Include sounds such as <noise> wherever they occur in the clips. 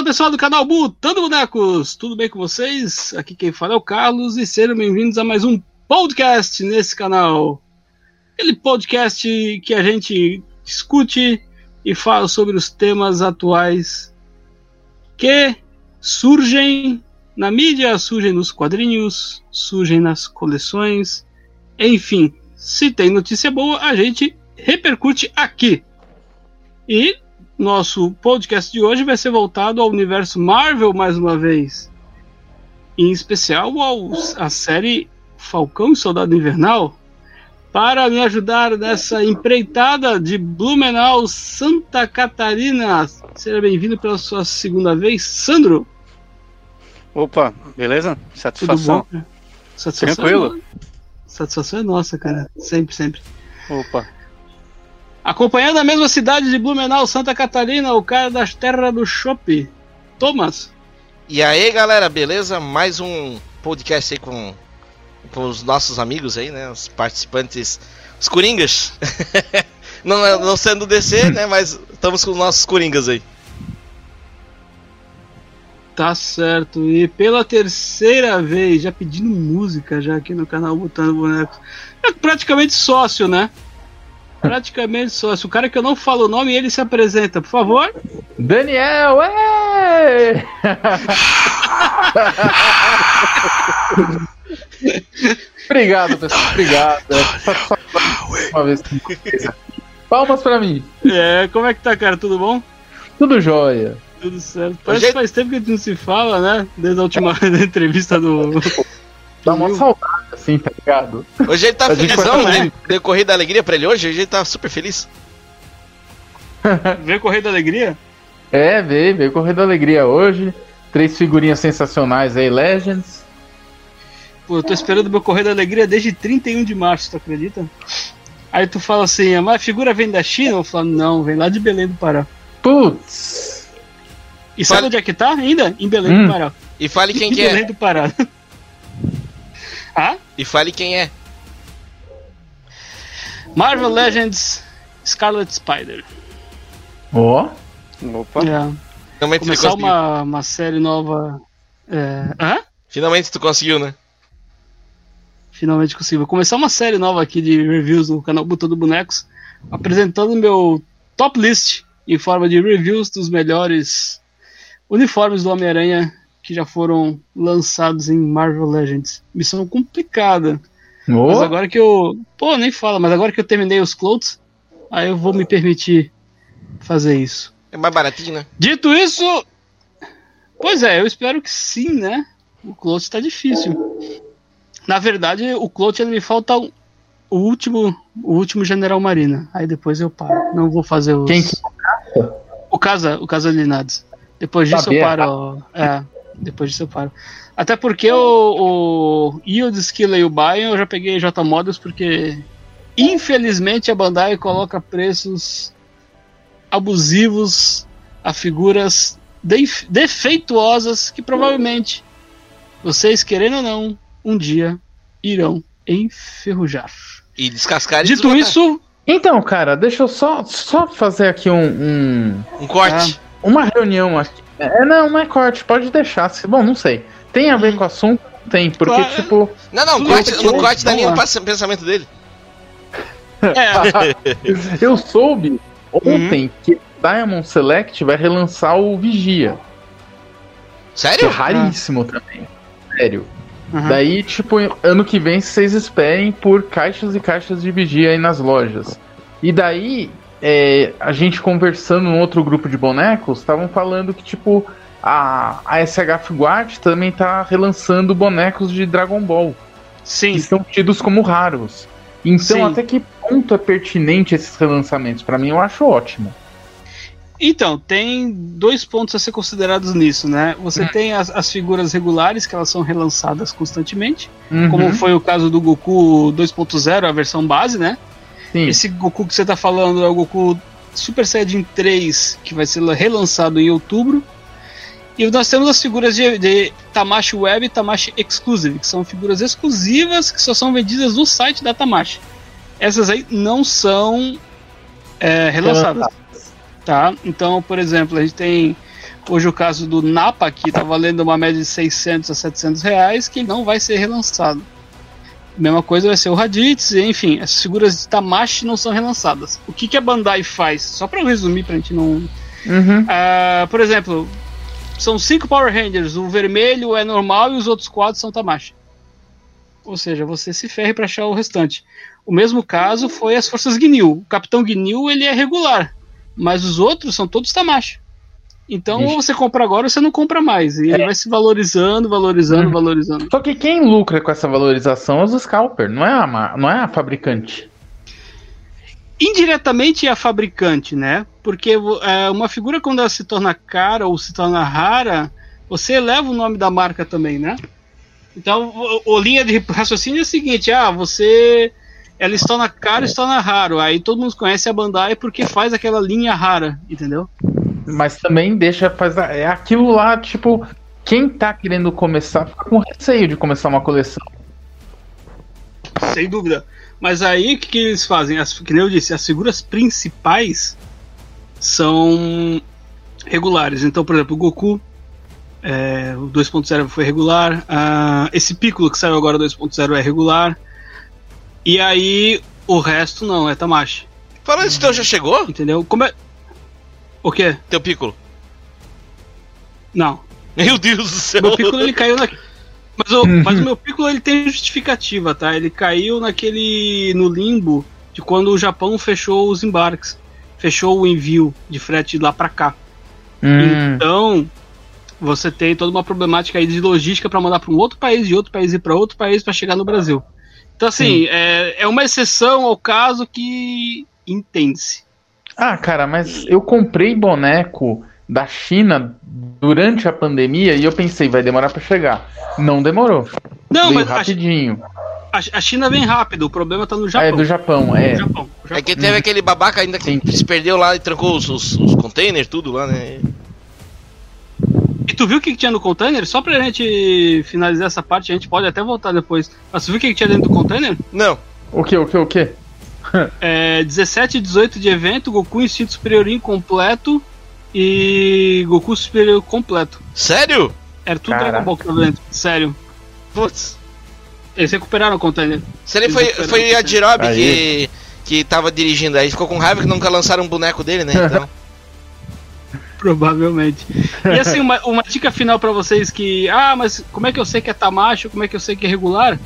Fala pessoal do canal Butando Bonecos, tudo bem com vocês? Aqui quem fala é o Carlos e sejam bem-vindos a mais um podcast nesse canal. Aquele podcast que a gente discute e fala sobre os temas atuais que surgem na mídia, surgem nos quadrinhos, surgem nas coleções, enfim, se tem notícia boa, a gente repercute aqui. E nosso podcast de hoje vai ser voltado ao universo Marvel mais uma vez. Em especial ao, à série Falcão e Soldado Invernal. Para me ajudar nessa empreitada de Blumenau, Santa Catarina. Seja bem-vindo pela sua segunda vez, Sandro. Opa, beleza? Satisfação. Satisfação Tranquilo. É Satisfação é nossa, cara. Sempre, sempre. Opa. Acompanhando a mesma cidade de Blumenau, Santa Catarina, o cara das terras do Chopp, Thomas. E aí, galera, beleza? Mais um podcast aí com, com os nossos amigos aí, né? Os participantes, os Coringas. <laughs> não, não sendo DC, <laughs> né? Mas estamos com os nossos Coringas aí. Tá certo. E pela terceira vez, já pedindo música já aqui no canal Botando Bonecos. É praticamente sócio, né? Praticamente sócio. O cara que eu não falo o nome, ele se apresenta, por favor. Daniel, é! Obrigado, pessoal. Obrigado. É uma vez que Palmas pra mim. É, como é que tá, cara? Tudo bom? Tudo jóia. Tudo certo. Parece que faz tempo que a gente não se fala, né? Desde a última <laughs> entrevista do. Dá uma saudade, assim, tá ligado? Hoje ele tá gente felizão, vai- né? Decorrer da alegria pra ele hoje, hoje ele tá super feliz. Vê Correio da Alegria? É, veio, veio correr da alegria hoje. Três figurinhas sensacionais aí, Legends. Pô, eu tô esperando meu Correio da Alegria desde 31 de março, tu acredita? Aí tu fala assim, mas a figura vem da China? Eu falo, não, vem lá de Belém do Pará. Putz. E sabe Fala- onde é que tá ainda? Em Belém Hum. do Pará. E fale <laughs> quem em que Belém é. do Pará. Ah? E fale quem é. Marvel Legends Scarlet Spider. Ó. Opa. É. Finalmente tu Começar conseguiu. uma, uma série nova. É... Hã? Finalmente tu conseguiu, né? Finalmente consigo. Vou começar uma série nova aqui de reviews no canal Botando Bonecos, apresentando meu top list em forma de reviews dos melhores uniformes do Homem-Aranha que já foram lançados em Marvel Legends. Missão complicada. Mas Ó. agora que eu. Pô, nem fala, mas agora que eu terminei os clothes, aí eu vou me permitir fazer isso. É mais baratinho, né? Dito isso. Pois é, eu espero que sim, né? O cloth tá difícil. Na verdade, o cloth ele me falta um- o último, o último General Marina. Aí depois eu paro. Não vou fazer os. Quem que- O Casa, o Casa Linados. Depois disso Sabia. eu paro. ó. É, depois disso eu paro. Até porque o, o Yield Skill e o Bion eu já peguei J Models porque infelizmente a Bandai coloca preços abusivos a figuras def- defeituosas que provavelmente vocês, querendo ou não, um dia irão enferrujar. E descascar e Dito isso, Então, cara, deixa eu só, só fazer aqui um- um, Um corte. Uma reunião aqui. É, não, não é corte, pode deixar. se- Bom, não sei. Tem a ver com o assunto? Tem, porque, Claro. tipo, Não, não, corte, no corte da linha do pensamento dele. é, <laughs> eu soube ontem que Diamond Select vai relançar o Vigia. Que é Sério? raríssimo também. Sério. Aham. Daí, tipo, ano que vem vocês esperem por caixas e caixas de Vigia aí nas lojas. E daí, é, a gente conversando num outro grupo de bonecos, estavam falando que, tipo, a, a SH Guard também tá relançando bonecos de Dragon Ball. sim. que são tidos como raros. Então, Sim. até que ponto é pertinente esses relançamentos? Pra mim, eu acho ótimo. Então, tem dois pontos a ser considerados nisso, né? Você Hum. tem as, as figuras regulares, que elas são relançadas constantemente, Uhum, como foi o caso do Goku 2.0, a versão base, né? Sim. Esse Goku que você tá falando é o Goku Super Saiyajin 3, que vai ser relançado em outubro. E nós temos as figuras de, de Tamashi Web e Tamashi Exclusive, que são figuras exclusivas que só são vendidas no site da Tamashi. Essas aí não são é, relançadas. Tá? Então, por exemplo, a gente tem Hoje o caso do Napa aqui tá valendo uma média de 600 a 700 reais, que não vai ser relançado. Mesma coisa vai ser o Raditz, enfim, as figuras de Tamashi não são relançadas. O que, que a Bandai faz? Só para resumir, pra gente não. Uhum. Uh, por exemplo, são cinco Power Rangers, o vermelho é normal e os outros quatro são Tamashi. Ou seja, você se ferre para achar o restante. O mesmo caso foi as forças Ginyu. O Capitão Ginyu ele é regular, mas os outros são todos Tamashi. Então Ixi. você compra agora você não compra mais. E ele É. vai se valorizando, valorizando, Hum. valorizando. Só que quem lucra com essa valorização é os scalper, não é a, não é a fabricante. Indiretamente é a fabricante, né? Porque é, uma figura quando ela se torna cara ou se torna rara, você eleva o nome da marca também, né? Então, o, o linha de raciocínio é o seguinte: ah, você. Ela se torna cara, se torna raro. Aí todo mundo conhece a Bandai porque faz aquela linha rara, entendeu? Mas também deixa fazer. É aquilo lá, tipo, quem tá querendo começar fica com receio de começar uma coleção. Sem dúvida. Mas aí o que, que eles fazem? As, que nem eu disse, as figuras principais são regulares. Então, por exemplo, o Goku, é, o 2.0 foi regular. ah, esse Piccolo que saiu agora 2.0 é regular. E aí o resto não, é Tamashi. Falando isso, teu já chegou? Entendeu? Como é. O quê? Teu Piccolo. Não. Meu Deus do céu. Meu Piccolo ele caiu na. Mas o, mas o meu Piccolo ele tem justificativa, tá? Ele caiu naquele. no limbo de quando o Japão fechou os embarques. Fechou o envio de frete de lá pra cá. Hum, Então, você tem toda uma problemática aí de logística para mandar para um outro país, de outro país e para outro país para chegar no Brasil. Então, assim, é, é uma exceção ao caso que entende-se. Ah, cara, mas eu comprei boneco da China durante a pandemia e eu pensei, vai demorar pra chegar. Não demorou. Não, Veio mas a, rapidinho. a- a China vem rápido, o problema tá no Ah, Japão. é do Japão, é. Japão, no É Japão. que teve aquele babaca ainda que Sim. se perdeu lá e trancou os, os, os containers, tudo lá, né? E tu viu o que, que tinha no container? Só pra gente finalizar essa parte, a gente pode até voltar depois. Mas tu viu o que, que tinha dentro do container? Não. O que, o que, o que? <laughs> É 17 e 18 de evento, Goku Instinto Superior incompleto e Goku Superior completo. Sério? Era tudo Caraca. Dragon Ball que tava dentro, sério. Putz. Eles recuperaram o container. Se ele foi, foi a Jirobe que, que tava dirigindo aí, ficou com raiva que nunca lançaram um boneco dele, né? Então. <laughs> Provavelmente. E assim, <laughs> uma, uma dica final pra vocês que. Ah, mas como é que eu sei que é Tamashi? Como é que eu sei que é regular?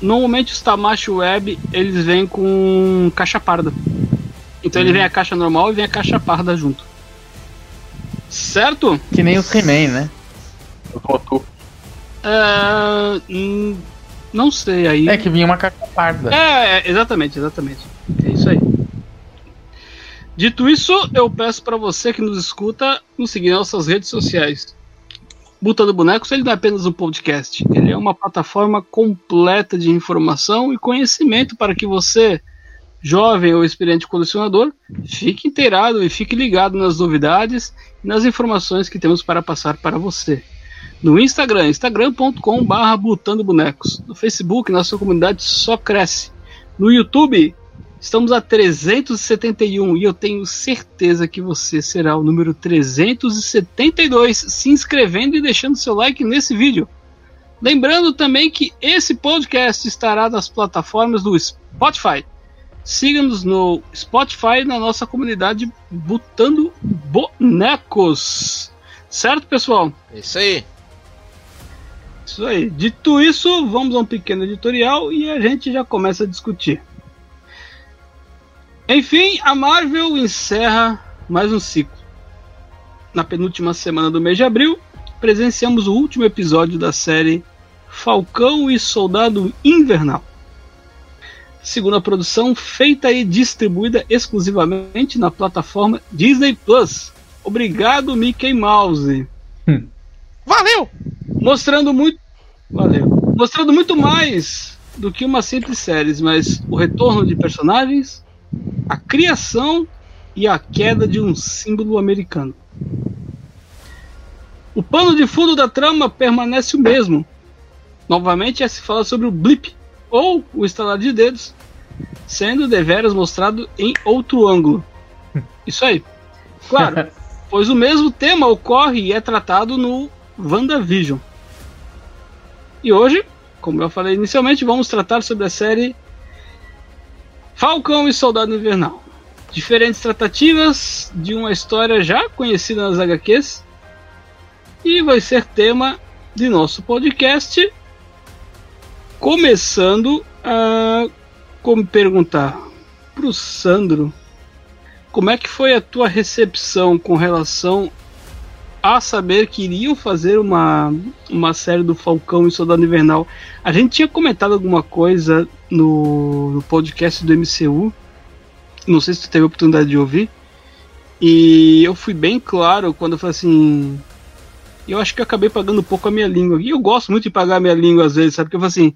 Normalmente os Tamashi Web eles vêm com caixa parda. Então ele vem a caixa normal e vem a caixa parda junto. Certo? Que nem os He-Man, né? Os Rotu. É, hum, não sei aí. É que vinha uma caixa parda. É, é, exatamente, exatamente. É isso aí. Dito isso, eu peço pra você que nos escuta nos seguir nas nossas redes sociais. Botando Bonecos, ele não é apenas um podcast, ele é uma plataforma completa de informação e conhecimento para que você, jovem ou experiente colecionador, fique inteirado e fique ligado nas novidades e nas informações que temos para passar para você. No Instagram, instagram.com.br Botando Bonecos. No Facebook, nossa comunidade só cresce. No YouTube, estamos a 371 e eu tenho certeza que você será o número 372 se inscrevendo e deixando seu like nesse vídeo. Lembrando também que esse podcast estará nas plataformas do Spotify. Siga-nos no Spotify na nossa comunidade Botando Bonecos. Certo, pessoal? É Isso aí. Isso aí. Dito isso, vamos a um pequeno editorial e a gente já começa a discutir. Enfim, a Marvel encerra mais um ciclo. Na penúltima semana do mês de abril, presenciamos o último episódio da série Falcão e Soldado Invernal. Segunda produção feita e distribuída exclusivamente na plataforma Disney Plus. Obrigado, Mickey Mouse Valeu! mostrando muito valeu mostrando muito mais do que uma simples série mas o retorno de personagens a criação e a queda de um símbolo americano. O pano de fundo da trama permanece o mesmo. Novamente é se fala sobre o blip ou o estalar de dedos sendo deveras mostrado em outro ângulo. <laughs> Isso aí. Claro <laughs> pois o mesmo tema ocorre e é tratado no WandaVision. E hoje, como eu falei inicialmente, vamos tratar sobre a série Falcão e Soldado Invernal. Diferentes tratativas de uma história já conhecida nas HQs e vai ser tema de nosso podcast. Começando a como perguntar para o Sandro como é que foi a tua recepção com relação a saber que iriam fazer uma, uma série do Falcão e Soldado Invernal. A gente tinha comentado alguma coisa no, no podcast do MCU. Não sei se tu teve a oportunidade de ouvir. E eu fui bem claro quando eu falei assim. Eu acho que eu acabei pagando um pouco a minha língua. E eu gosto muito de pagar a minha língua às vezes, sabe? Porque eu falei assim.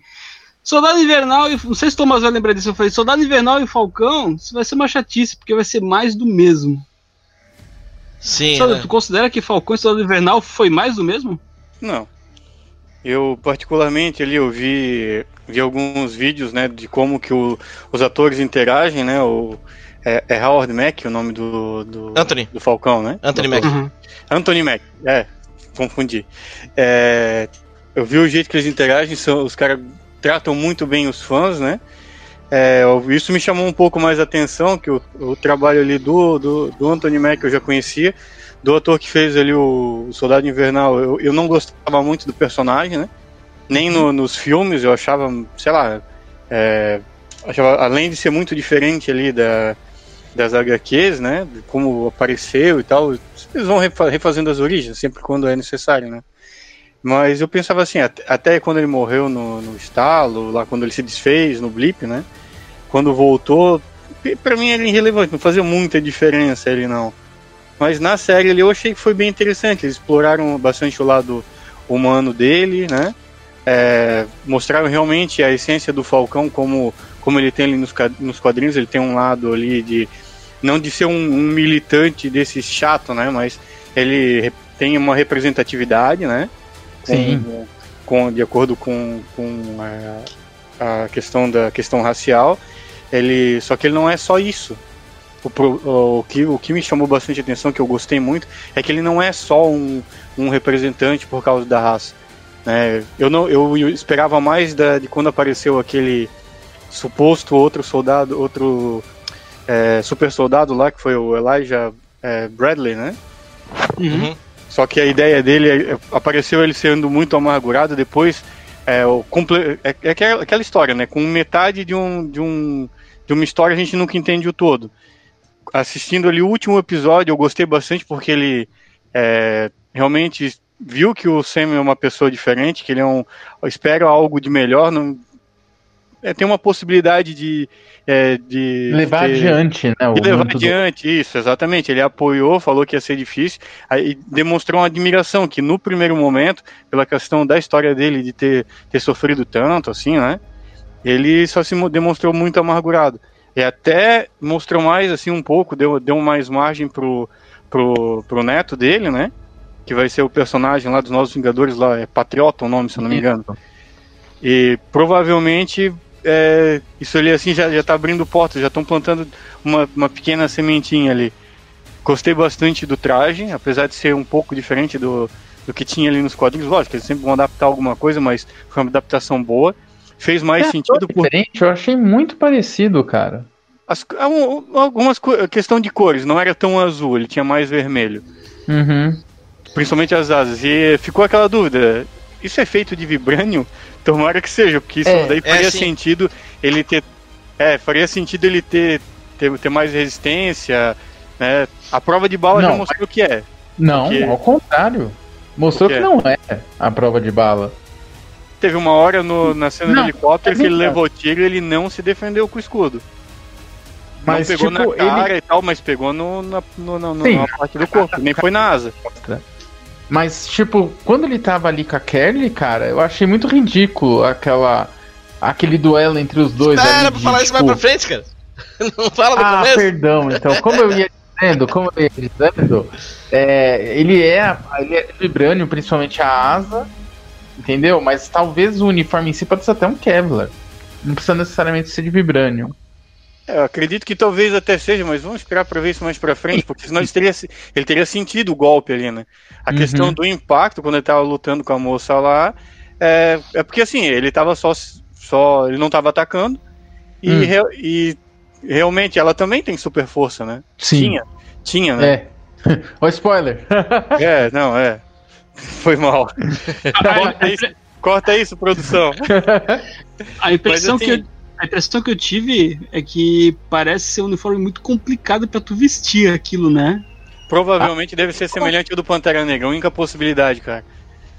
Soldado Invernal, e, não sei se o Thomas vai lembrar disso, eu falei, Soldado Invernal e Falcão, isso vai ser uma chatice, porque vai ser mais do mesmo. Sim. Sabe, né? tu considera que Falcão e Soldado Invernal foi mais do mesmo? Não. Eu, particularmente, ali, eu vi, vi alguns vídeos, né, de como que o- os atores interagem, né, o, é, é Howard Mack o nome do, do, Anthony. do Falcão, né? Anthony Mack. Uhum. Anthony Mack, é, confundi. É, eu vi o jeito que eles interagem, são, os caras tratam muito bem os fãs, né? É, isso me chamou um pouco mais a atenção, que o, o trabalho ali do, do, do Anthony Mack eu já conhecia, do ator que fez ali o, Soldado Invernal, eu, eu não gostava muito do personagem, né? Nem no- nos filmes, eu achava, sei lá, é, achava, além de ser muito diferente ali da, das HQs, né? Como apareceu e tal, eles vão refa- refazendo as origens, sempre quando é necessário, né? Mas eu pensava assim, at- até quando ele morreu no, no estalo, lá quando ele se desfez no blip, né? Quando voltou, pra mim era irrelevante, não fazia muita diferença ele não. Mas na série ali eu achei que foi bem interessante, eles exploraram bastante o lado humano dele, né? É, mostraram realmente a essência do Falcão como, como ele tem ali nos, nos quadrinhos, ele tem um lado ali de não de ser um, um militante desse chato, né? Mas ele tem uma representatividade, né? Com, Sim. com de acordo com, com a, a questão da questão racial. Ele só que ele não é só isso. O, pro- o, que, o que me chamou bastante atenção, que eu gostei muito, é que ele não é só um, um representante por causa da raça. né? eu, não, eu esperava mais da, de quando apareceu aquele suposto outro soldado, outro é, super soldado lá, que foi o Elijah é, Bradley, né? Uhum. Só que a ideia dele é- apareceu ele sendo muito amargurado depois. É, o é, é aquela, aquela história, né? Com metade de, um, de, um, de uma história a gente nunca entende o todo. Assistindo ali o último episódio, eu gostei bastante porque ele é, realmente viu que o Sam é uma pessoa diferente, que ele é um. Espera algo de melhor. Não, é, tem uma possibilidade de. é, de Levar ter- adiante, né? O e levar manto do- adiante, isso, exatamente. Ele apoiou, falou que ia ser difícil, aí demonstrou uma admiração que no primeiro momento, pela questão da história dele de ter, ter sofrido tanto, assim, né? Ele só se mo- demonstrou muito amargurado. E até mostrou mais, assim, um pouco, deu, deu mais margem pro, pro, pro neto dele, né? Que vai ser o personagem lá dos Novos Vingadores, lá, é Patriota o nome, se eu não me engano. E provavelmente é, isso ali assim já, já tá abrindo portas, já estão plantando uma, uma pequena sementinha ali. Gostei bastante do traje, apesar de ser um pouco diferente do, do que tinha ali nos quadrinhos. Lógico, eles sempre vão adaptar alguma coisa, mas foi uma adaptação boa. Fez mais É, sentido por diferente, eu achei muito parecido, cara. as, um- algumas questão de cores, não era tão azul, ele tinha mais vermelho. Uhum. Principalmente as asas. E ficou aquela dúvida: isso é feito de vibrânio? Tomara que seja, porque isso É, daí é faria sim. sentido ele ter. É, faria sentido ele ter, ter, ter mais resistência. Né? A prova de bala já Não, mostrou que é. Não, Porque- ao contrário. Mostrou que não é a prova de bala. Teve uma hora no- na cena Não, do helicóptero é que ele levou tiro e ele não se defendeu com o escudo. Mas, não pegou tipo, na cara e tal, mas pegou no, na, no, no, Sim. na parte do corpo, nem foi na asa. Mas, tipo, quando ele tava ali com a Kelly, cara, eu achei muito ridículo aquela. aquele duelo entre os dois. Espera ali pra de, falar isso mais tipo, pra frente, cara. <laughs> Não fala do Ah, começo. perdão, então, como eu ia dizendo, como eu ia dizendo, é, ele é ele é vibrânio, principalmente a asa, entendeu? Mas talvez o uniforme em si pode ser até um Kevlar. Não precisa necessariamente ser de vibrânio. Eu acredito que talvez até seja, mas vamos esperar para ver isso mais para frente, porque senão ele teria, ele teria sentido o golpe ali, né? A Uhum. questão do impacto, quando ele tava lutando com a moça lá, é, é porque assim, ele tava só, só. Ele não tava atacando, e, Hum. re- e realmente ela também tem super força, né? Sim. Tinha. Tinha, né? É. <laughs> Ó, spoiler. <laughs> É, não, é. <laughs> Foi mal. corta, isso, corta isso, produção. A impressão, Mas, assim- que eu, a impressão que eu tive é que parece ser um uniforme muito complicado pra tu vestir aquilo, né? Provavelmente deve ser semelhante ao do Pantera Negra, a única possibilidade, cara.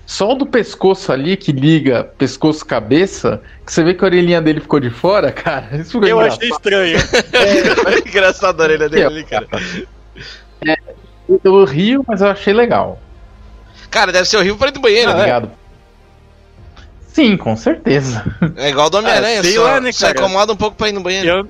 Só o do pescoço ali que liga pescoço-cabeça, que você vê que a orelhinha dele ficou de fora, cara. <laughs> Isso ficou Eu engraçado. achei estranho. <laughs> Engraçado a orelha dele ali, cara. Eu rio, mas eu achei legal. Cara, deve ser horrível pra ir no banheiro, Tá né? ligado? Sim, com certeza. É igual do Homem-Aranha, Ah, só, lá, né, só cara? incomoda um pouco pra ir no banheiro. Eu,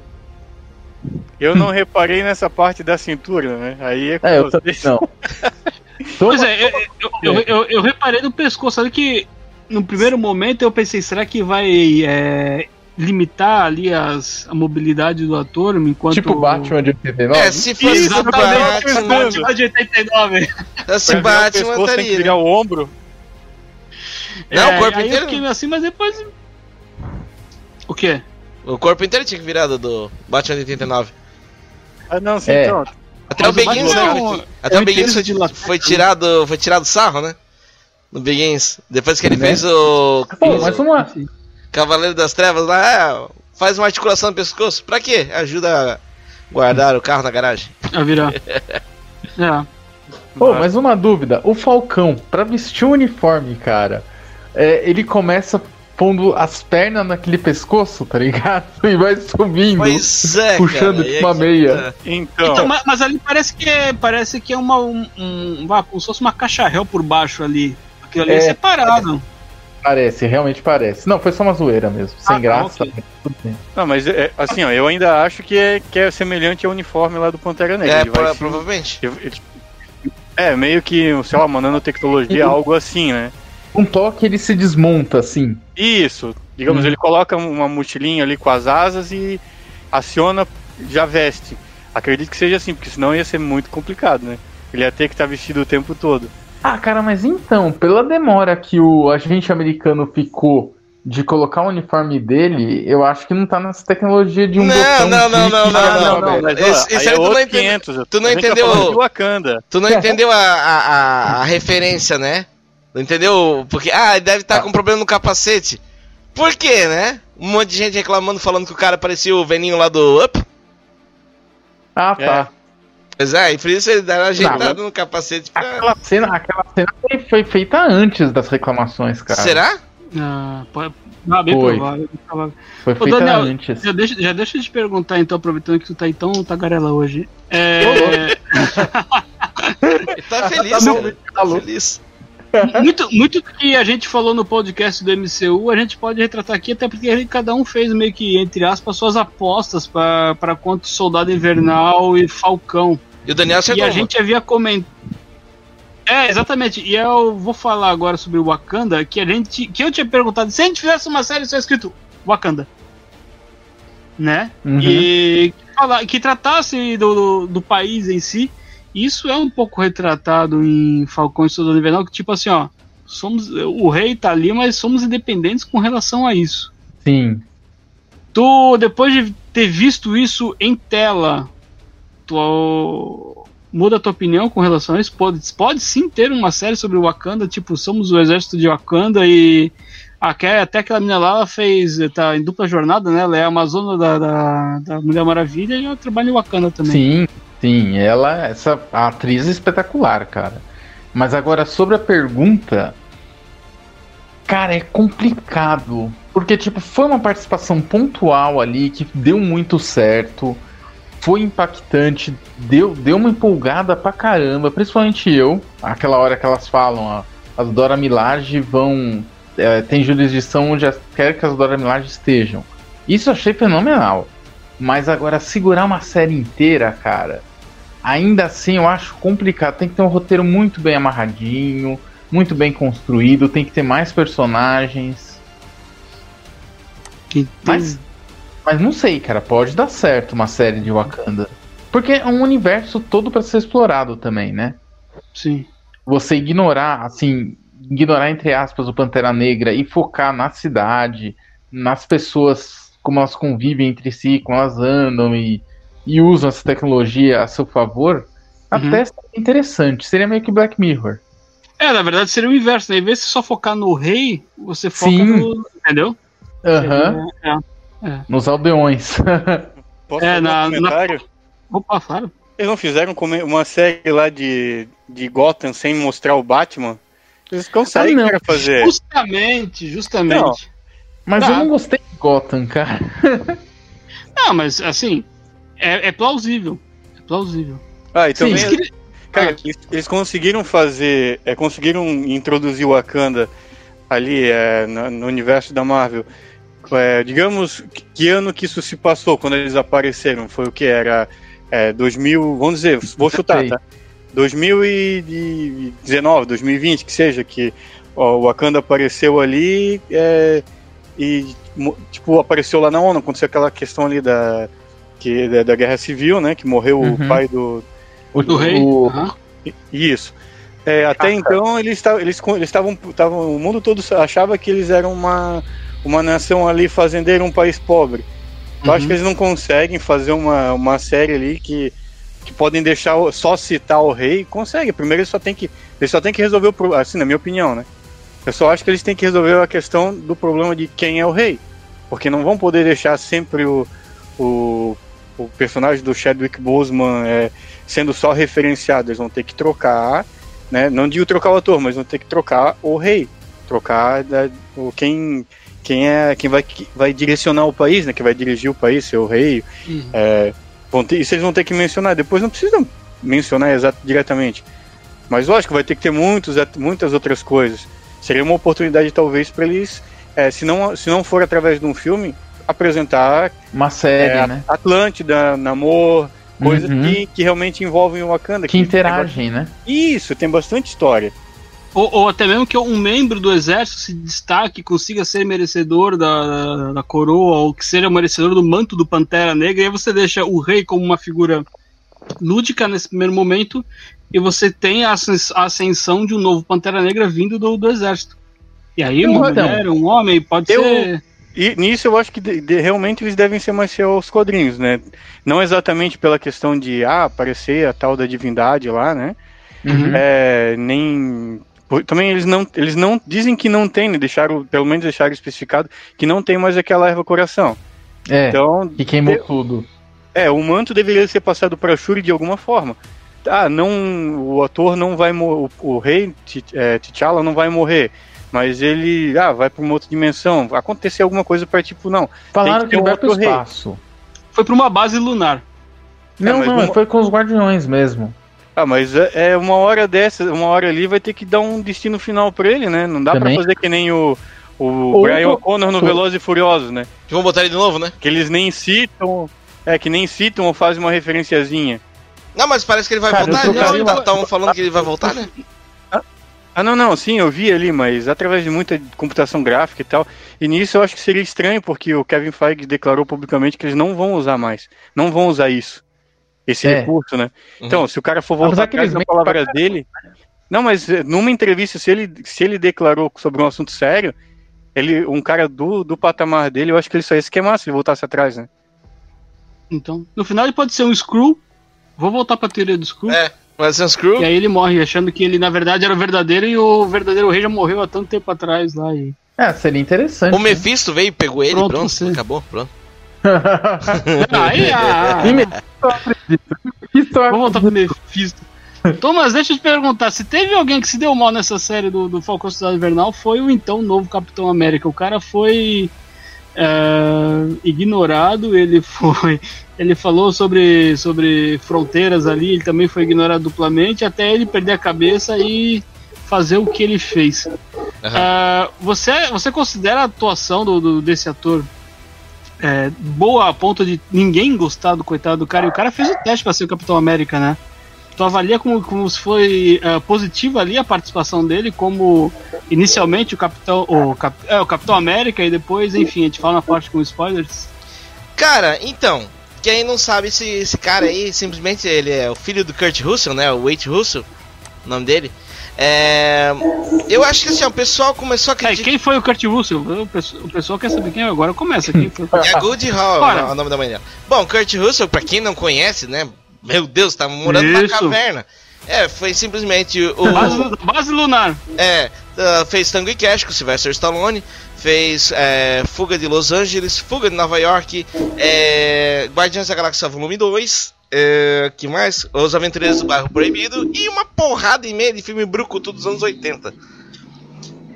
eu não reparei nessa parte da cintura, né? Aí é com É, eu também vocês. não. <laughs> Pois é, eu, eu, eu, eu- eu reparei no pescoço ali que no primeiro momento eu pensei, será que vai é, limitar ali as, a mobilidade do ator enquanto. Tipo o Batman de 89. É, se fosse Exatamente, Batman, o Batman de 89. se o Batman pescoço tem que estaria. virar o ombro. <laughs> Não, É, o corpo aí inteiro. Eu fiquei assim, mas depois. O quê? O corpo inteiro tinha que virar do, do Batman de 89. Ah, não, sim, É. então. Até o Mas o Begins, né? é Até é o Begins foi, de latex, foi né? tirado, foi tirado sarro, né? No Begins. Depois que ele Né? fez o, Pô, mas uma. Cavaleiro das Trevas lá, é, faz uma articulação no pescoço. Pra quê? Ajuda a guardar o carro na garagem. A virar. <laughs> é. Pô, mas uma dúvida. O Falcão, pra vestir o uniforme, cara, é, ele começa pondo as pernas naquele pescoço, tá ligado? <laughs> E vai subindo. Pois é, Puxando cara, uma meia. tá. Então, Então, mas, mas ali parece que é, parece que é uma. Um, um, como se fosse uma caixa réu por baixo ali. Aquilo ali é, É. separado. Parece, realmente parece. Não, foi só uma zoeira mesmo. Sem Ah, graça. ok. tudo bem. não, mas é, assim, ó, eu ainda acho que é, que é semelhante ao uniforme lá do Pantera Negra. É, provavelmente. ele- ele- É, meio que, sei lá, uma nanotecnologia, algo assim, né? Um toque ele se desmonta, assim. Isso. Digamos, Hum. ele coloca uma mochilinha ali com as asas e aciona, já veste. Acredito que seja assim, porque senão ia ser muito complicado, né? Ele ia ter que estar vestido o tempo todo. Ah, cara, mas então, pela demora que o agente americano ficou de colocar o uniforme dele, eu acho que não tá nessa tecnologia de um Não, botão não, não, clique não, não, não, não. mas, Esse- esse aí aí é tu não outro entendeu- 500. tu não tá entendeu. Tu não entendeu a, a, a, a referência, né? Entendeu? Porque, ah, ele deve estar Ah. com problema no capacete. Por quê, né? Um monte de gente reclamando, falando que o cara parecia o veninho lá do Up. Ah, tá. Pois é, e por isso ele deram ajeitado Não, no capacete pra... Aquela cena, aquela cena foi, feita antes das reclamações, cara. Será? Ah, pode, ah, bem Foi. provável. Foi Ô, feita Daniel, antes. Já deixa, já deixa eu te perguntar, então, aproveitando que tu tá aí tão tagarela hoje. É, <laughs> Ele tá feliz, Tá. Tá maluco. feliz. Muito, muito do que a gente falou no podcast do MCU, a gente pode retratar aqui, até porque a gente- cada um fez meio que, entre aspas, suas apostas para quanto Soldado Invernal e Falcão. E o Daniel E acertou. a uma. gente havia comentado. É, exatamente. E eu vou falar agora sobre o Wakanda, que a gente. Que eu tinha perguntado se a gente fizesse uma série só escrito Wakanda. Né? Uhum. E que, fala- que tratasse do, do, do país em si. Isso é um pouco retratado em Falcão e Soldado Invernal, que tipo assim, ó. Somos, o rei tá ali, mas somos independentes com relação a isso. Sim. Tu, depois de ter visto isso em tela, tu muda a tua opinião com relação a isso? Pode, pode sim ter uma série sobre o Wakanda, tipo, somos o exército de Wakanda e até, até aquela menina lá ela fez, tá em dupla jornada, né? Ela é a Amazona da, da, da Mulher Maravilha e ela trabalha em Wakanda também. Sim, sim. Ela, essa a atriz é espetacular, cara. Mas agora, sobre a pergunta. Cara, é complicado. Porque, tipo, foi uma participação pontual ali que deu muito certo. Foi impactante, deu, deu uma empolgada pra caramba, principalmente eu. Aquela hora que elas falam, ó, as Dora Milaje vão. é, tem jurisdição onde quer que as Dora Milaje estejam. Isso eu achei fenomenal. Mas agora, segurar uma série inteira, cara, ainda assim eu acho complicado. Tem que ter um roteiro muito bem amarradinho, muito bem construído, tem que ter mais personagens. Que Mas, Mas não sei, cara, pode dar certo uma série de Wakanda. Porque é um universo todo pra ser explorado também, né? Sim. Você ignorar, assim, ignorar entre aspas o Pantera Negra e focar na cidade, nas pessoas, como elas convivem entre si, como elas andam e, e usam essa tecnologia a seu favor, até seria interessante. Seria meio que Black Mirror. É, na verdade seria o inverso, né? Em vez de só focar no rei, você foca Sim. no. Entendeu? Aham. É. Nos aldeões. <laughs> Posso É, na- um comentário? Opa, claro. Eles não fizeram uma série lá de, de Gotham sem mostrar o Batman? Eles conseguem Ah, não. fazer. Justamente, justamente. Mas Tá. eu não gostei de Gotham, cara. <laughs> Não, mas assim, é, é plausível. É plausível. Ah, e Sim. também, Eles cara, Ah. eles, conseguiram fazer, é, conseguiram introduzir o Wakanda ali é, no, no universo da Marvel. É, digamos, que- ano que isso se passou quando eles apareceram? Foi o que era é, 2000, vamos dizer, vou chutar, tá? 2019, 2020, que seja, que ó, o Wakanda apareceu ali é, e, tipo, apareceu lá na ONU, aconteceu aquela questão ali da, que, da, da Guerra Civil, né, que morreu Uhum. o pai do... O, Do rei. o- aham. Isso. É, até então, eles estavam, eles estavam, o mundo todo achava que eles eram uma, uma nação ali fazendeira, um país pobre. Eu acho Uhum. que eles não conseguem fazer uma, uma série ali que, que podem deixar só citar o rei. Consegue. Primeiro eles só tem que eles só tem que resolver o problema, assim, na minha opinião, né? Eu só acho que eles têm que resolver a questão do problema de quem é o rei, porque não vão poder deixar sempre o, o, o personagem do Chadwick Boseman é, sendo só referenciado. Eles vão ter que trocar, né? Não digo trocar o ator, mas vão ter que trocar o rei, trocar da- o quem quem é quem vai, que vai direcionar o país, né? Que vai dirigir o país, ser o rei. Uhum. É, vão ter, isso eles vão ter que mencionar. Depois não precisam mencionar exato, diretamente. Mas lógico, vai ter que ter muitos, muitas outras coisas. Seria uma oportunidade, talvez, para eles, é, se, não, se não for através de um filme, apresentar uma série, é, né? Atlântida, Namor, coisas Uhum. que, que realmente envolvem o Wakanda. Que interagem, né? Isso, tem bastante história. Ou, ou até mesmo que um membro do exército se destaque, consiga ser merecedor da, da coroa, ou que seja merecedor do manto do Pantera Negra, e aí você deixa o rei como uma figura lúdica nesse primeiro momento, e você tem a ascens- a ascensão de um novo Pantera Negra vindo do, do exército. E aí, uma Então, mulher, um homem, pode eu- ser. E nisso eu acho que de- de- realmente eles devem ser mais fiel aos quadrinhos, né? Não exatamente pela questão de ah, aparecer a tal da divindade lá, né? Uhum. É, nem. Também eles não, eles não dizem que não tem, né? deixaram, pelo menos deixaram especificado que não tem mais aquela erva coração. É, Então, que queimou eu- tudo. é, o manto deveria ser passado para Shuri de alguma forma. Ah, não, o ator não vai morrer, o, o rei é, T'Challa não vai morrer, mas ele, ah, vai para uma outra dimensão. Vai acontecer alguma coisa para tipo, não, Falaram que que um vai pro outro rei. espaço. Foi pra uma base lunar. Não, mas não, uma- foi com os guardiões mesmo. Ah, mas é é uma hora dessa, uma hora ali vai ter que dar um destino final pra ele, né? Não dá pra Também. fazer que nem o, o Ou- Brian O'Connor no Velozes e Furiosos, né? Vamos botar ele de novo, né? Que eles nem citam, é que nem citam ou fazem uma referenciazinha. Não, mas parece que ele vai Cara, voltar. eu trocaria Estavam falando que ele vai voltar, né? Ah, não, não, sim, eu vi ali, mas através de muita computação gráfica e tal. E nisso eu acho que seria estranho, porque o Kevin Feige declarou publicamente que eles não vão usar mais. Não vão usar isso. Esse É. recurso, né? Uhum. Então, se o cara for voltar atrás da mentem palavra pra dele. Não, mas eh, numa entrevista, se ele, se ele declarou sobre um assunto sério, ele, um cara do, do patamar dele, eu acho que ele só ia se queimar se ele voltasse atrás, né? Então, no final ele pode ser um Screw. Vou voltar pra teoria do Screw. É, um Screw. E aí ele morre achando que ele na verdade era o verdadeiro e o verdadeiro rei já morreu há tanto tempo atrás lá. E... É, seria interessante. O Mephisto veio, pegou ele, Pronto, pronto, acabou, pronto. <laughs> Aí, ah, Nem Mephisto Vamos voltar pro Mephisto. Thomas, deixa eu te perguntar, se teve alguém que se deu mal nessa série do, do Falcão Cidade Invernal, foi o então novo Capitão América. O cara foi é, ignorado, ele <laughs> foi. Ele falou sobre, sobre fronteiras ali, ele também foi ignorado duplamente, até ele perder a cabeça e fazer o que ele fez. É, você, você considera a atuação do, do- desse ator é, boa a ponto de ninguém gostar do coitado do cara? E o cara fez o teste para ser o Capitão América, né? Tu avalia como, como se foi é, positiva ali a participação dele, como inicialmente o Capitão, o, Cap- é, o Capitão América e depois, enfim, a gente fala na parte com spoilers. Cara, então, quem não sabe se esse cara aí, simplesmente ele é o filho do Kurt Russell, né? O Wade Russell, o nome dele. É, eu acho que assim, o pessoal começou a É, criticar. quem foi o Kurt Russell? O pessoal, quer saber quem é agora. Começa foi. É a Goody Hall, Bora. é o nome da mãe dela. Bom, Kurt Russell, pra quem não conhece, né? Meu Deus, tá morando numa Isso. caverna. É, foi simplesmente o. <laughs> Base, base lunar. É, ah, fez Tango e Cash com Sylvester Stallone, fez é, Fuga de Los Angeles, Fuga de Nova York, é, Guardiões da Galáxia Volume 2, é, que mais? Os Aventureiros do Bairro Proibido e uma porrada e meia de filme brucutu dos anos 80.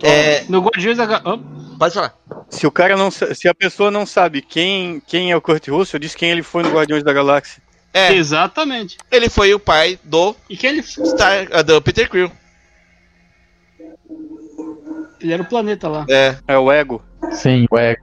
É, No Guardiões da. Ga- oh, pode falar. Se o cara não se a pessoa não sabe quem, quem é o Kurt Russell, diz quem ele foi no Guardiões da Galáxia. É, Exatamente. ele foi o pai do, E que ele, Star, ah, do Peter Quill. ele era o planeta lá. É, É o Ego. Sim, ué.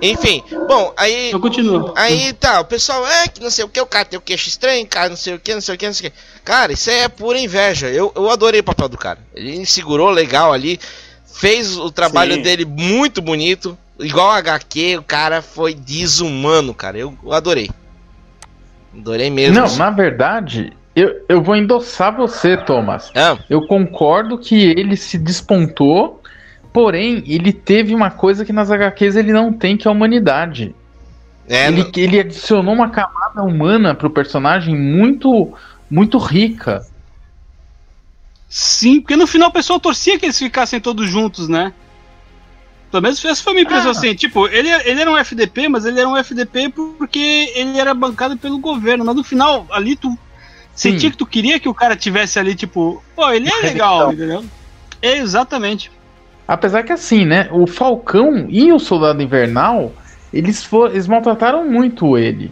enfim, bom, aí Então continua. Aí tá, o pessoal, é que não sei o que, o cara tem o queixo estranho, cara, não sei o que, não sei o que, não sei o que. Cara, isso é pura inveja. Eu, eu adorei o papel do cara. Ele segurou legal ali, fez o trabalho Sim. dele muito bonito. Igual a HQ, o cara foi desumano, cara. Eu, eu adorei. Adorei mesmo. Não, na verdade, eu, eu vou endossar você, Thomas. Ah, Eu concordo que ele se despontou, porém, ele teve uma coisa que nas HQs ele não tem, que é a humanidade. é, ele, não- ele adicionou uma camada humana pro personagem muito, muito rica. Sim, porque no final o pessoal torcia que eles ficassem todos juntos, né? Pelo menos essa foi a minha impressão Ah. assim. Tipo, ele, ele era um FDP, mas ele era um FDP porque ele era bancado pelo governo. Mas no final, ali tu sentia Sim. que tu queria que o cara tivesse ali, tipo, pô, ele é legal, entendeu? É, exatamente. Apesar que assim, né? O Falcão e o Soldado Invernal, eles, for, eles maltrataram muito ele.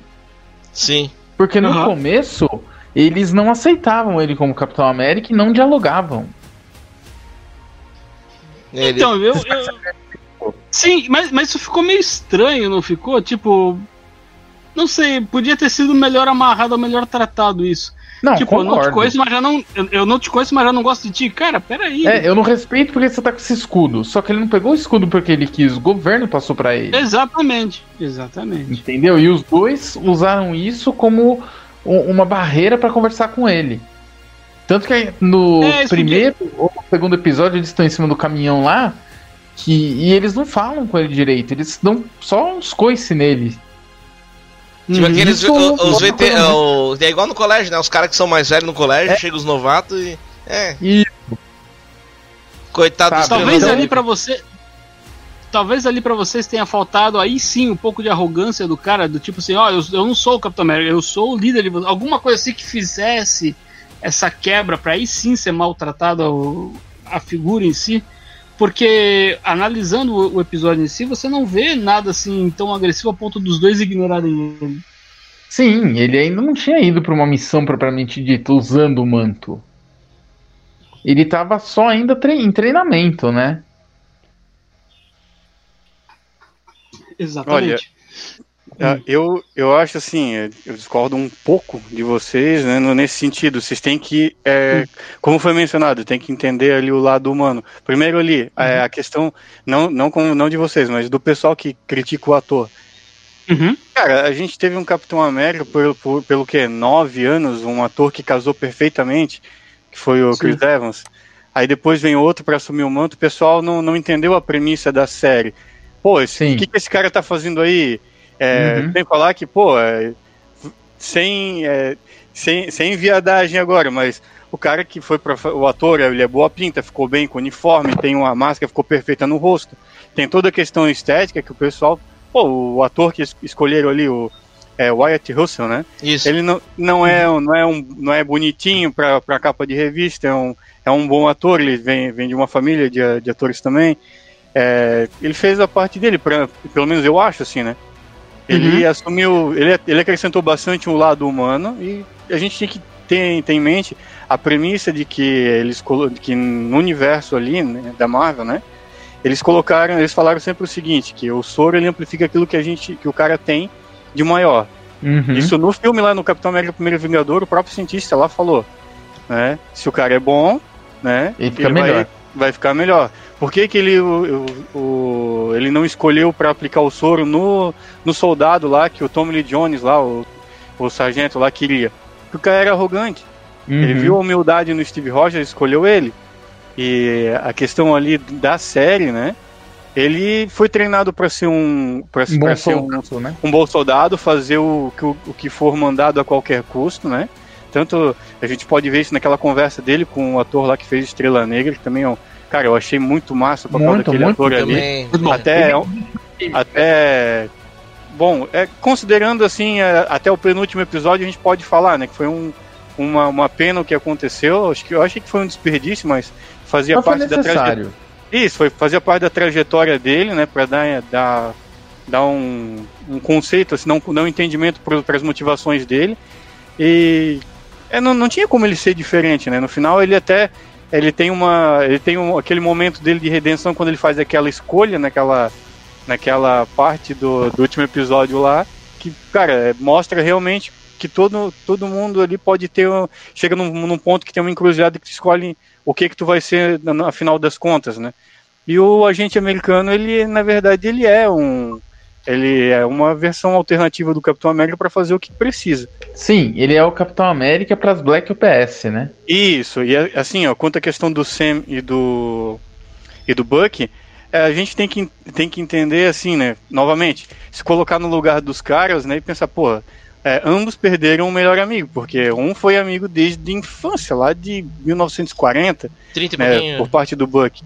sim. Porque no Aham. começo, eles não aceitavam ele como Capitão América e não dialogavam. Ele, Então, eu. eu- Sim, mas, mas isso ficou meio estranho, não ficou? Tipo. Não sei, podia ter sido melhor amarrado, melhor tratado isso. Não, tipo, eu não te concordo. conheço, mas já não. Eu, eu não te conheço, mas já não gosto de ti. Cara, peraí. É, eu não respeito porque você tá com esse escudo. Só que ele não pegou o escudo porque ele quis, o governo passou pra ele. Exatamente. Exatamente. Entendeu? E os dois usaram isso como uma barreira pra conversar com ele. Tanto que no É, primeiro ou no segundo episódio eles estão em cima do caminhão lá que, e eles não falam com ele direito, eles dão só uns coice nele. Tipo Uhum. aqueles. Isso o- os é uma VT, é, o- é igual no colégio, né? Os caras que são mais velhos no colégio, É. chegam os novatos e. É. E Coitado dos Talvez Então- ali pra você. Talvez ali pra vocês tenha faltado aí sim um pouco de arrogância do cara, do tipo assim, ó, eu, eu não sou o Capitão América, eu sou o líder de vocês. Alguma coisa assim que fizesse essa quebra pra aí sim ser maltratado a figura em si. Porque analisando o, episódio em si, você não vê nada assim tão agressivo a ponto dos dois ignorarem ele. sim, ele ainda não tinha ido pra uma missão propriamente dita usando o manto. Ele tava só ainda tre- em treinamento, né? Exatamente. Ah, Eu, eu acho assim, eh, eu discordo um pouco de vocês, né, nesse sentido. Vocês têm que, eh, como foi mencionado, tem que entender ali o lado humano. Primeiro ali, eh, a questão, não, não, com, não de vocês, mas do pessoal que critica o ator. Uhum. Cara, a gente teve um Capitão América por, por- pelo que? Nove anos, um ator que casou perfeitamente, que foi o Sim. Chris Evans. Aí depois vem outro para assumir o manto, o pessoal não, não entendeu a premissa da série. Pô, o que, que esse cara tá fazendo aí? É, Uhum. Sem falar que, pô, é, sem, é, sem, sem viadagem agora, mas o cara que foi pra, o ator, ele é boa pinta, ficou bem com o uniforme, tem uma máscara, ficou perfeita no rosto. Tem toda a questão estética que o pessoal, pô, o ator que es- escolheram ali, o é, Wyatt Russell, né? Isso. Ele não, não, é, não, é um, não é bonitinho pra, pra capa de revista, é um, é um bom ator, ele vem, vem de uma família de, de atores também. É, ele fez a parte dele, pra, pelo menos eu acho assim, né? Ele assumiu, ele, ele acrescentou bastante o lado humano e a gente tinha que ter, ter em mente a premissa de que eles que no universo ali né, da Marvel, né? Eles colocaram, eles falaram sempre o seguinte, que o soro ele amplifica aquilo que a gente, que o cara tem de maior. Uhum. Isso no filme lá no Capitão América Primeiro Vingador, o próprio cientista lá falou, né? Se o cara é bom, né? Ele fica vai-. Vai, ficar melhor. Por que, que ele, o, o, ele não escolheu para aplicar o soro no, no soldado lá, que o Tommy Lee Jones lá, o, o sargento lá queria? Porque o cara era arrogante. Uhum. Ele viu a humildade no Steve Rogers, escolheu ele. E a questão ali da série, né? Ele foi treinado para ser um para um, bom ser um, né? um bom soldado, fazer o, o, o que for mandado a qualquer custo, né? Tanto a gente pode ver isso naquela conversa dele com o ator lá que fez Estrela Negra, que também é um. Cara, eu achei muito massa o papel muito, daquele muito, ator também. ali. Até, até. Bom, é, considerando assim, é, até o penúltimo episódio a gente pode falar, né? Que foi um, uma, uma pena o que aconteceu. Acho que, eu achei que foi um desperdício, mas fazia Não parte da trajetória. Isso, foi, fazia parte da trajetória dele, né? Pra dar, dar, dar um, um conceito, assim, não, não um entendimento para as motivações dele. E é, não, não tinha como ele ser diferente, né? No final ele até ele tem uma ele tem um, aquele momento dele de redenção quando ele faz aquela escolha naquela naquela parte do, do último episódio lá que cara mostra realmente que todo, todo mundo ali pode ter chega num, num ponto que tem uma encruzilhada que escolhe o que que tu vai ser no final das contas, né? E o agente americano ele na verdade ele é um ele é uma versão alternativa do Capitão América para fazer o que precisa. Sim, ele é o Capitão América para as Black UPS, né? Isso, e assim, ó, quanto à questão do Sam e do e do Buck, é, a gente tem que, tem que entender assim, né? Novamente, se colocar no lugar dos caras, né, e pensar, pô, é, ambos perderam o melhor amigo, porque um foi amigo desde a infância, lá de 1940, 30 né, por parte do Buck.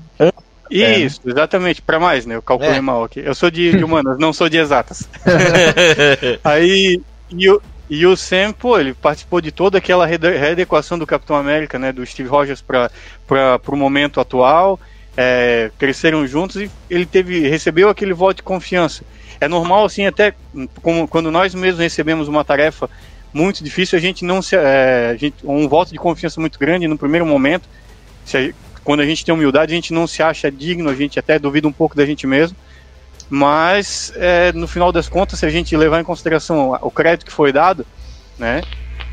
É. Isso, é. exatamente, para mais, né? Eu calculei é. mal aqui. Eu sou de, de humanas, não sou de exatas. <laughs> Aí, e o, e o Sam, pô, ele participou de toda aquela readequação do Capitão América, né? Do Steve Rogers para o momento atual. É, cresceram juntos e ele teve recebeu aquele voto de confiança. É normal, assim, até como, quando nós mesmos recebemos uma tarefa muito difícil, a gente não se. É, a gente, um voto de confiança muito grande no primeiro momento. Se, quando a gente tem humildade, a gente não se acha digno, a gente até duvida um pouco da gente mesmo. Mas, é, no final das contas, se a gente levar em consideração o crédito que foi dado, né,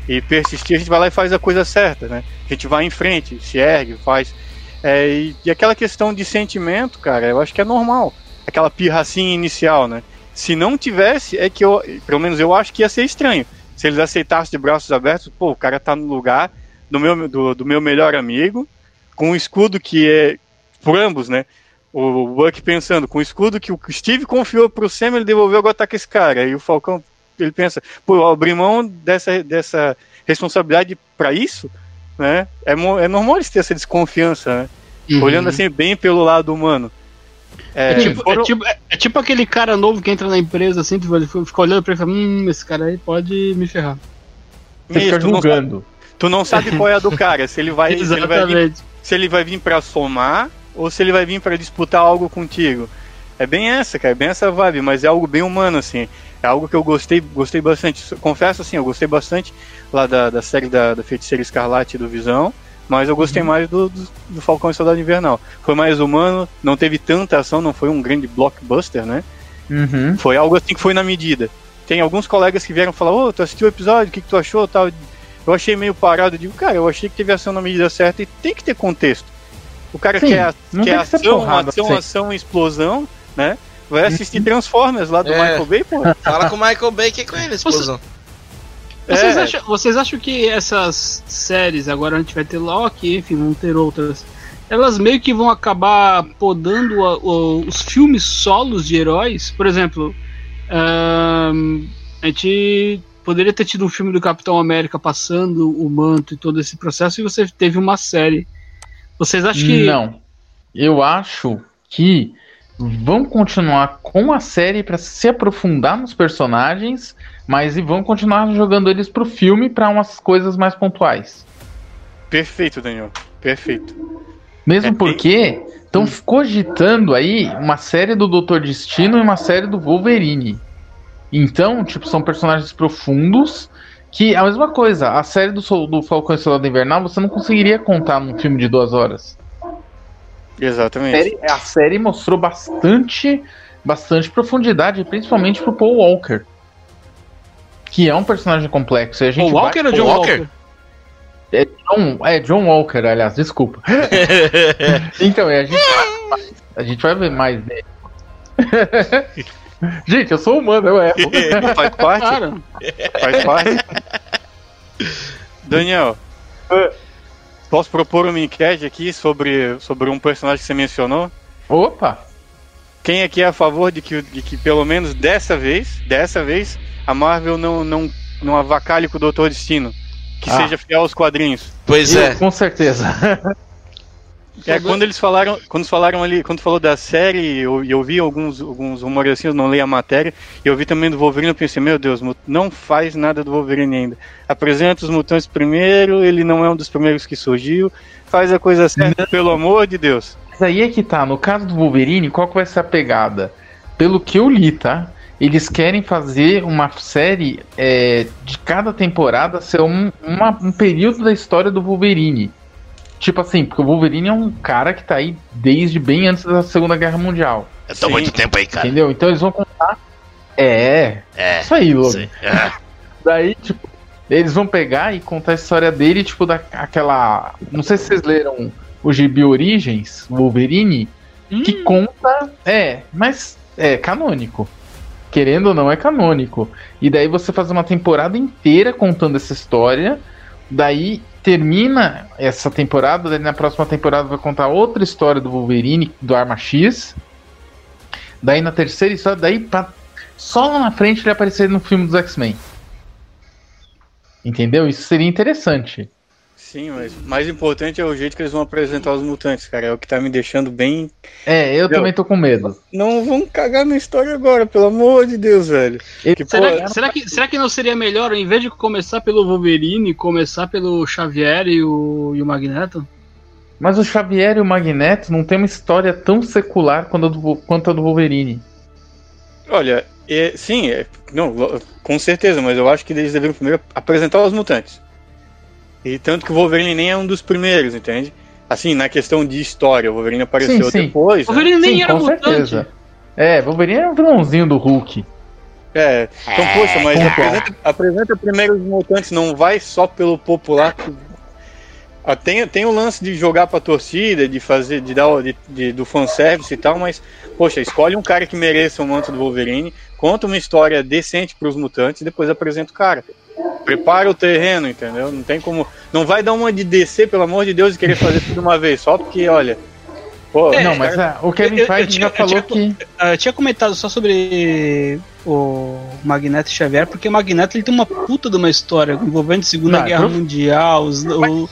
e persistir, a gente vai lá e faz a coisa certa, né? A gente vai em frente, se ergue, faz. É, e, e, aquela questão de sentimento, cara, eu acho que é normal. Aquela pirracinha inicial, né? Se não tivesse, é que eu, pelo menos eu acho que ia ser estranho. Se eles aceitassem de braços abertos, pô, o cara tá no lugar do meu, do, do meu melhor amigo, com um escudo que é por ambos, né? O Buck pensando, com o escudo que o Steve confiou pro Sam, ele devolveu, agora tá com esse cara. E o Falcão, ele pensa, pô, eu abri mão dessa, dessa responsabilidade para isso, né? É, é normal eles ter essa desconfiança, né? Uhum. Olhando assim, bem pelo lado humano. É, é, tipo, foram... é, tipo, é, é, tipo, aquele cara novo que entra na empresa assim, ele fica olhando pra ele e fala, hum, esse cara aí pode me ferrar. Você fica julgando. Tu não sabe qual é a do cara, se ele vai, se ele vai vir, <laughs> se ele vai vir para somar ou se ele vai vir para disputar algo contigo. É bem essa, cara, é bem essa vibe, mas é algo bem humano, assim. É algo que eu gostei, gostei bastante. Confesso, assim, eu gostei bastante lá da, da série da, da Feiticeira Escarlate do Visão, mas eu gostei uhum. mais do, do, do, Falcão e Soldado Invernal. Foi mais humano, não teve tanta ação, não foi um grande blockbuster, né? Uhum. Foi algo assim que foi na medida. Tem alguns colegas que vieram falar, ô, oh, tu assistiu o episódio, o que, que tu achou, tal eu achei meio parado, digo, cara, eu achei que teve ação na medida certa e tem que ter contexto. O cara Sim, quer, quer ação, porrada, ação, ação, ação, explosão, né? Vai assistir Transformers lá do é. Michael Bay, pô. <laughs> Fala com o Michael Bay que é com ele, explosão. Vocês, é. acham, vocês acham que essas séries, agora a gente vai ter Loki, enfim, vão ter outras, elas meio que vão acabar podando a, os filmes solos de heróis? Por exemplo, um, a gente poderia ter tido um filme do Capitão América passando o manto e todo esse processo e você teve uma série. Vocês acham que. Não. Eu acho que vão continuar com a série para se aprofundar nos personagens, mas e vão continuar jogando eles pro filme para umas coisas mais pontuais. Perfeito, Daniel. Perfeito. Mesmo é, porque estão hum. cogitando aí uma série do Doutor Destino e uma série do Wolverine. Então, tipo, são personagens profundos que a mesma coisa, a série do, do Falcão e Soldado Invernal você não conseguiria contar num filme de duas horas. Exatamente. A série, a série mostrou bastante, bastante profundidade, principalmente pro Paul Walker. Que é um personagem complexo. E a gente Paul Walker ou John Walker? Walker? É John, é John Walker, aliás, desculpa. <laughs> então, e a gente A gente vai ver mais dele. <laughs> gente, eu sou humano, eu erro. <laughs> Faz parte. Faz parte. Daniel, posso propor uma enquete aqui sobre, sobre um personagem que você mencionou? Opa! Quem aqui é a favor de que, de que pelo menos dessa vez, dessa vez, a Marvel não, não, não avacalhe com o Doutor Destino? Que Ah. seja fiel aos quadrinhos. Pois Eu, é. Com certeza. <laughs> É, quando eles falaram, quando falaram ali, quando falou da série, eu, eu vi alguns, alguns rumores assim, eu não li a matéria, e eu vi também do Wolverine, eu pensei, meu Deus, não faz nada do Wolverine ainda. Apresenta os mutantes primeiro, ele não é um dos primeiros que surgiu, faz a coisa certa, pelo amor de Deus. Mas aí é que tá, no caso do Wolverine, qual que vai ser a pegada? Pelo que eu li, tá? Eles querem fazer uma série é, de cada temporada ser um, uma- um período da história do Wolverine. Tipo assim, porque o Wolverine é um cara que tá aí desde bem antes da Segunda Guerra Mundial. Eu tô Sim. muito tempo aí, cara. Entendeu? Então eles vão contar. É, É. isso aí. Sei. É. <laughs> Daí, tipo, eles vão pegar e contar a história dele, tipo, daquela. Não sei se vocês leram o Gibi Origens, Wolverine, que conta. É, mas é canônico. Querendo ou não, é canônico. E daí você faz uma temporada inteira contando essa história. Daí termina essa temporada, daí na próxima temporada vai contar outra história do Wolverine, do Arma X. Daí na terceira história, daí pra, só lá na frente ele aparecer no filme dos X-Men. Entendeu? Isso seria interessante. Sim, mas o mais importante é o jeito que eles vão apresentar os mutantes, cara. É o que tá me deixando bem. É, eu também tô com medo. Não vão cagar na história agora, pelo amor de Deus, velho. Que, pô, será, será que, será que não seria melhor, em vez de começar pelo Wolverine, começar pelo Xavier e o, e o Magneto? Mas o Xavier e o Magneto não tem uma história tão secular quanto a do, quanto a do Wolverine. Olha, é, sim, é, não, com certeza, mas eu acho que eles deveriam primeiro apresentar os mutantes. E tanto que o Wolverine nem é um dos primeiros, entende? Assim, na questão de história, o Wolverine apareceu Sim, sim. depois. O né? Wolverine nem Sim, era com mutante. certeza. É, Wolverine é um vilãozinho do Hulk. É, então, poxa, mas É. apresenta, apresenta primeiro os mutantes, não vai só pelo popular. Ah, Tem, tem o lance de jogar pra torcida, de fazer, de dar o- de, de- do fanservice e tal, mas, poxa, escolhe um cara que mereça o manto do Wolverine, conta uma história decente pros mutantes e depois apresenta o cara. Prepara o terreno, entendeu? Não tem como. Não vai dar uma de descer, pelo amor de Deus, e querer fazer tudo de uma vez, só porque, olha. Pô, É, não, mas ah, o Kevin eu- eu Feige já eu falou tinha- que. Ah, eu tinha comentado só sobre o Magneto Xavier, porque o Magneto ele tem uma puta de uma história envolvendo Segunda Não, Guerra eu- Mundial, os- o,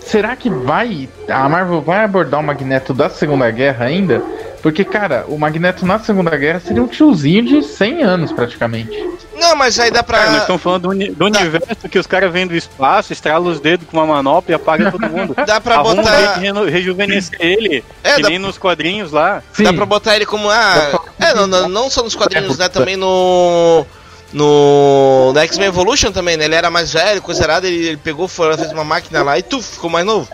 Será que vai. A Marvel vai abordar o Magneto da Segunda Guerra ainda? Porque, cara, o Magneto na Segunda Guerra seria um tiozinho de 100 anos praticamente. Não, mas aí dá pra. Cara, nós estamos falando do, uni- do universo que os caras vêm do espaço, estralam os dedos com uma manopla e apagam todo <laughs> mundo. Dá pra Arruma um botar. de reno- rejuvenescer ele, É, que dá, nem nos quadrinhos lá. Sim, dá pra botar ele como. Ah, é, não, não, não só nos quadrinhos, né? Também no. No. No X-Men Evolution também, né? Ele era mais velho, coisa errada, ele, ele pegou, foi, fez uma máquina lá e tu ficou mais novo.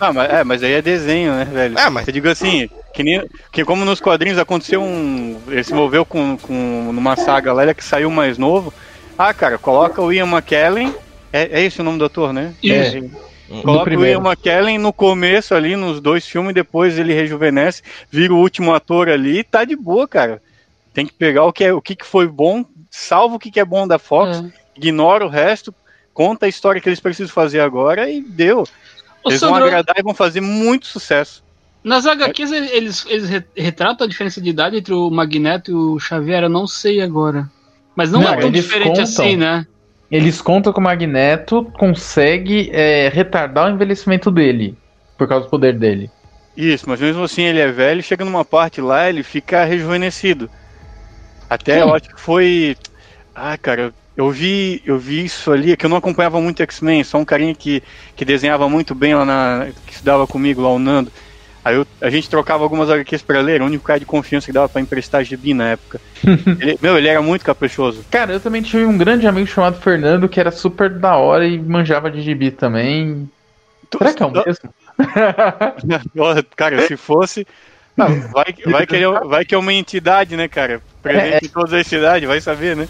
Ah, mas, é, mas aí é desenho, né, velho? É, mas- Eu digo assim, que, nem, que como nos quadrinhos aconteceu um. Ele se envolveu com, com numa saga lá, é que saiu mais novo. Ah, cara, coloca o Ian McKellen. É, é esse o nome do ator, né? Isso. É. Do Coloca o. Ian McKellen no começo ali, nos dois filmes, depois ele rejuvenesce, vira o último ator ali e tá de boa, cara. Tem que pegar o que, é, o que, que foi bom, salva o que, que é bom da Fox, É. ignora o resto, conta a história que eles precisam fazer agora e deu. Ô, Eles vão Sandro, agradar e vão fazer muito sucesso. Nas HQs eles, eles re- retratam a diferença de idade entre o Magneto e o Xavier, eu não sei agora. Mas não, Não, é tão diferente contam. assim, né? Eles contam que o Magneto consegue é, retardar o envelhecimento dele. Por causa do poder dele. Isso, mas mesmo assim ele é velho, chega numa parte lá, ele fica rejuvenescido. Até eu acho que foi. Ah, cara, eu vi, eu vi isso ali, que eu não acompanhava muito X-Men, só um carinha que, que desenhava muito bem lá na. que estudava comigo lá, o Nando. Aí eu- a gente trocava algumas HQs pra ler, o único cara de confiança que dava pra emprestar gibi na época. <laughs> Ele- meu, ele era muito caprichoso. Cara, eu também tive um grande amigo chamado Fernando que era super da hora e manjava de gibi também. Será que é o mesmo? <laughs> Cara, se fosse. Não, vai, que- vai, que ele é, vai que é uma entidade, né, cara? Presente em todas as cidades, vai saber, né?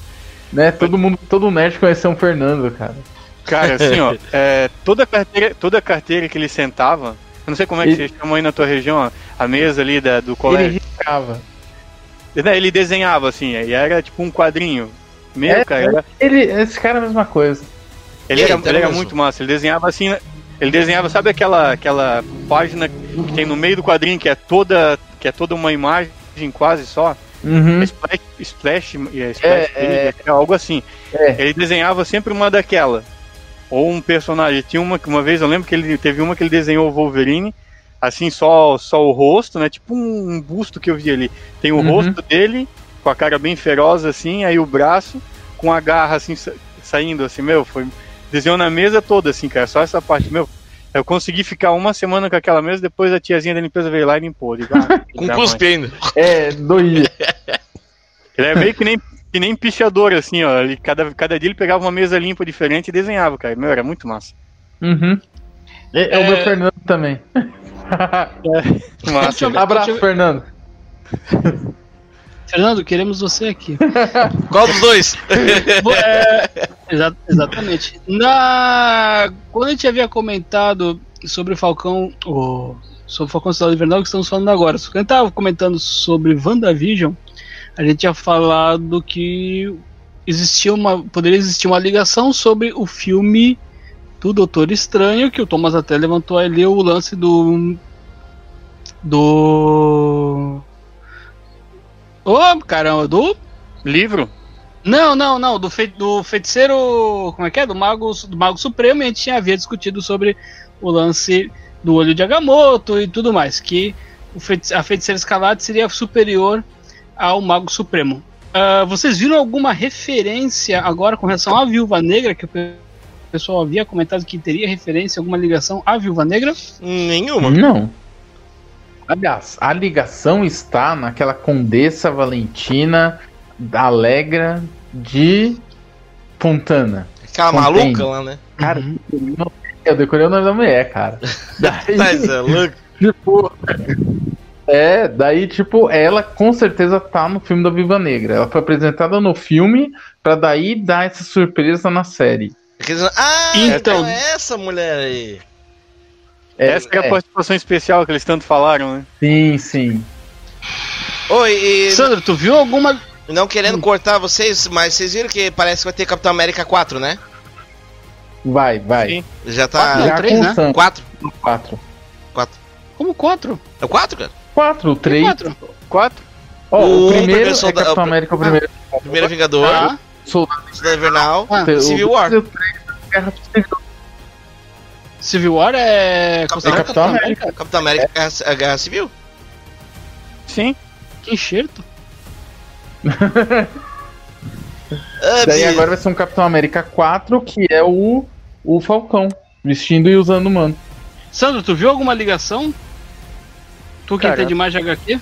né? Todo mundo, todo nerd conheceu um Fernando, cara. Cara, assim, ó, <laughs> é, toda, carteira, toda carteira que ele sentava, Eu não sei como é que Ele- você chama aí na tua região, a, mesa ali da, do colégio. Ele riscava. Ele, ele desenhava assim, e era tipo um quadrinho. Meu, É, cara, era- Ele, esse cara é a mesma coisa. ele era, ele era mesmo. muito massa. Ele desenhava assim. Ele desenhava, sabe aquela, aquela página que tem no meio do quadrinho que é toda, que é toda uma imagem quase só? Uhum. Splash, splash, é, splash É, page, é algo assim. É. Ele desenhava sempre uma daquela. Ou um personagem. Tinha uma que uma vez eu lembro que ele teve uma que ele desenhou o Wolverine, assim, só, só o rosto, né? Tipo um, busto que eu vi ali. Tem o Uhum. rosto dele, com a cara bem feroz, assim, aí o braço, com a garra assim, sa- saindo, assim, meu, foi. Desenhou na mesa toda, assim, cara. Só essa parte, meu. Eu consegui ficar uma semana com aquela mesa, depois a tiazinha da limpeza veio lá e limpou. Digo, ah, <laughs> Com cuspe ainda. É, doía. <laughs> Ele é meio que nem, que nem pichador, assim, ó. Ele, cada, cada dia ele pegava uma mesa limpa diferente e desenhava, cara. Meu, era muito massa. Uhum. É, é o É. meu Fernando também. <laughs> Massa. Eu ver. Abraço, Fernando. Fernando, queremos você aqui. <laughs> Qual dos dois? É, exa- exatamente. Na, quando a gente havia comentado sobre o Falcão, o, sobre o Falcão Soldado Invernal, que estamos falando agora. Quando a gente estava comentando sobre WandaVision, a gente tinha falado que existia uma, poderia existir uma ligação sobre o filme do Doutor Estranho, que o Thomas até levantou ali o lance do. Do. Ô, caramba, do Livro? não, não, não, do, fei- do feiticeiro. Como é que é? Do Mago, do Mago Supremo, e a gente tinha havia discutido sobre o lance do olho de Agamotto e tudo mais. Que o feiti- a feiticeira seria superior ao Mago Supremo. Ah, vocês viram alguma referência agora com relação à Viúva Negra? Que o pe- pessoal havia comentado que teria referência, alguma ligação à Viúva Negra? Nenhuma. Não. Aliás, a ligação está naquela Condessa Valentina Alegra de Fontana. Aquela Contém. maluca lá, né? Cara, Uhum. eu decorei o nome da mulher, cara. Daí, <laughs> Mas é louco. tipo. É, daí, tipo, ela com certeza tá no filme da Viva Negra. Ela foi apresentada no filme pra daí dar essa surpresa na série. Ah, Então. então é essa mulher aí. É, Essa é a é, participação especial que eles tanto falaram, né? Sim, sim. Oi, e Sandro, tu viu alguma. não querendo cortar vocês, mas vocês viram que parece que vai ter Capitão América 4, né? Vai, vai. Sim. Já tá. não. Já três, com né? o Sam, 4? quatro. Como quatro? É o 4, cara? Quatro, três. Quatro. Quatro? Ó, O o, primeiro primeiro é Capitão América, o primeiro. Primeiro Vingador, Tá. Soldado Invernal, Ah, o- Civil War. Guerra Civil. War é. Capitão considerado Capitão América. Capitão América Guerra, a Guerra Civil. Sim. Que enxerto. <laughs> Ah, Daí agora vai ser um Capitão América 4, que é o, o Falcão. Vestindo e usando o mano. Sandro, tu viu alguma ligação? Tu que entende mais de HQ?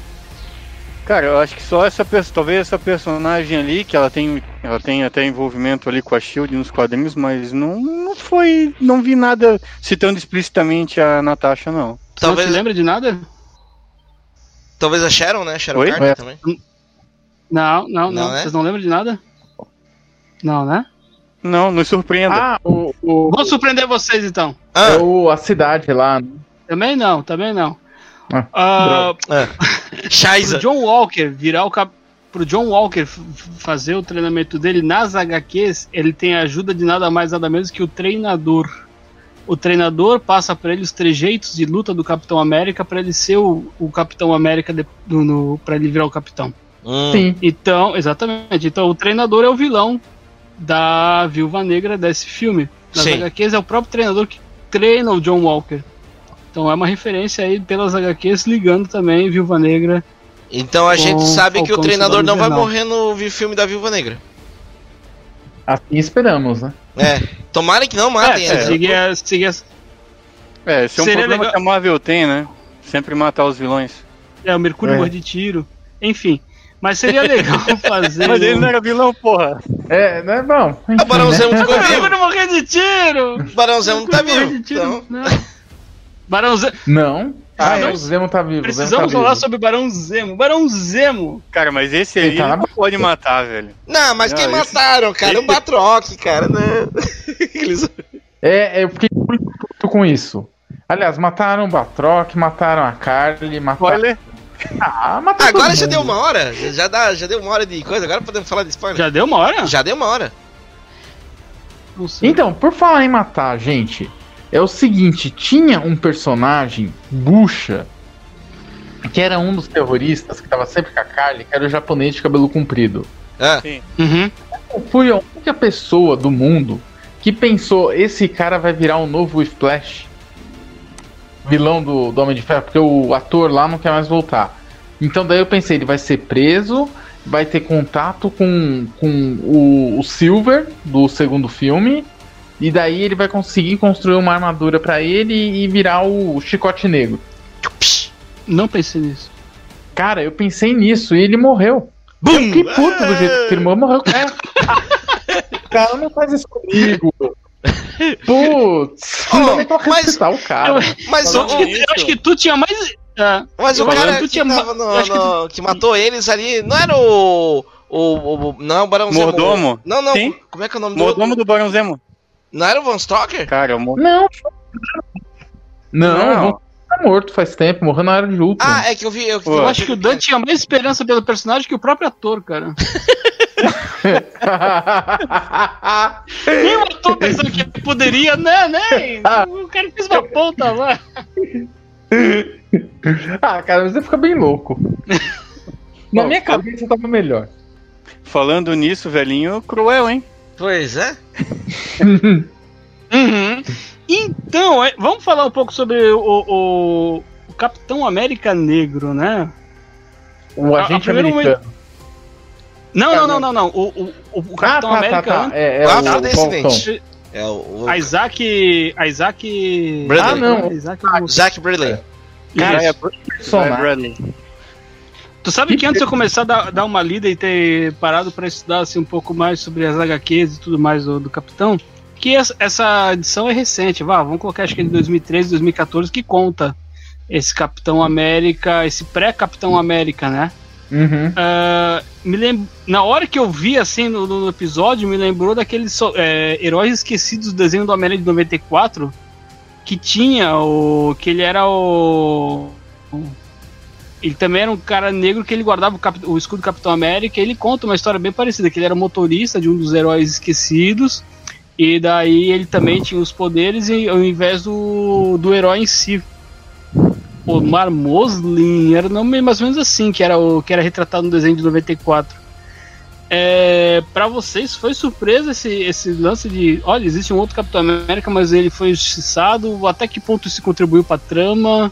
Cara, eu acho que só essa pessoa, talvez essa personagem ali, que ela tem, ela tem até envolvimento ali com a Shield nos quadrinhos, mas não, não foi, não vi nada citando explicitamente a Natasha, não. Não talvez, se lembra de nada? talvez a Sharon, né? Sharon Oi? Carter É. também. Não, não, não. Não, né? Vocês não lembram de nada? Não, né? Não, nos surpreenda. Ah, o, o, Vou surpreender vocês então. é Ah, o, a cidade lá. né? Também não, também não. Ah, <laughs> pro Shaiza. John Walker virar o cap... Pro John Walker fazer o treinamento dele nas HQs, ele tem a ajuda de nada mais nada menos que o treinador. O treinador passa para ele os trejeitos de luta do Capitão América para ele ser o, o Capitão América de, no, no, para ele virar o Capitão. Hum. Sim. Então, exatamente. Então, o treinador é o vilão da Viúva Negra desse filme. Nas Sim. HQs é o próprio treinador que treina o John Walker. Então é uma referência aí pelas HQs ligando também Viúva Negra. Então a gente sabe que o Falcão treinador não vai morrer no filme da Viúva Negra. Assim esperamos, né? É. Tomara que não matem é, ela. seguir, a- seguir a- É, esse é um Seria problema legal- que a Marvel tem, né? Sempre matar os vilões. é, o Mercúrio É. morre de tiro. Enfim. Mas seria legal <laughs> fazer. Mas ele não era vilão, porra. É, né? Bom. <laughs> O enfim, Barão né? Zemo ficou O vivo. Mercúrio morrer de tiro! O Barão Zemo não tá vivo. morrer de tiro. Então, Não. Barão Zemo. Não. Ah, é, Não. o Zemo tá vivo. Precisamos tá falar vivo. sobre Barão Zemo. Barão Zemo! Cara, mas esse aí Ele tá não pode matar, velho. Não, mas Não, quem esse- mataram, cara? O Batroc, cara, né? <laughs> Eles- É, é, eu fiquei muito puto com isso. Aliás, mataram o Batroc, mataram a Carly, mataram. Spoiler. Ah, mataram Agora já mundo. deu uma hora? Já, dá, já deu uma hora de coisa? Agora podemos falar de spoiler? Já deu uma hora? Já deu uma hora. Então, por falar em matar, gente, é o seguinte: tinha um personagem, Bucha, que era um dos terroristas que tava sempre com a Carly, que era o japonês de cabelo comprido. Ah, Uhum. Eu fui a única pessoa do mundo que pensou: esse cara vai virar um novo Splash, vilão do, do Homem de Ferro, porque o ator lá não quer mais voltar. Então, daí eu pensei: ele vai ser preso, vai ter contato com, com o, o Silver do segundo filme, e daí ele vai conseguir construir uma armadura pra ele e virar o Chicote Negro. Não pensei nisso. Cara, eu pensei nisso e ele morreu. Eu fiquei puto do jeito que ele morreu. morreu. É. <laughs> cara, não faz isso comigo. Putz, Oh, não pra mas- o cara. Mas Eu que, eu acho que tu tinha mais. é, mas o eu cara que tinha tava ma- no- eu acho que tu- no- que matou eles ali não era o. O, o- não é o Barão Zemo. Mordomo? Não, não. Sim. Como é que é o nome Mordomo do. do Barão Zemo. Não era o Von Stalker? Cara, o Mor- Não. Não, Não. Tá morto faz tempo, morreu na era de Ultron. Ah, é que eu vi. Eu, Eu acho que o Dan tinha mais esperança pelo personagem que o próprio ator, cara. <laughs> <laughs> Nem o ator pensando que poderia, né, né? O cara fez uma ponta lá. <laughs> ah, cara, você fica bem louco. Na Bom, minha cabeça tava melhor. Falando nisso, velhinho, cruel, hein? Pois é. <laughs> Uhum. Então, é, vamos falar um pouco sobre o, o- o Capitão América Negro, né? O A- a agente primeiro americano. Não, não, não, não, não. O, o, o Ah, Capitão tá, tá, América tá. É, é O o afrodescendente. Falcão. É o. o A Isaac. A Isaac. Bradley. Ah, não. A Isaac, Zack Bradley. Cara, personagem. Bradley. Tu sabe que antes de eu começar a dar, dar uma lida e ter parado pra estudar assim, um pouco mais sobre as HQs e tudo mais do, do Capitão, que essa, essa edição é recente, vá, vamos colocar acho que é de 2013, 2014, que conta esse Capitão América, esse pré-Capitão América, né? Uhum. Ah, me lem... Na hora que eu vi assim no, no episódio, me lembrou daqueles é, Heróis Esquecidos do desenho do América de 94, que tinha o. que ele era o. o- Ele também era um cara negro que ele guardava o, cap- o escudo do Capitão América. E ele conta uma história bem parecida: que ele era motorista de um dos heróis esquecidos. E daí ele também tinha os poderes e, ao invés do, do herói em si. Omar Moslin, era o nome mais ou menos assim, que era o que era retratado no desenho de 94. É, para vocês foi surpresa esse, esse lance de, olha, existe um outro Capitão América, mas ele foi injustiçado, até que ponto isso contribuiu pra trama?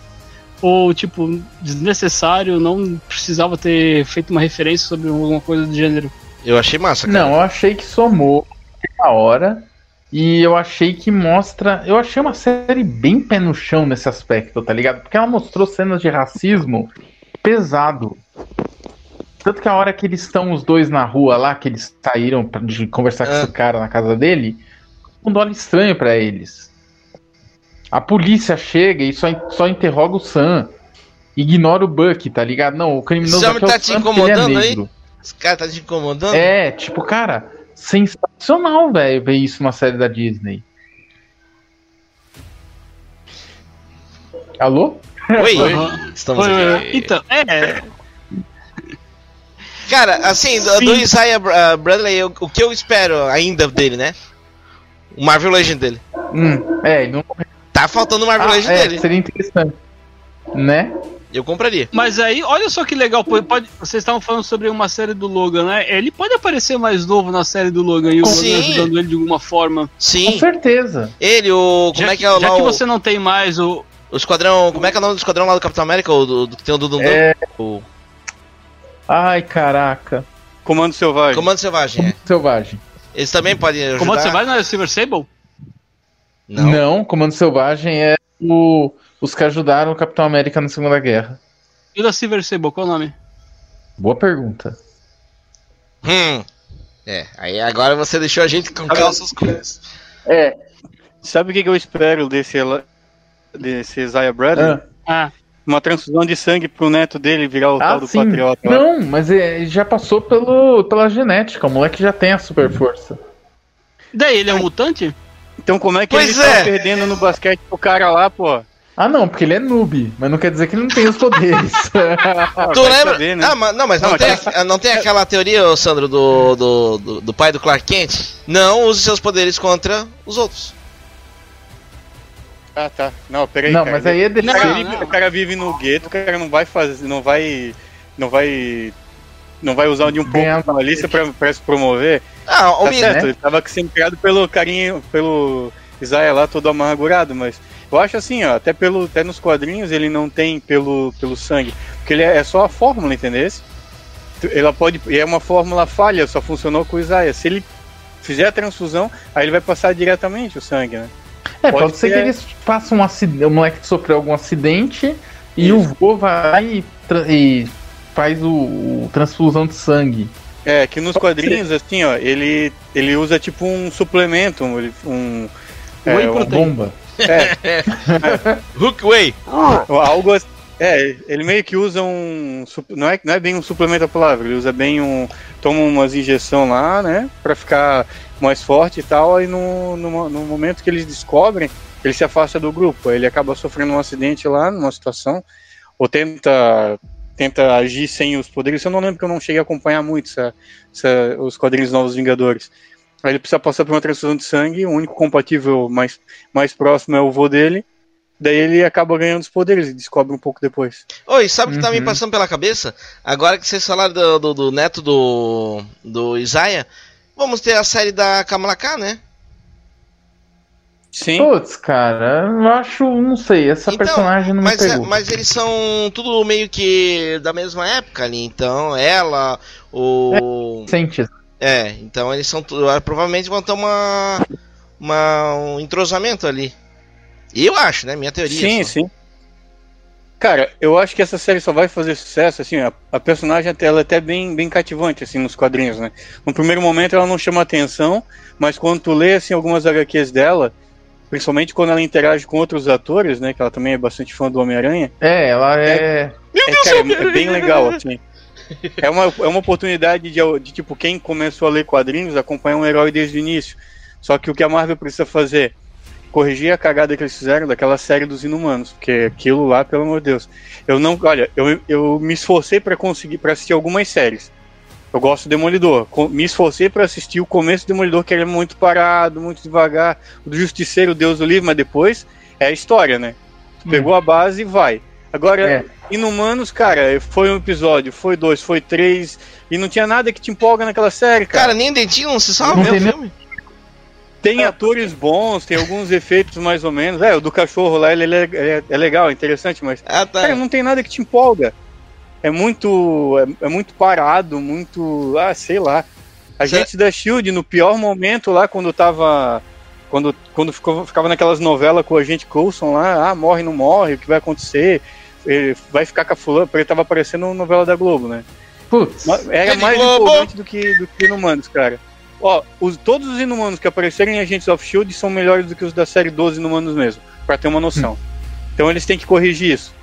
Ou, tipo, desnecessário, não precisava ter feito uma referência sobre alguma coisa do gênero. Eu achei massa, cara. Não, eu achei que somou na hora. E eu achei que mostra. Eu achei uma série bem pé no chão nesse aspecto, tá ligado? Porque ela mostrou cenas de racismo pesado. Tanto que a hora que eles estão os dois na rua lá, que eles saíram pra, de conversar com Ah. esse cara na casa dele, mundo olha estranho pra eles. A polícia chega e só, só interroga o Sam. Ignora o Buck, tá ligado? Não, o criminoso Esse aqui é tá o te Sam, é incomodando aí? negro. Esse cara tá te incomodando? É, tipo, cara, sensacional, velho, ver isso numa série da Disney. Alô? Oi, Aham. estamos Foi- aqui. então, é. Cara, assim, do, Sim. do Isaiah Bra- Bradley, eu- o que eu espero ainda dele, né? O Marvel Legend dele. Hum, é, ele não. Tá faltando o Marvel Ah, Legend é, dele. seria interessante. Né? Eu compraria. Mas aí, olha só que legal, pô, pode, vocês estavam falando sobre uma série do Logan, né? Ele pode aparecer mais novo na série do Logan e o Sim. Logan ajudando ele de alguma forma. Com Sim. certeza. Ele, o. Como já é que é o já lá, que o, você não tem mais o. o esquadrão. Como é que é o nome do esquadrão lá do Capitão América? O do, do que tem o Dudum É. O Ai, caraca. Comando Selvagem. Comando Selvagem, é. Selvagem. Eles também podem ajudar. Comando você vai na Silver Sable? Não. Comando Selvagem é o- os que ajudaram o Capitão América na Segunda Guerra. E da Silver Sable, qual o nome? Boa pergunta. Hum. É, aí agora você deixou a gente com calças coisas. É. Sabe o que, eu espero desse, desse Isaiah Bradley? Ah, Ah, Uma transfusão de sangue pro neto dele virar o ah, tal do sim. patriota. Não, mas é, ele já passou pelo, pela genética. O moleque já tem a super força. daí ele é um mutante? Então como é que Pois ele é. tá perdendo no basquete pro cara lá, pô? Ah, não, porque ele é noob, mas não quer dizer que ele não tem os poderes. <laughs> tu lembra? Saber, né? Ah, mas, não, mas não, não, tem, mas... não tem aquela teoria, Sandro, do, do, do, do, pai do Clark Kent? Não use seus poderes contra os outros. Ah, tá. Não, peraí. Não, cara. mas aí é defesa. O, cara vive, o cara vive no gueto, o cara não vai fazer. Não vai. Não vai. Não vai usar de um pouco na lista pra, pra se promover. Ah, o tá certo, né? ele tava sendo criado pelo carinho, pelo Isaiah lá todo amargurado, mas eu acho assim, ó, até, pelo, até nos quadrinhos ele não tem pelo, pelo sangue. Porque ele é, é só a fórmula, entendeu? Ela pode. E é uma fórmula falha, só funcionou com o Isaiah. Se ele fizer a transfusão, aí ele vai passar diretamente o sangue, né? É, pode, pode ser que eles façam um acidente. O moleque sofreu algum acidente Isso. e o vô vai e, e faz o, o, transfusão de sangue. É, que nos quadrinhos, assim, ó, ele, ele usa tipo um suplemento, um. um é, uma bomba. É. <laughs> Hook Way. Algo É, ele meio que usa um. Não é, não é bem um suplemento a palavra, ele usa bem um. Toma umas injeção lá, né? Pra ficar mais forte e tal. Aí no, no, no momento que eles descobrem, ele se afasta do grupo. Aí ele acaba sofrendo um acidente lá, numa situação. Ou tenta tenta agir sem os poderes. Eu não lembro que eu não cheguei a acompanhar muito essa, essa, os quadrinhos Novos Vingadores. Aí ele precisa passar por uma transfusão de sangue, o único compatível mais, mais próximo é o vô dele. Daí ele acaba ganhando os poderes e descobre um pouco depois. Oi, sabe o que tá me uhum. passando pela cabeça? Agora que vocês falaram do, do, do neto do, do Isaiah, vamos ter a série da Kamala Khan, né? Sim. Putz, cara, eu acho, não sei, essa então, personagem não mas, me é, pegou. Mas eles são tudo meio que da mesma época ali, então ela, o... É, sente é, então eles são ah, provavelmente vão ter uma, uma um entrosamento ali. Eu acho, né? Minha teoria. Sim, só. sim. Cara, eu acho que essa série só vai fazer sucesso, assim, a, a personagem ela é até bem, bem cativante, assim, nos quadrinhos, né? No primeiro momento ela não chama atenção, mas quando tu lê, assim, algumas HQs dela, principalmente quando ela interage com outros atores, né, que ela também é bastante fã do Homem-Aranha. É, ela é... é... é, cara, é, bem legal, assim <laughs> é, uma, é uma oportunidade de, de, tipo, quem começou a ler quadrinhos acompanhar um herói desde o início. Só que o que a Marvel precisa fazer? Corrigir a cagada que eles fizeram daquela série dos Inumanos, porque aquilo lá, pelo amor de Deus. Eu não, olha, eu, eu me esforcei para conseguir, para assistir algumas séries. Eu gosto do Demolidor. Me esforcei para assistir o começo do Demolidor, que ele é muito parado, muito devagar. O do Justiceiro, Deus do Livre, mas depois é a história, né? Hum. Pegou a base e vai. Agora, é. Inumanos, cara, foi um episódio, foi dois, foi três, e não tinha nada que te empolga naquela série, cara. Cara, nem dentinho não se sabe ver o filme. Tem atores bons, tem alguns efeitos mais ou menos. É, o do cachorro lá, ele, ele é, é, legal, é interessante, mas. Ah, tá. Cara, não tem nada que te empolga. É muito. É, é muito parado, muito. Ah, sei lá. A Cê... gente da Shield, no pior momento lá, quando tava. Quando, quando ficou, ficava naquelas novelas com a gente Coulson lá, ah, morre, não morre, o que vai acontecer? ele vai ficar com a fulana, porque ele tava aparecendo novela da Globo, né? Putz. Era mais Globo. empolgante do que, do que Inumanos, cara. Ó, os, todos os Inumanos que apareceram em Agents of Shield são melhores do que os da série 12 Inumanos mesmo, pra ter uma noção. Hum. Então eles têm que corrigir isso.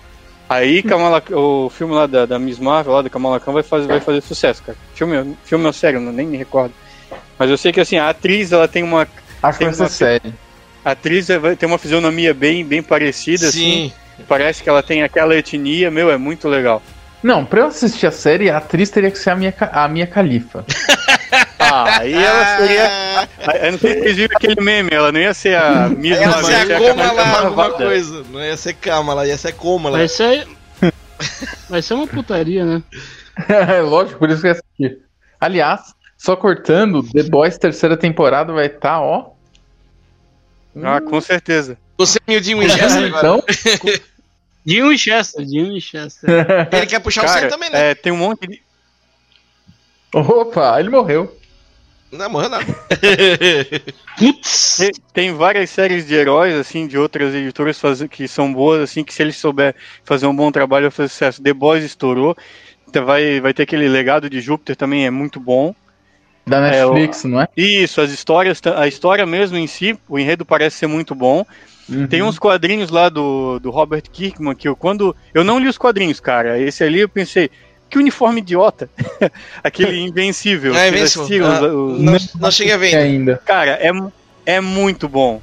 Aí Kamala, o filme lá da, da Miss Marvel, lá da Kamala Khan, vai fazer, vai fazer sucesso, cara. Filme, filme é sério, nem me recordo. Mas eu sei que assim, a atriz ela tem uma. Acho que vai ser série. A atriz vai ter uma fisionomia bem, bem parecida, Sim. assim. Parece que ela tem aquela etnia, meu, é muito legal. Não, pra eu assistir a série, a atriz teria que ser a minha, a minha califa. <laughs> ah, aí ela seria. Eu não sei se vocês viram aquele meme, ela não ia ser a mesma Ela ia ser a Kamala, alguma coisa. Não ia ser Kamala, ia ser Kamala. Vai ser. Vai ser uma putaria, né? é <laughs> lógico, por isso que eu assisti. Aliás, só cortando, The Boys terceira temporada vai estar, tá, ó. Ah, com certeza. Você é o Jim Winchester agora. Então? Jim Winchester, Jim Winchester. Ele quer puxar Cara, o centro também, né? É, tem um monte de. Opa, ele morreu. Não, morreu nada. <laughs> tem, tem várias séries de heróis, assim, de outras editoras faz, que são boas, assim, que se eles souber fazer um bom trabalho, vai fazer sucesso. The Boys estourou. Então vai, vai ter aquele legado de Júpiter também, é muito bom. Da Netflix, é, o, não é? Isso, as histórias, a história mesmo em si, o enredo parece ser muito bom. Uhum. Tem uns quadrinhos lá do, do Robert Kirkman que eu quando. Eu não li os quadrinhos, cara. Esse ali eu pensei, que uniforme idiota. <laughs> Aquele invencível. É invencível. Ah, os... não, não cheguei a ver ainda. Cara, é, é muito bom.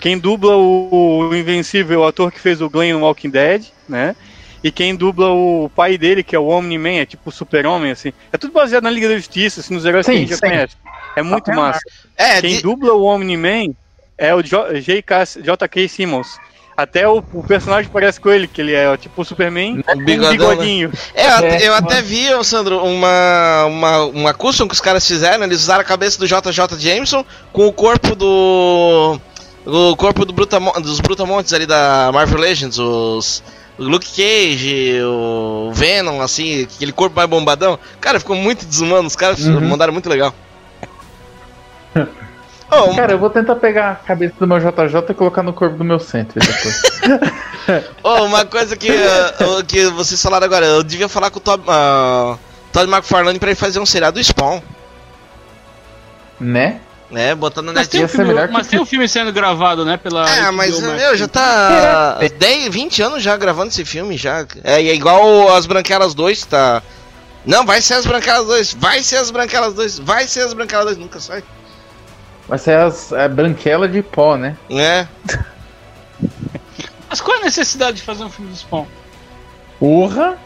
Quem dubla o, o Invencível, o ator que fez o Glenn no Walking Dead, né? E quem dubla o pai dele, que é o Omni-Man, é tipo o super-homem, assim. É tudo baseado na Liga da Justiça, assim, nos heróis Sim, que a gente já sim. conhece. É muito massa. É, Quem di- dubla o Omni-Man é o. J.K. Simmons. Até o, o personagem parece com ele, que ele é tipo o Superman o um né? bigodinho. É, eu, até- É, eu até vi, Sandro, uma, uma, uma custom que os caras fizeram, eles usaram a cabeça do JJ Jameson com o corpo do. O corpo do Brutamo, dos Brutamontes ali da Marvel Legends, os. O Luke Cage, o Venom, assim, aquele corpo mais bombadão. Cara, ficou muito desumano, os caras Uhum. mandaram muito legal. <laughs> Oh, Cara, eu vou tentar pegar a cabeça do meu JJ e colocar no corpo do meu centro depois. <laughs> Oh, uma coisa que, uh, que vocês falaram agora, eu devia falar com o Todd, uh, Todd McFarlane pra ele fazer um seriado do Spawn, né? né? Botando na Mas tem, um filme, que mas o tem um filme sendo gravado, né? Pela É, HBO mas Max. meu, já tá 10, 20 anos já gravando esse filme já. É, e é igual as Branquelas 2, tá. Não, vai ser as Branquelas 2, vai ser as Branquelas 2, vai ser as Branquelas 2, nunca sai. Vai ser as, a branquela de pó, né? Né? <laughs> Mas qual é a necessidade de fazer um filme do Spawn? Porra!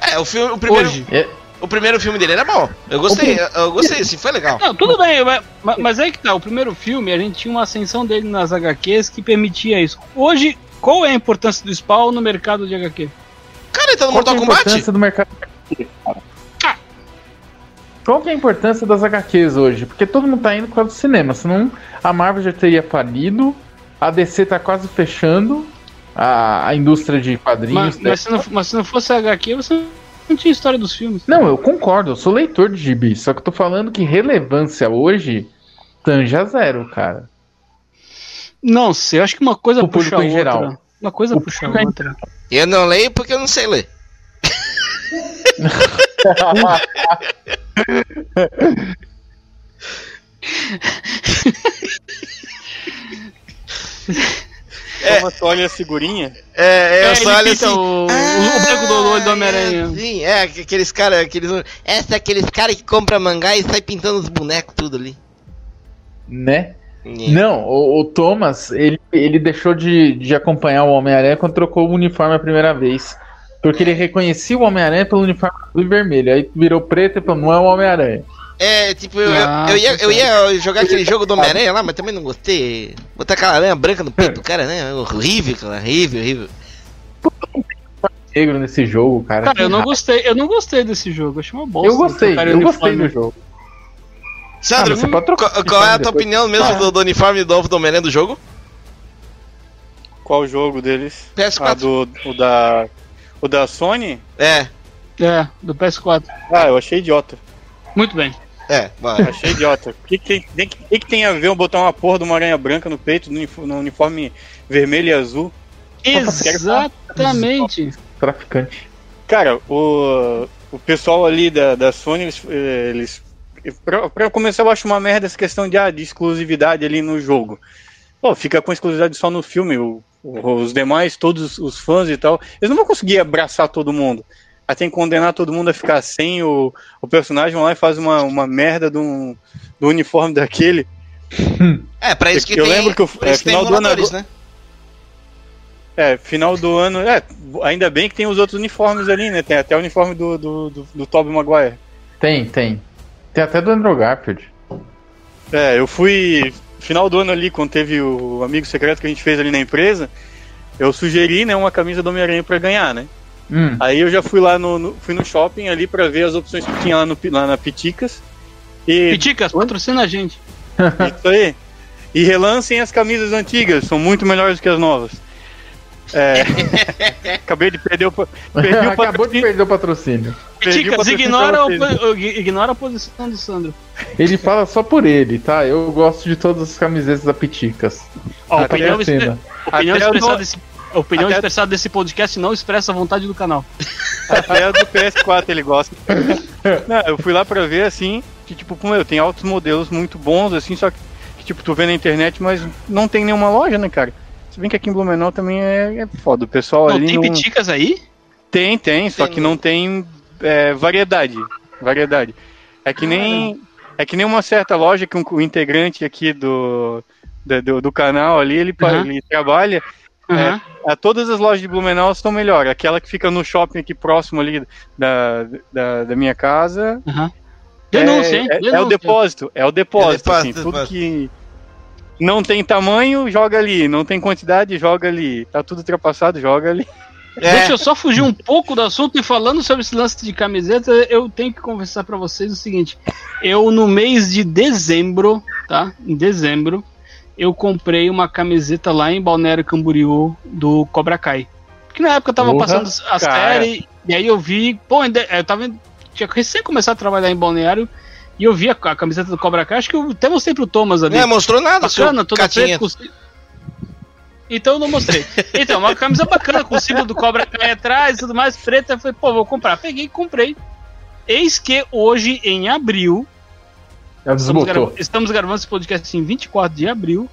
É, o filme, o primeiro, Hoje. É, o primeiro filme dele era bom. Eu gostei, eu, eu gostei, assim, foi legal. Não, tudo bem, mas, mas aí que tá. O primeiro filme, a gente tinha uma ascensão dele nas HQs que permitia isso. Hoje, qual é a importância do Spawn no mercado de HQ? Cara, ele tá no qual é Mortal a Kombat? importância do mercado Ah. Qual que é a importância das HQs hoje? Porque todo mundo tá indo por causa do cinema, senão a Marvel já teria falido, a DC tá quase fechando, a, a indústria de quadrinhos. Mas, mas, se não, mas se não fosse HQ, você não tinha história dos filmes. Não, eu concordo, eu sou leitor de gibi, só que eu tô falando que relevância hoje tanja zero, cara. Não sei, eu acho que uma coisa O puxa a outra. em geral. Uma coisa O puxa a outra. Eu não leio porque eu não sei ler. <laughs> É. Toma, tu olha a figurinha. É, É, eu só pinta assim. o, o, o branco do olho do Homem-Aranha. É, sim, é, aqueles caras, aqueles. Essa é aqueles caras que compram mangá e sai pintando os bonecos tudo ali. Né? É. Não, o, o Thomas, ele, ele deixou de, de acompanhar o Homem-Aranha quando trocou o uniforme a primeira vez. Porque ele reconhecia o Homem-Aranha pelo uniforme azul e vermelho. Aí virou preto e falou, não é o Homem-Aranha. É, tipo, eu, Ah, eu, ia, tá eu ia jogar aquele jogo do Homem-Aranha lá, mas também não gostei. Botar aquela aranha branca no peito do cara, né? Horrível, cara, horrível, horrível. Negro nesse jogo, cara. Cara, eu não gostei, eu não gostei desse jogo, achei uma bosta. Eu gostei, eu gostei do jogo. Sandro, Ah, você pode trocar qual, qual é a tua depois. opinião mesmo Ah. do, do uniforme novo do Homem-Aranha do jogo? Qual jogo deles? PS4. Ah, do, o da. O da Sony? É, É, do PS4. Ah, eu achei idiota. Muito bem. é, vai. Achei idiota. O que, que, tem- que, que, tem a ver eu botar uma porra de uma aranha branca no peito, no unif- no uniforme vermelho e azul? Exatamente. Traficante. Cara, o, o pessoal ali da, da Sony, eles. eles pra, pra começar, eu acho uma merda essa questão de, ah, de exclusividade ali no jogo. Pô, fica com exclusividade só no filme. O- os demais, todos os fãs e tal, eles não vão conseguir abraçar todo mundo. Aí tem que condenar todo mundo a ficar sem o, o personagem, vão lá e faz uma, uma merda do, do uniforme daquele. É, pra isso que Eu tem, lembro que o- é, final do ano né? É, final do ano. É, ainda bem que tem os outros uniformes ali, né? Tem até o uniforme do, do, do, do Tobey Maguire. Tem, tem. Tem até do Andrew Garfield. É, eu fui. Final do ano ali, quando teve o amigo secreto que a gente fez ali na empresa, eu sugeri, né, uma camisa do Homem-Aranha pra ganhar, né? Hum. Aí eu já fui lá no, no- fui no shopping ali pra ver as opções que tinha lá, no, lá na Piticas. E Piticas, patrocina a gente. isso aí. E relancem as camisas antigas, são muito melhores que as novas. É, <laughs> acabei de perder o, perdi o <laughs> Acabou de perder o patrocínio. Patrocínio ignora, ignora a posição do Sandro. Ele fala só por ele, tá? Eu gosto de todas as camisetas da Piticas. Ó, opinião, a opinião expressada do- desse, a opinião até- expressada desse podcast não expressa a vontade do canal. <laughs> Até a do PS4 ele gosta. Não, eu fui lá pra ver assim, que tipo, pô, meu, tem altos modelos muito bons, assim, só que, que, tipo, tu vê na internet, mas não tem nenhuma loja, né, cara? Se bem que aqui em Blumenau também é, é foda. O pessoal Não ali tem não... piticas aí? Tem, tem, só Tem que no- não tem é, variedade. Variedade. É que nem. É que nem uma certa loja que um, um integrante aqui do, do, do canal ali, ele, Uhum. ele trabalha. Aham. A, todas as lojas de Blumenau estão melhor. Aquela que fica no shopping aqui próximo ali da, da, da minha casa. aham. Denúncia, é, hein? é- é o Denúncia. depósito. É o depósito. É assim, depósito, tudo depósito. que não tem tamanho, joga ali. Não tem quantidade, joga ali. Tá tudo ultrapassado, joga ali. É, Deixa eu só fugir um pouco do assunto e falando sobre esse lance de camiseta, eu tenho que conversar pra vocês o seguinte. Eu, no mês de dezembro, tá? Em dezembro, eu comprei uma camiseta lá em Balneário Camboriú do Cobra Kai. Que na época eu tava Porra, passando a série, e aí eu vi, pô, ainda- eu tava. Tinha recém começado a trabalhar em Balneário, e eu vi a, a camiseta do Cobra Kai, acho que eu até mostrei pro Thomas ali. não é, mostrou nada, Bacana, toda catinha. preta com Então eu não mostrei. Então, uma camisa bacana com o símbolo do Cobra Kai atrás e tudo mais, preta. Eu falei, pô, vou comprar. Peguei e comprei. Eis que hoje, em abril, Ela estamos, gra- estamos gravando esse podcast em 24 de abril.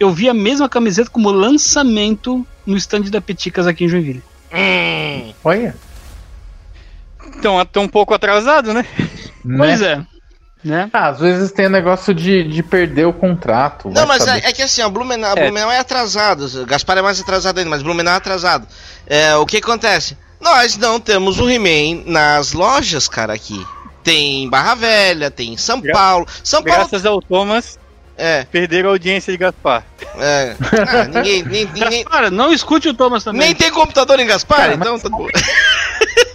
Eu vi a mesma camiseta como lançamento no stand da Peticas aqui em Joinville. Hum, Olha. Então, estão um pouco atrasado, né? Pois né? é. Né? Ah, às vezes tem o negócio de, de perder o contrato. Não, mas é, é que assim, a Blumenau, É. Blumenau é atrasado. O Gaspar é mais atrasado ainda, mas Blumenau é atrasado. É, o que acontece? Nós não temos o He-Man nas lojas, cara, aqui. Tem em Barra Velha, tem em São Gra- Paulo. São Paulo. Graças ao Thomas, É, perderam a audiência de Gaspar. é. Ah, ninguém, ninguém, Gaspar, não escute o Thomas também. nem tem computador em Gaspar, Cara, então tá bom. <laughs>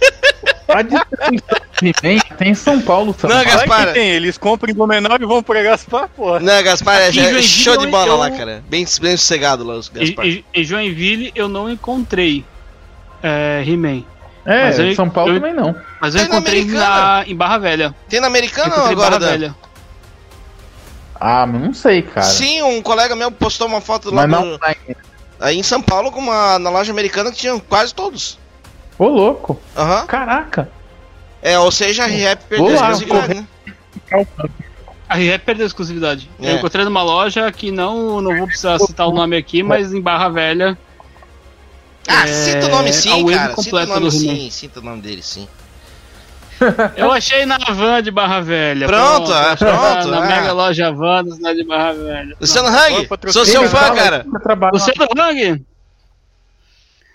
A distribuição do He-Man tem em São Paulo também. Não, Gaspar. que tem, eles compram em Blumenau e vão pra Gaspar, porra. Não, Gaspar é, é show de bola eu- lá, cara. Bem, bem sossegado lá, os Gaspar. Em, Joinville eu não encontrei é, He-Man. É, Mas eu- São Paulo eu- também não. Mas eu Tem na encontrei Americana. na, em Barra Velha. Tem na Americana ou agora, Barra? Velha. Ah, mas não sei, cara. Sim, um colega meu postou uma foto lá mas não no- online. aí em São Paulo com uma, na loja americana que tinha quase todos. Ô, louco. Aham. Caraca. É, ou seja, a Rap perdeu Vou a lá, exclusividade, né? A REP perdeu a exclusividade. É. Eu encontrei numa loja que não, não vou precisar citar o nome aqui, mas em Barra Velha. Ah, É, cita o nome sim, cara. Cita o nome do sim, cita o nome dele sim. <laughs> Eu achei na van de Barra Velha. Pronto, ah, achei pronto, Na, ah. mega loja Vanas, na de Barra Velha. Luciano Não, Hang, sou seu fã, Fala, cara. Luciano Hang!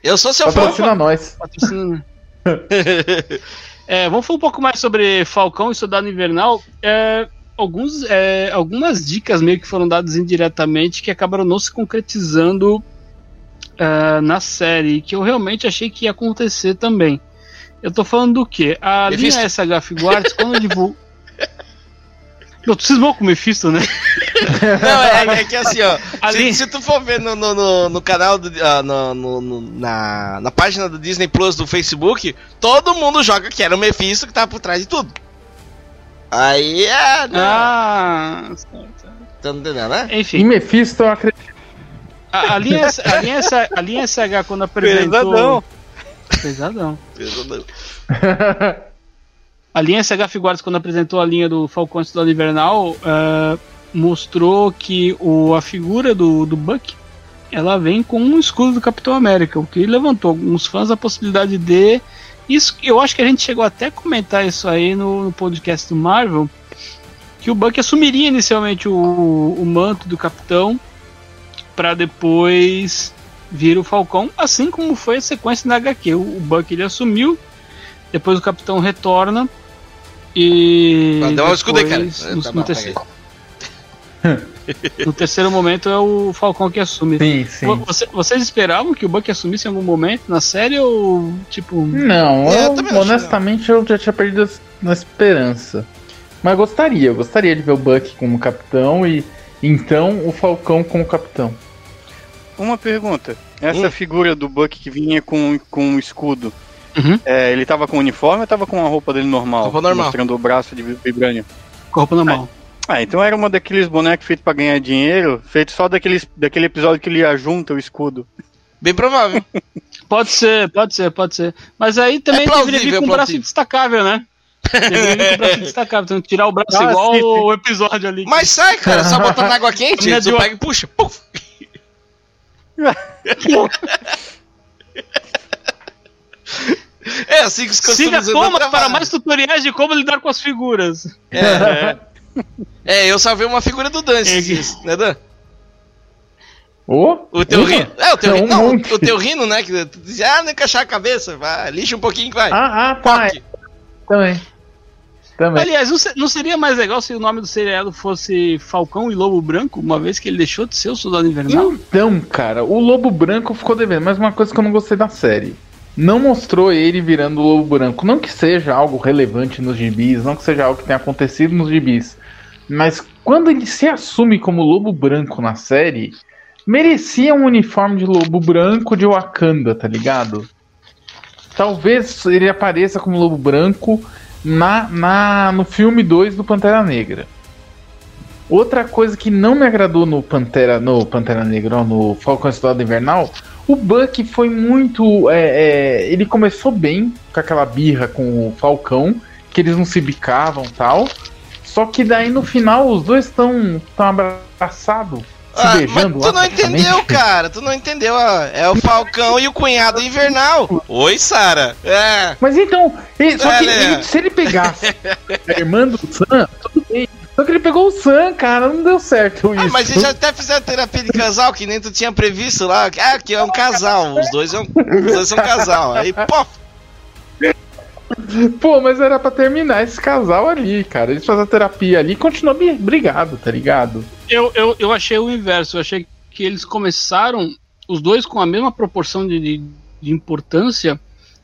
Eu sou seu fã. Patrocina nós. Patrocina. <laughs> É, vamos falar um pouco mais sobre Falcão e Soldado Invernal. É, alguns, é, algumas dicas meio que foram dadas indiretamente que acabaram não se concretizando é, na série, que eu realmente achei que ia acontecer também. Eu tô falando do quê? A Mephisto. linha SH Figuarts, quando divulga. <laughs> Não, tu cismou com o Mephisto, né? Não, é, é que assim, ó. Ali- Se, se tu for ver no, no, no, no canal, do, ah, no, no- no- na, na página do Disney Plus do Facebook, todo mundo joga que era o Mephisto que tá por trás de tudo. Aí é. Não, Ah, Tá entendendo, né? Em enfim. Mephisto, eu acredito. A, a linha, a, linha, a linha SH, quando apresentou. Pesadão. Pesadão. <laughs> A linha SH Figuarts, quando apresentou a linha do Falcão Estudado Invernal, eh, mostrou que o, a figura do, do Buck ela vem com um escudo do Capitão América, o que levantou alguns fãs a possibilidade de. Isso, eu acho que a gente chegou até a comentar isso aí no, no podcast do Marvel, que o Buck assumiria inicialmente o, o manto do Capitão para depois vir o Falcão, assim como foi a sequência na HQ. O, o Buck ele assumiu, depois o Capitão retorna e um escudo aí, cara. depois, É, No, tá no bom, terceiro, <laughs> no terceiro momento é o Falcão que assume. Sim, sim. Vo- você- vocês esperavam que o Buck assumisse em algum momento na série ou tipo Não, É, eu eu, honestamente eu já tinha perdido na esperança. Mas gostaria, eu gostaria de ver o Buck como capitão e então o Falcão como capitão. Uma pergunta. Essa Hum. figura do Buck que vinha com, com um escudo, Uhum. é, ele tava com uniforme ou tava com a roupa dele normal? Roupa normal. Mostrando o braço de vibrânio. com a roupa na mão? Ah, então era uma daqueles bonecos feitos pra ganhar dinheiro, feito só daqueles, daquele episódio que ele ajunta o escudo. Bem provável. <laughs> Pode ser, pode ser, pode ser. Mas aí também É deveria vir com é um braço plausível. destacável, né? Deveria vir com um braço <laughs> destacável, então tirar o braço Ah, igual sim, sim. o episódio ali. Mas sai, cara, só botando água quente, é tu pega e puxa. Puf. <laughs> <laughs> É assim que os Siga Thomas para mais tutoriais de como lidar com as figuras. É, <laughs> é, eu salvei uma figura do Dan É que- né, Dan? Oh, o teu rino. É, o teu rino. Não, o teu rino, né? Que tu dizia, ah, não encaixar a cabeça. Vai, lixa um pouquinho que vai. Ah, ah, tá. É. Também. Também. Aliás, não seria mais legal se o nome do seriado fosse Falcão e Lobo Branco, uma vez que ele deixou de ser o Soldado Invernal? Então, cara, o Lobo Branco ficou devendo, mas uma coisa que eu não gostei da série. Não mostrou ele virando o Lobo Branco. Não que seja algo relevante nos gibis, não que seja algo que tenha acontecido nos gibis. Mas quando ele se assume como Lobo Branco na série, merecia um uniforme de Lobo Branco de Wakanda, tá ligado? Talvez ele apareça como Lobo Branco na, na no filme 2 do Pantera Negra. Outra coisa que não me agradou no Pantera, no Pantera Negra, no Falcão Estudado Invernal, o Buck foi muito. É, é, ele começou bem com aquela birra com o Falcão, que eles não se bicavam tal. Só que daí no final os dois estão tão abraçados se ah, beijando mas tu não entendeu, cara. Tu não entendeu. É o Falcão e o cunhado invernal. Oi, Sara. É. Mas então, ele, só é, que ele, se ele pegasse <laughs> a irmã do Sam, tudo bem. Só que ele pegou o Sam, cara, não deu certo isso. Ah, mas eles já até fizeram terapia de casal, que nem tu tinha previsto lá. Ah, que é um casal. Os dois, é um, os dois são um casal. Aí, pô. Pô, mas era pra terminar esse casal ali, cara. Eles fazem a terapia ali e continuam brigado, tá ligado? Eu, eu, eu achei o inverso. Eu achei que eles começaram, os dois com a mesma proporção de, de, de importância.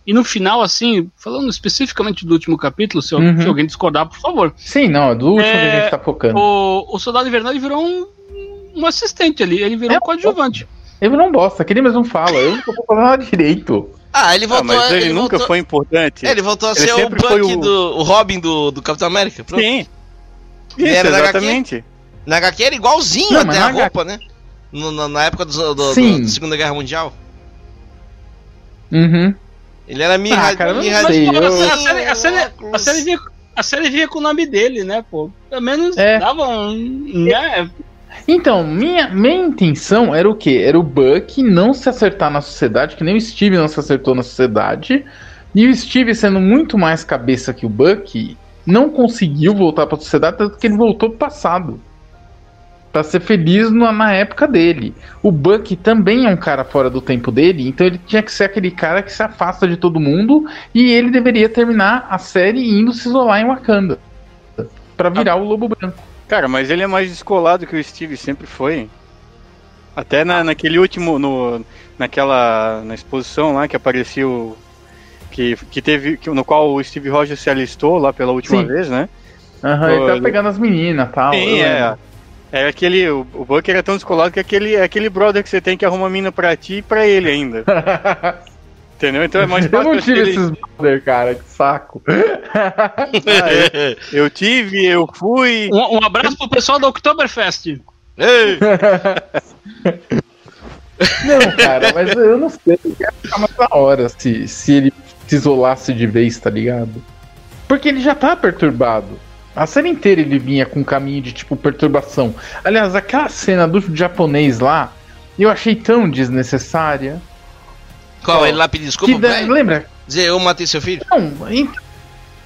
E no final, assim, falando especificamente do último capítulo, se, uhum. se alguém discordar, por favor. Sim, não, é do último é, que a gente tá focando. O, o Soldado Invernal virou um, um assistente ali, ele virou é, um coadjuvante. Ele não bosta, que ele mesmo fala, eu não tô falando nada direito. Ah, ele voltou. Ah, mas ele, ele nunca voltou... foi importante. ele voltou a ele ser o Buck o... do o Robin do, do Capitão América. Pronto. Sim. Isso, exatamente. Na HQ, na HQ era igualzinho não, até a roupa, H... né? No, na, na, época do, do, do, da Segunda Guerra Mundial. Uhum. Ele era mirra, ah, cara, mirra eu... a, série, a, série, a, série vinha, a série vinha com o nome dele, né, pô? Pelo menos é. dava um. Né? Então, minha, minha intenção era o quê? Era o Buck não se acertar na sociedade, que nem o Steve não se acertou na sociedade. E o Steve, sendo muito mais cabeça que o Buck, não conseguiu voltar para a sociedade, tanto que ele voltou pro passado. Pra ser feliz na, na época dele. O Buck também é um cara fora do tempo dele, então ele tinha que ser aquele cara que se afasta de todo mundo e ele deveria terminar a série indo se isolar em Wakanda. para virar ah. o Lobo Branco. Cara, mas ele é mais descolado que o Steve sempre foi. Até na, naquele último. No, naquela. Na exposição lá que apareceu. Que, que teve. Que, no qual o Steve Rogers se alistou lá pela última Sim. vez, né? Aham, uhum, ele tá pegando as meninas e tal. Sim, é. É aquele. O, o Buck é tão descolado que é aquele, é aquele brother que você tem que arrumar mina pra ti e pra ele ainda. <laughs> Entendeu? Então é mais fácil. Eu não tive ele... esses brother, cara, que saco. <laughs> ah, eu, eu, tive, eu fui. Um, um abraço pro pessoal da Oktoberfest. Ei! <laughs> não, cara, mas eu não sei. Ia ficar mais da hora se, se ele se isolasse de vez, tá ligado? Porque ele já tá perturbado. A série inteira ele vinha com um caminho de tipo perturbação. Aliás, aquela cena do japonês lá, eu achei tão desnecessária. Qual? Ele lá pedir desculpa? Da, lembra? Dizer, eu matei seu filho? Não,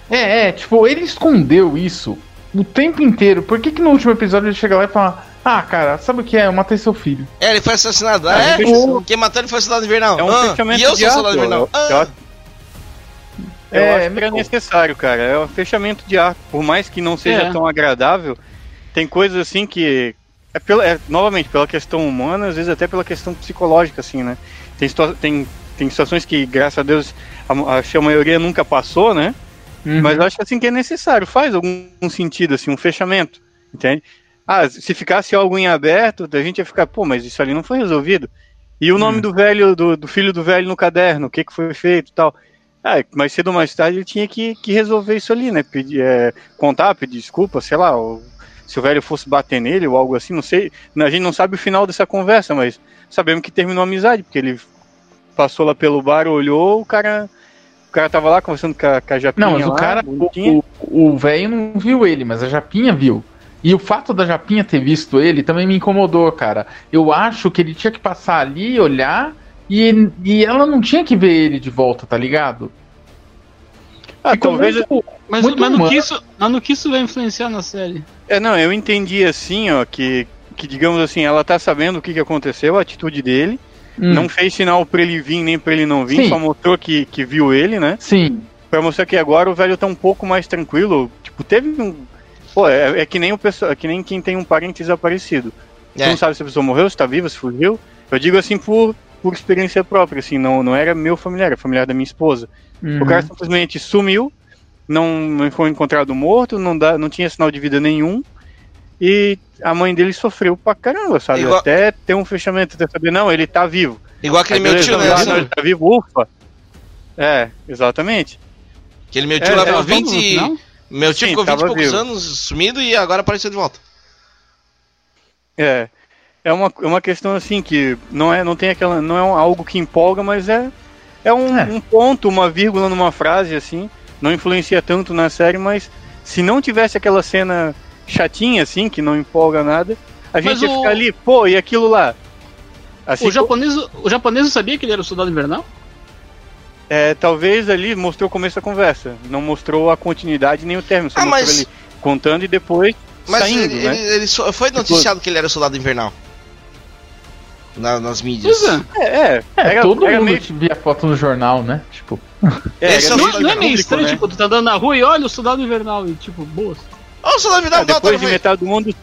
é, é, tipo, ele escondeu isso o tempo inteiro. Por que, que no último episódio ele chega lá e fala: Ah, cara, sabe o que é? Eu matei seu filho. É, ele foi assassinado. Ah, é? é? Quem matou ele foi o soldado invernal. É um ah, e eu sou soldado invernal. Ah. Eu, é, acho que era necessário, cara. É um fechamento de arco. Por mais que não seja é. tão agradável, tem coisas assim que. É, pela, é novamente, pela questão humana, às vezes até pela questão psicológica, assim, né? Tem, tem tem situações que, graças a Deus, a, a, maioria nunca passou, né? Uhum. Mas eu acho assim que é necessário, faz algum sentido, assim, um fechamento, entende? Ah, se ficasse algo em aberto, a gente ia ficar, pô, mas isso ali não foi resolvido. E o nome uhum. do velho, do, do, filho do velho no caderno, o que, que foi feito e tal. Ah, mais cedo ou mais tarde ele tinha que, que resolver isso ali, né? Pedir, é, contar, pedir desculpa, sei lá, ou, se o velho fosse bater nele ou algo assim, não sei. A gente não sabe o final dessa conversa, mas sabemos que terminou a amizade, porque ele passou lá pelo bar, olhou, o cara. O cara tava lá conversando com a, com a Japinha. Não, mas lá, o cara. O velho não viu ele, mas a Japinha viu. E o fato da Japinha ter visto ele também me incomodou, cara. Eu acho que ele tinha que passar ali, olhar, e, e ela não tinha que ver ele de volta, tá ligado? Ah, Ficou talvez. Muito, mas, muito mas, no que isso, mas no que isso vai influenciar na série? É, não, eu entendi assim, ó, que que, digamos assim, ela tá sabendo o que, que aconteceu, a atitude dele. Hum, Não fez sinal pra ele vir nem pra ele não vir, Sim. só mostrou que, que viu ele, né? Sim. Pra mostrar que agora o velho tá um pouco mais tranquilo. Tipo, teve um. Pô, é, é que nem o pessoal, é que nem quem tem um parente desaparecido. Você É. não sabe se a pessoa morreu, se tá viva, se fugiu. Eu digo assim por, por experiência própria, assim, não, não era meu familiar, era familiar da minha esposa. Uhum. O cara simplesmente sumiu, não, foi encontrado morto, não, dá, não tinha sinal de vida nenhum. E a mãe dele sofreu pra caramba, sabe? Igual- Até ter um fechamento, até saber, não, ele tá vivo. Igual aquele meu tio, né? assim, não, ele tá vivo, ufa. É, exatamente. Aquele meu tio É, lá é, vivo no 20. final? Meu tio Sim, ficou 20 e poucos vivo. anos sumido e agora apareceu de volta. É. É uma, é uma questão assim que não é, não tem aquela, não é um- algo que empolga, mas é, é, um, É. um ponto, uma vírgula numa frase assim, não influencia tanto na série, mas se não tivesse aquela cena chatinha assim, que não empolga nada, a gente Mas ia o- ficar ali, pô, e aquilo lá. Assim, O japonês, o japonês sabia que ele era o soldado invernal? é, talvez ali mostrou o começo da conversa, não mostrou a continuidade nem o término, só Ah, mostrou mas- ali contando e depois Mas saindo, ele, né? ele- ele foi noticiado que ele era soldado invernal. Na- nas mídias. É. É, é, É, todo mundo meio- via foto no jornal, né? Tipo, <laughs> é, é o- Não, meio não é meio público, estranho, né? tipo, tu tá andando na rua e olha o soldado invernal e tipo, boas. Ó, o soldado invernal, Ah, não, depois tá de metade do mundo.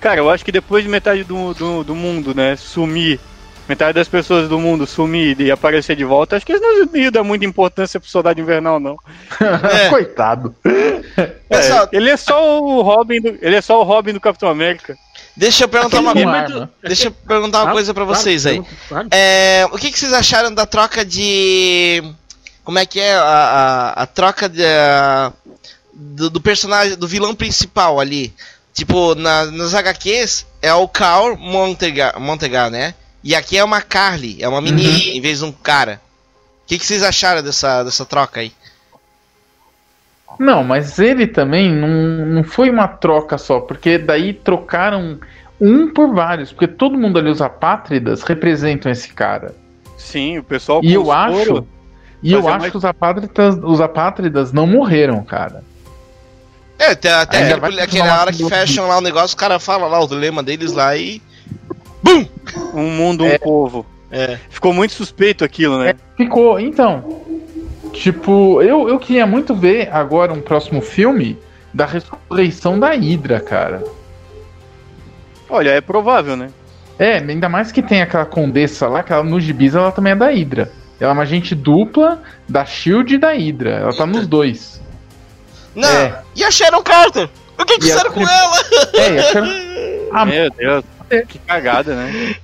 Cara, eu acho que depois de metade do, do, do mundo, né, sumir, metade das pessoas do mundo sumir e aparecer de volta, acho que eles não iam dar muita importância pro soldado invernal, não. <laughs> É. coitado. Pessoal, É, ele é só o Robin do. Ele é só o Robin do Capitão América. Deixa eu perguntar uma, arma. deixa eu perguntar uma coisa pra vocês aí. É, o que, que vocês acharam da troca de. Como é que é? A, a, a troca de, a- do, do personagem, do vilão principal ali. Tipo, na, nos HQs é o Carl Montega, Montega, né? E aqui é uma Carly, é uma menina em vez de um cara. O que, que vocês acharam dessa, dessa troca aí? Não, mas ele também não, não foi uma troca só, porque daí trocaram um por vários, porque todo mundo ali, os apátridas, representam esse cara. Sim, o pessoal E eu acho, e eu é acho mais- que os apátridas, os apátridas não morreram, cara. É, até, até aquele, aquela hora que fecham lá o negócio, o cara fala lá o lema deles lá e. BUM! Um mundo, um É. povo. É. Ficou muito suspeito aquilo, né? Ficou, então. Tipo, eu, eu queria muito ver agora um próximo filme da ressurreição da Hydra, cara. Olha, é provável, né? É, ainda mais que tem aquela condessa lá, que ela no gibis ela também é da Hydra. Ela é uma agente dupla da Shield e da Hydra. Ela tá nos dois. Não! É. E a Sharon Carter? O que, que E a- fizeram com ela? É, a Sharon- <laughs> Ah, Meu Deus. É. <laughs> Que cagada, né?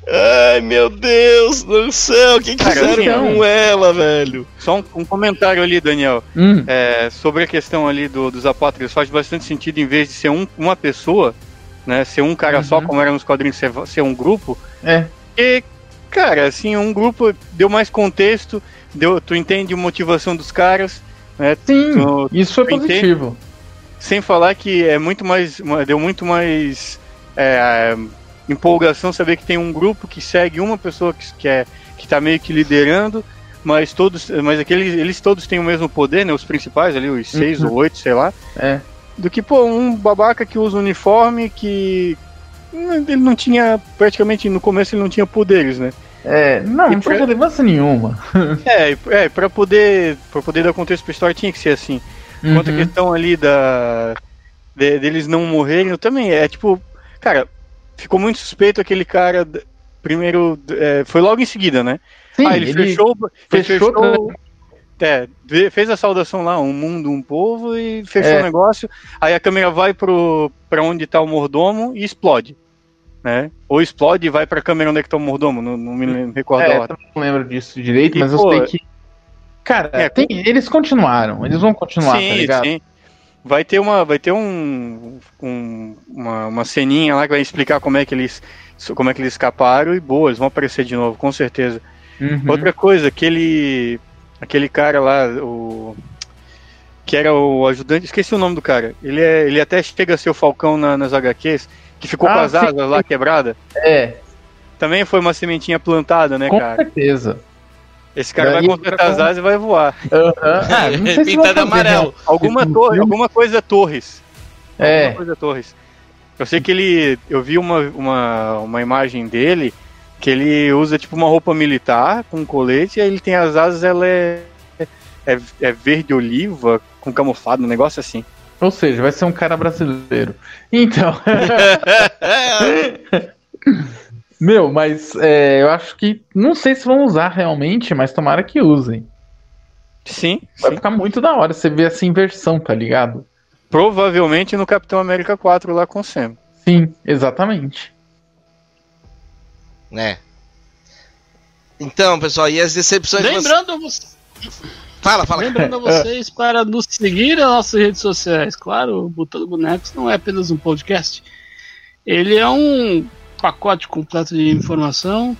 Ai, meu Deus do céu, o que, que Cara, fizeram então- com ela, velho? Só um, um comentário ali, Daniel. hum, É, sobre a questão ali do- dos apóstolos, faz bastante sentido em vez de ser um- uma pessoa, né? Ser um cara só, Uhum. como era nos quadrinhos, ser, ser um grupo. é. E, cara, assim, um grupo deu mais contexto, deu, tu entende a motivação dos caras, né? Sim, Tu- isso foi tu entende? positivo. sem falar que é muito mais. deu muito mais é, empolgação saber que tem um grupo que segue uma pessoa que, que, é, que tá meio que liderando, mas todos. Mas aqueles, eles todos têm o mesmo poder, né? Os principais ali, os seis Uhum. ou oito, sei lá. É. Do que, pô, um babaca que usa uniforme que. Ele não tinha. Praticamente no começo ele não tinha poderes, né? É, não, E não tinha relevância nenhuma. <laughs> É, é pra poder. Pra poder dar contexto pra história tinha que ser assim. Quanto à Uhum. questão ali da. de- deles não morrerem, eu também. É tipo. Cara, ficou muito suspeito aquele cara. Primeiro. é, foi logo em seguida, né? Sim, ah, ele, fechou. ele fechou fechou é, ve- fez a saudação lá, um mundo, um povo, e fechou É. o negócio. Aí a câmera vai pro, pra onde tá o mordomo e explode. Né? Ou explode e vai pra câmera onde é que tá o mordomo, não, não me lem- recordo a É, eu hora. não lembro disso direito, E, mas eu pô, sei que. Cara, é, tem- eles continuaram, eles vão continuar, tá ligado? sim. Vai ter uma, vai ter um, um- uma, uma ceninha lá que vai explicar como é que eles, como é que eles escaparam e boa, eles vão aparecer de novo, com certeza. Uhum. Outra coisa, aquele, aquele cara lá, o que era o ajudante, esqueci o nome do cara. Ele é, ele até chega a ser o Falcão na- nas HQs, que ficou Ah, com as sim, asas lá quebrada. É, Também foi uma sementinha plantada, né, com cara? certeza. Esse cara vai consertar as asas e vai voar. Aham. Ah, <laughs> não sei se Pintado amarelo. Alguma, torre, alguma coisa Torres. É. Alguma coisa Torres. Eu sei que ele. Eu vi uma, uma, uma imagem dele que ele usa tipo uma roupa militar com colete e aí ele tem as asas, ela é, é, é verde oliva com camuflado, um negócio assim. Ou seja, vai ser um cara brasileiro. Então. <laughs> <laughs> Meu, mas é, eu acho que. Não sei se vão usar realmente, mas tomara que usem. Sim. Vai sim. ficar muito da hora você ver essa inversão, tá ligado? Provavelmente no Capitão América 4 lá com o Sam. Sim, exatamente. né? Então, pessoal, e as decepções. Lembrando, a você- Fala, fala. lembrando a vocês para nos seguir nas nossas redes sociais. Claro, o Botando Bonecos não é apenas um podcast. Ele é um pacote completo de informação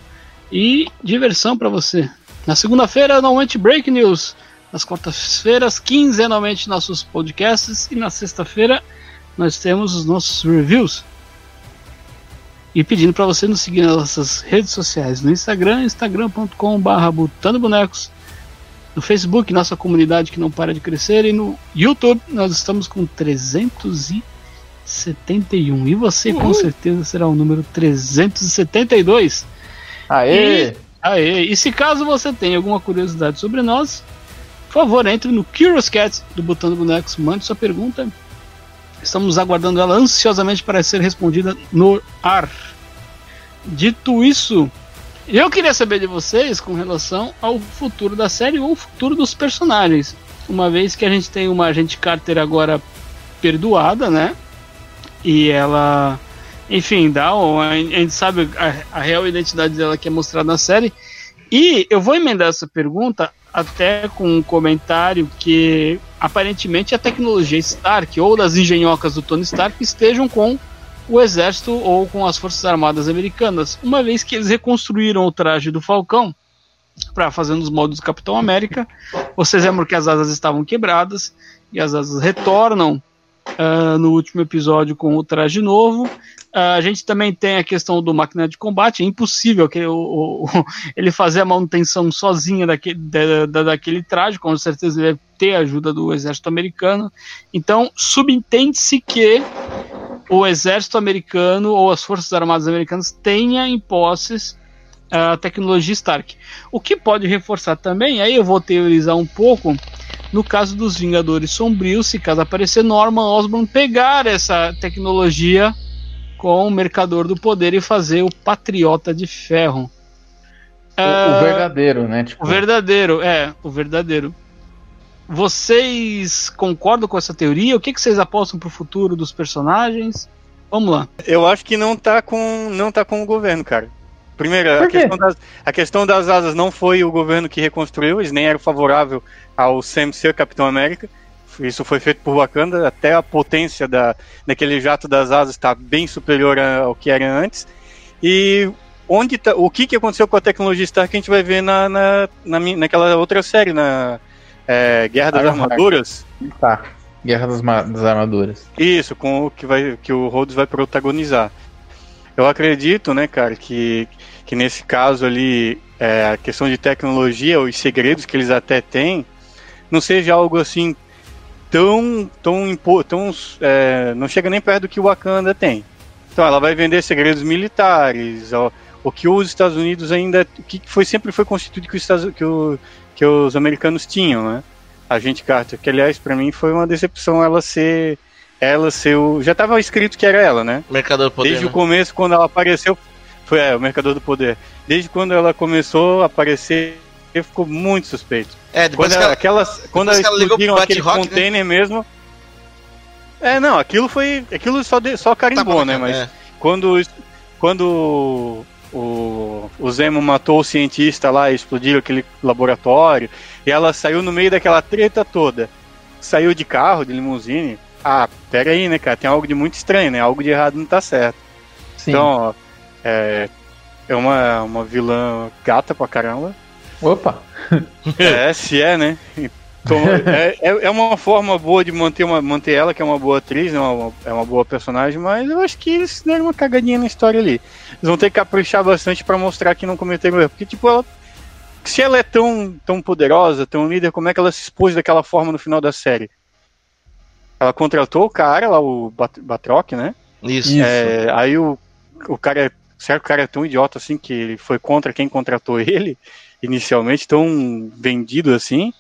e diversão para você. Na segunda-feira, normalmente Break News. Nas quartas-feiras, quinzenalmente, nossos podcasts. E na sexta-feira, nós temos os nossos reviews. E pedindo para você nos seguir nas nossas redes sociais. No Instagram, instagram.com.br Botando Bonecos. No Facebook, nossa comunidade que não para de crescer. E no YouTube, nós estamos com 371. E você, com certeza, será o número 372. Aê! Aê, e se caso você tenha alguma curiosidade sobre nós, por favor, entre no Curious Cat do Botando Bonecos, mande sua pergunta. Estamos aguardando ela ansiosamente para ser respondida no ar. Dito isso, eu queria saber de vocês com relação ao futuro da série ou o futuro dos personagens. Uma vez que a gente tem uma agente Carter agora perdoada, né? E ela, enfim, dá, a gente sabe a, a real identidade dela que é mostrada na série. E eu vou emendar essa pergunta até com um comentário que aparentemente a tecnologia Stark ou das engenhocas do Tony Stark estejam com o exército ou com as forças armadas americanas, uma vez que eles reconstruíram o traje do Falcão para fazer nos moldes do Capitão América. Vocês lembram que as asas estavam quebradas e as asas retornam ah, no último episódio com o traje novo. Ah, a gente também tem a questão do máquina de combate. É impossível que o, o- ele fazer a manutenção sozinha daquele, da, da- daquele traje. Com certeza ele deve ter a ajuda do exército americano. Então, subentende-se que o exército americano ou as forças armadas americanas tenha em posses a tecnologia Stark. O que pode reforçar também, aí eu vou teorizar um pouco, no caso dos Vingadores Sombrios, se caso aparecer Norman Osborn pegar essa tecnologia com o Mercador do Poder e fazer o Patriota de Ferro. O, Ah, o verdadeiro, né? Tipo, o verdadeiro, é, o verdadeiro. Vocês concordam com essa teoria? O que, que vocês apostam pro futuro dos personagens? Vamos lá. Eu acho que não tá com, não tá com o governo, cara. Primeiro, a questão, das, a questão das asas não foi o governo que reconstruiu, eles nem eram favorável ao ser Capitão América. Isso foi feito por Wakanda, até a potência da, daquele jato das asas está bem superior ao que era antes. E onde tá, o que, que aconteceu com a tecnologia Stark a gente vai ver na, na, na naquela outra série, na é, Guerra das. Armaduras. tá. Guerra das, das Armaduras. Isso, com o que, vai, que o Rhodes vai protagonizar. Eu acredito, né, cara, que, que nesse caso ali, é, a questão de tecnologia, os segredos que eles até têm, não seja algo assim tão. tão, tão é, não chega nem perto do que o Wakanda tem. Então ela vai vender segredos militares, ó, o que os Estados Unidos ainda. O que foi, sempre foi constituído que os, Estados, que, o, que os americanos tinham, né? A gente Carter, que aliás, para mim foi uma decepção ela ser. Ela ser o. Já estava escrito que era ela, né? Mercador do Poder. Desde né? o começo, quando ela apareceu, foi é, o Mercador do Poder. Desde quando ela começou a aparecer, ficou muito suspeito. É, depois Quando, que ela, ela... aquelas, quando depois elas que ela ligou pro explodiram aquele Bat-Rock, né? container mesmo. É, não, aquilo foi. Aquilo só, de, só carimbou, Tapa né? Mas é. quando, quando o, o Zemo matou o cientista lá e explodiram aquele laboratório, e ela saiu no meio daquela treta toda, saiu de carro, de limusine. Ah, pera aí, né, cara? Tem algo de muito estranho, né? Algo de errado não tá certo. Sim. Então, ó, é, é uma, uma vilã gata pra caramba. Opa! É, <laughs> se é, né? Então, é, é, é uma forma boa de manter, uma, manter ela, que é uma boa atriz, né? uma, é uma boa personagem, mas eu acho que eles deram uma cagadinha na história ali. Eles vão ter que caprichar bastante pra mostrar que não cometeram erro. Porque, tipo, ela, se ela é tão, tão poderosa, tão líder, como é que ela se expôs daquela forma no final da série? Ela contratou o cara lá, o Bat Batroc, né? Isso. Isso. É, aí o, o cara, é- será que o cara é tão idiota assim que ele foi contra quem contratou ele inicialmente, tão vendido assim?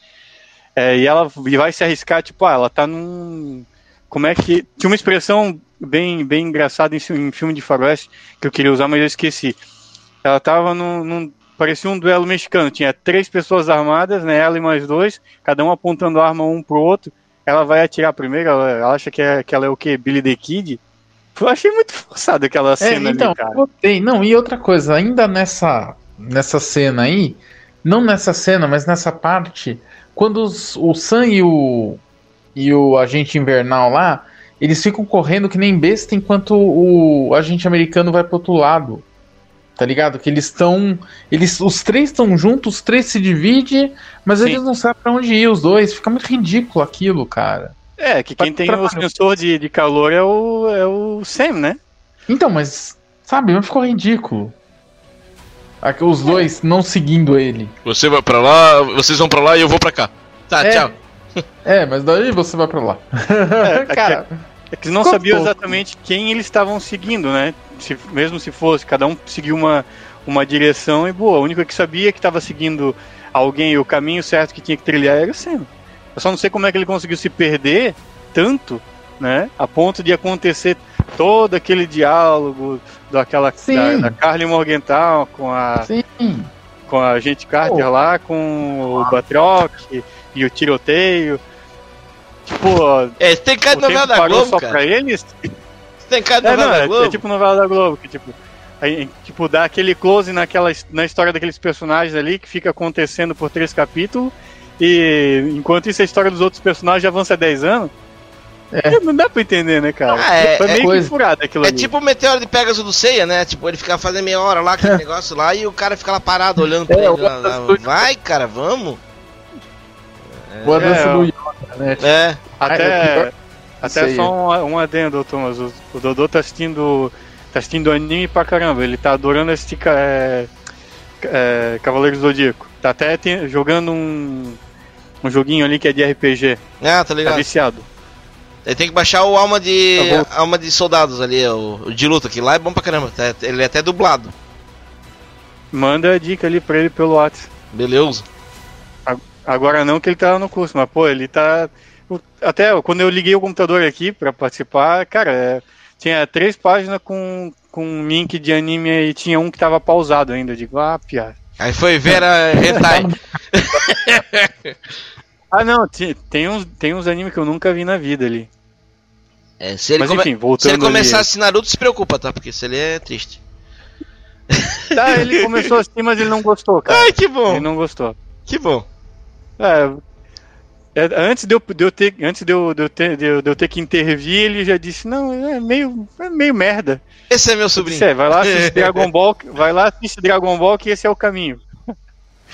É, e ela e vai se arriscar, tipo, ah, ela tá num. Como é que. Tinha uma expressão bem, bem engraçada em, em filme de faroeste que eu queria usar, mas eu esqueci. Ela tava num. num- parecia um duelo mexicano. Tinha três pessoas armadas, né? Ela e mais dois, cada um apontando arma um pro outro. Ela vai atirar primeiro, ela, acha que, é, que ela é o quê? Billy the Kid? Eu achei muito forçado aquela É, cena então, ali, cara. botei. Não, e outra coisa, ainda nessa, nessa cena aí, não nessa cena, mas nessa parte, quando os- o Sam e o, e o agente invernal lá, eles ficam correndo que nem besta enquanto o agente americano vai pro outro lado. Tá ligado? Que eles estão. Eles, os três estão juntos, os três se dividem, mas Sim. eles não sabem pra onde ir, os dois. Fica muito ridículo aquilo, cara. É, que quem Pra- tem pra- o sensor de, de calor é o, é o Sam, né? Então, mas, sabe, não ficou ridículo. Aqui, Os dois não seguindo ele. Você vai pra lá, vocês vão pra lá e eu vou pra cá. Tá, É. tchau. É, mas daí você vai pra lá. É, <laughs> Cara, É que eles não Ficou sabiam pouco. exatamente quem eles estavam seguindo, né? Se, mesmo se fosse, cada um seguiu uma, uma direção e boa. O único que sabia que estava seguindo alguém e o caminho certo que tinha que trilhar era o Sam. Eu só não sei como é que ele conseguiu se perder tanto, né? A ponto de acontecer todo aquele diálogo daquela Sim. da, da Carly Morgenthau com a sim. com a gente Carter Pô. lá, com o Batroc e o tiroteio. Tipo, É, tem de novela da Globo, só cara. pra eles? Tem cara de É, novela não, da é, Globo. é tipo novela da Globo, que tipo, aí, tipo, dá aquele close naquela, na história daqueles personagens ali que fica acontecendo por três capítulos, e enquanto isso a história dos outros personagens já avança 10 anos. É. Não dá pra entender, né, cara? Ah, é- Foi é meio coisa- que furado aquilo É ali. tipo o meteoro de Pegasus do Ceia, né? Tipo, ele fica fazendo meia hora lá, aquele negócio lá, e o cara fica lá parado olhando pra É, ele. lá, lá. Vai, cara, vamos. Boa dança É, do. Yoda, né? É. É Até, até só um, um adendo, Thomas. O, o Dodô tá assistindo, tá assistindo anime pra caramba. Ele tá adorando esse é, é, Cavaleiros do Zodíaco. Tá até tem- jogando um, um joguinho ali que é de RPG. Ah, tá Tá ligado. viciado. Ele tem que baixar o alma de. Tá alma de soldados ali, o, o de luta, que lá é bom pra caramba. tá- Ele é até dublado. Manda a dica ali pra ele pelo WhatsApp. Beleza. Agora não que ele tá no curso, mas pô, ele tá. Até quando eu liguei o computador aqui pra participar, cara, é, tinha três páginas com, com um link de anime e tinha um que tava pausado ainda. Eu digo, ah, piada. Aí foi ver a <laughs> Hentai. Ah, não, tem uns, tem uns animes que eu nunca vi na vida ali. É, se ele, Mas come- enfim, voltando se ele começar a ali. Naruto, se preocupa, tá? Porque se ele é triste. Tá, ele começou assim, mas ele não gostou, cara. Ai, que Ele bom. não gostou. Que bom. É, é, antes de eu, de eu ter, antes de eu, de, eu ter, de, eu, de eu ter que intervir, ele já disse, não, é meio, é meio merda. Esse é meu Eu sobrinho. disse, é, vai lá assistir <laughs> Dragon Ball, vai lá assistir Dragon Ball que esse é o caminho.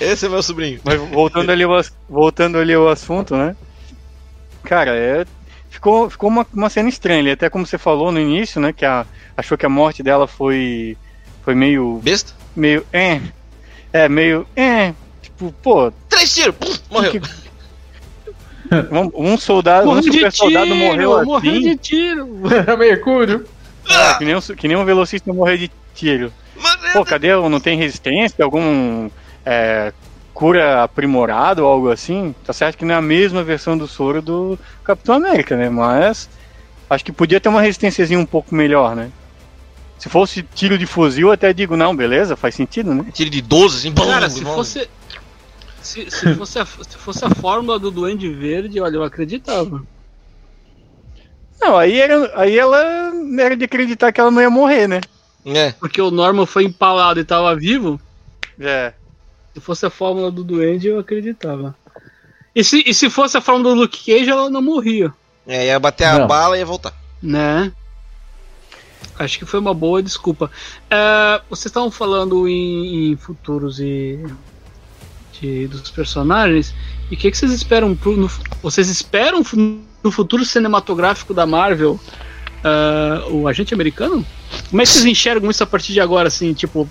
Esse é meu sobrinho. Mas voltando ali voltando ali ao assunto, né? Cara, é, ficou, ficou uma, uma cena estranha até como você falou no início, né, que a, achou que a morte dela foi foi meio Besta? meio é, é meio é, tipo, pô, Três tiros. Pum, morreu. que- um, um soldado, um Morreu de super soldado tiro, morreu assim, morreu de tiro. <laughs> Mercúrio. Ah, que, nem um, que nem um velocista morrer de tiro. Pô, cadê? Não tem resistência? Algum é, cura aprimorado ou algo assim? Tá certo que não é a mesma versão do soro do Capitão América, né? Mas acho que podia ter uma resistênciazinha um pouco melhor, né? Se fosse tiro de fuzil, eu até digo, não, beleza, faz sentido, né? Tiro de 12, assim. Cara, se fosse. Se, se, fosse a, se fosse a fórmula do Duende Verde, olha, eu acreditava. Não, aí, era, aí ela era de acreditar que ela não ia morrer, né? É. Porque o Norman foi empalado e tava vivo. É. Se fosse a fórmula do Duende, eu acreditava. E se, e se fosse a fórmula do Luke Cage, ela não morria, É, ia bater a Não. bala e ia voltar. né? Acho que foi uma boa desculpa. É, vocês estavam falando em, em futuros e de- dos personagens. E o que, que vocês esperam? Pro, no, vocês esperam no futuro cinematográfico da Marvel ah, o agente americano? Como é que vocês enxergam isso a partir de agora? Assim, tipo,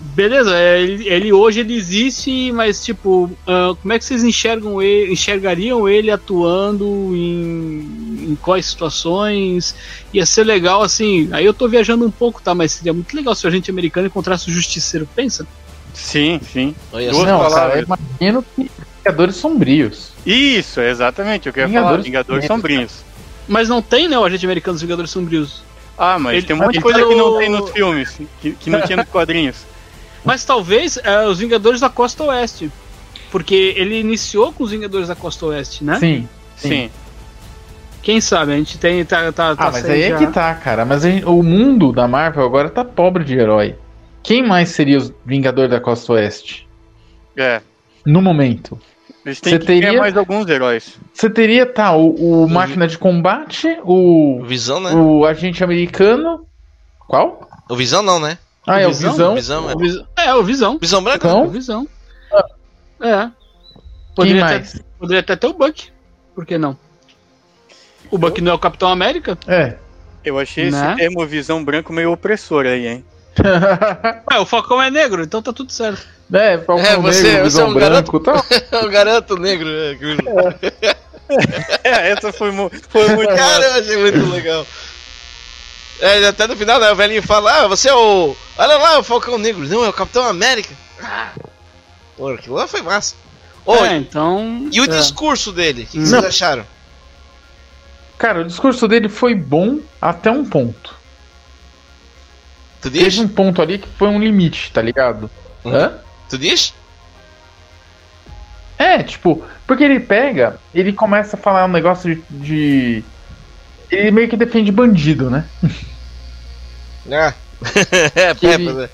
beleza, é, ele, ele hoje ele existe, mas tipo, ah, como é que vocês enxergam ele, enxergariam ele atuando em, em quais situações? Ia ser legal, assim, aí eu tô viajando um pouco, tá? Mas seria muito legal se o agente americano encontrasse o justiceiro, pensa? Sim, sim. Duas. Não, cara, palavras. eu imagino que Vingadores Sombrios. Isso, é exatamente o que eu ia Vingadores falar. Vingadores Sombrios. Sombrios. Mas não tem, né, o agente americano dos Vingadores Sombrios. Ah, mas Ele- tem um monte de ele coisa que não tem nos filmes, que, que não tinha nos quadrinhos. Mas talvez é, os Vingadores da Costa Oeste. Porque ele iniciou com os Vingadores da Costa Oeste, né? Sim. Sim. Quem sabe? A gente tem. Tá, tá, tá Ah, mas aí é já- que tá, cara. Mas gente- o mundo da Marvel agora tá pobre de herói. Quem mais seria os Vingadores da Costa Oeste? É. No momento. Eles têm Você que teria- mais alguns heróis. Você teria, tá, o, o Máquina de Combate, o, Visão, né? o Agente Americano. Qual? O Visão não, né? Ah, é o Visão? Visão. Visão, é. O Visão- É, o Visão. Visão branca? Visão. O Visão. É. Quem Poderia, mais? Até, poderia até ter o Buck. Por que não? O Buck não é o Capitão América? É. Eu achei Né? esse termo visão branco meio opressor aí, hein? Ué, <laughs> o Falcão é negro, então tá tudo certo. é, Falcão É, você- Negro, você Visão é um Branco tal. o <laughs> garoto negro. É, que- É, essa foi, foi muito. Cara, eu achei muito legal. É, até no final, né? O velhinho fala: Ah, você é o. Olha lá, o Falcão Negro. Não, é o Capitão América. Ah, Pô, aquilo lá foi massa. Ô, é, então. e o é. discurso dele? O que, que vocês acharam? Cara, o discurso dele foi bom até um ponto. Tu Teve diz? um ponto ali que foi um limite, tá ligado? Uhum. Hã? Tu diz? É, tipo, porque ele pega, ele começa a falar um negócio de. de- Ele meio que defende bandido, né? Ah. <laughs> é, Que é, ele- é.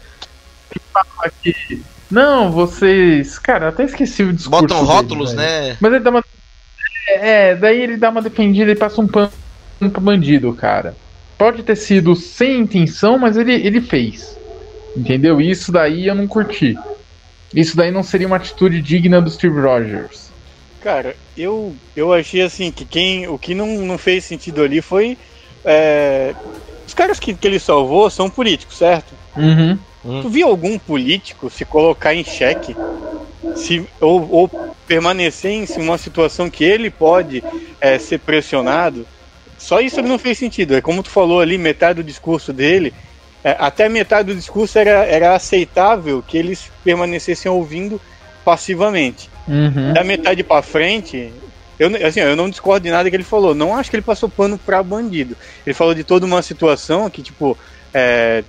Aqui. Não, vocês. Cara, até esqueci o discurso. Botam dele, rótulos, velho. né? Mas ele dá uma. É, daí ele dá uma defendida e passa um pano pro bandido, cara. Pode ter sido sem intenção, mas ele, ele fez. Entendeu? Isso daí eu não curti. Isso daí não seria uma atitude digna do Steve Rogers. Cara, eu, eu achei assim que quem, o que não, não fez sentido ali foi. é, caras que, que ele salvou são políticos, certo? Uhum. Tu viu algum político se colocar em xeque? Se, ou, ou permanecer em uma situação que ele pode é, ser pressionado? Só isso não fez sentido. É como tu falou ali, metade do discurso dele, é, até metade do discurso era, era aceitável que eles permanecessem ouvindo passivamente. Uhum. Da metade pra frente, eu, assim, eu não discordo de nada que ele falou. Não acho que ele passou pano pra bandido. Ele falou de toda uma situação que, tipo, é,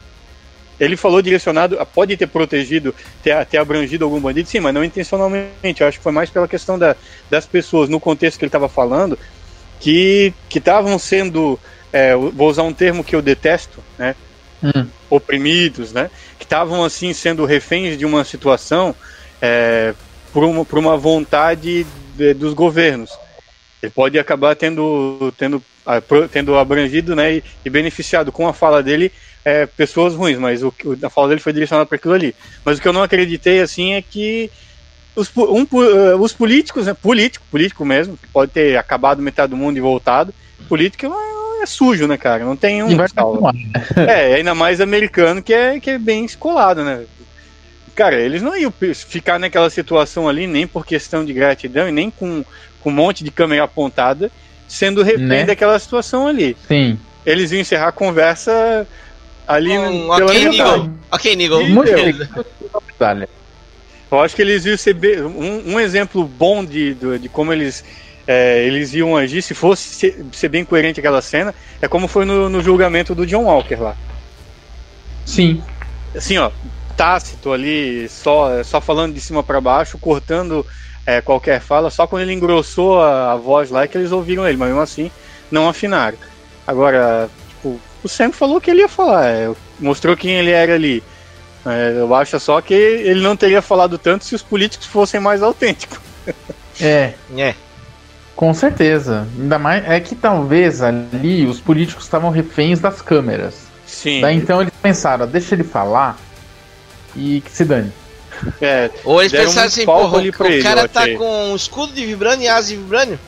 ele falou direcionado, pode ter protegido, ter, ter abrangido algum bandido, sim, mas não intencionalmente. Eu acho que foi mais pela questão da, das pessoas, no contexto que ele estava falando, que estavam sendo, é, vou usar um termo que eu detesto, né? Hum. Oprimidos, né? Que estavam, assim, sendo reféns de uma situação é, por, uma, por uma vontade de- dos governos. Ele pode acabar tendo, tendo, tendo abrangido né, e, e beneficiado com a fala dele é, pessoas ruins, mas o, a fala dele foi direcionada para aquilo ali. Mas o que eu não acreditei assim é que os, um, eh, os políticos, né, político, político mesmo, que pode ter acabado metade do mundo e voltado, político é, é sujo, né, cara? Não tem um. É, ainda mais americano que é, que é bem escolado, né? Cara, eles não iam ficar naquela situação ali nem por questão de gratidão e nem com, com um monte de câmera apontada, sendo refém Né? daquela situação ali. Sim. Eles iam encerrar a conversa ali Um, pela ok. Nigel. Ok, Nigel. Eu acho que eles iam ser um, um exemplo bom de, do- de como eles, é, eles iam agir se fosse ser, ser bem coerente aquela cena, é como foi no, no julgamento do John Walker lá. Sim. assim, ó, tácito ali, só, só falando de cima para baixo, cortando é, qualquer fala, só quando ele engrossou a, a voz lá é que eles ouviram ele, mas mesmo assim não afinaram. Agora, tipo, o Sam falou que ele ia falar, é, mostrou quem ele era ali. É, eu acho só que ele não teria falado tanto se os políticos fossem mais autênticos. É, É. com certeza. Ainda mais é que talvez ali os políticos estavam reféns das câmeras. Sim. Daí então eles pensaram, deixa ele falar e que se dane. É, Ou eles pensaram muito assim, porra, ali o, o ele, cara tá achei. com um escudo de vibrânio e asa de vibrânio.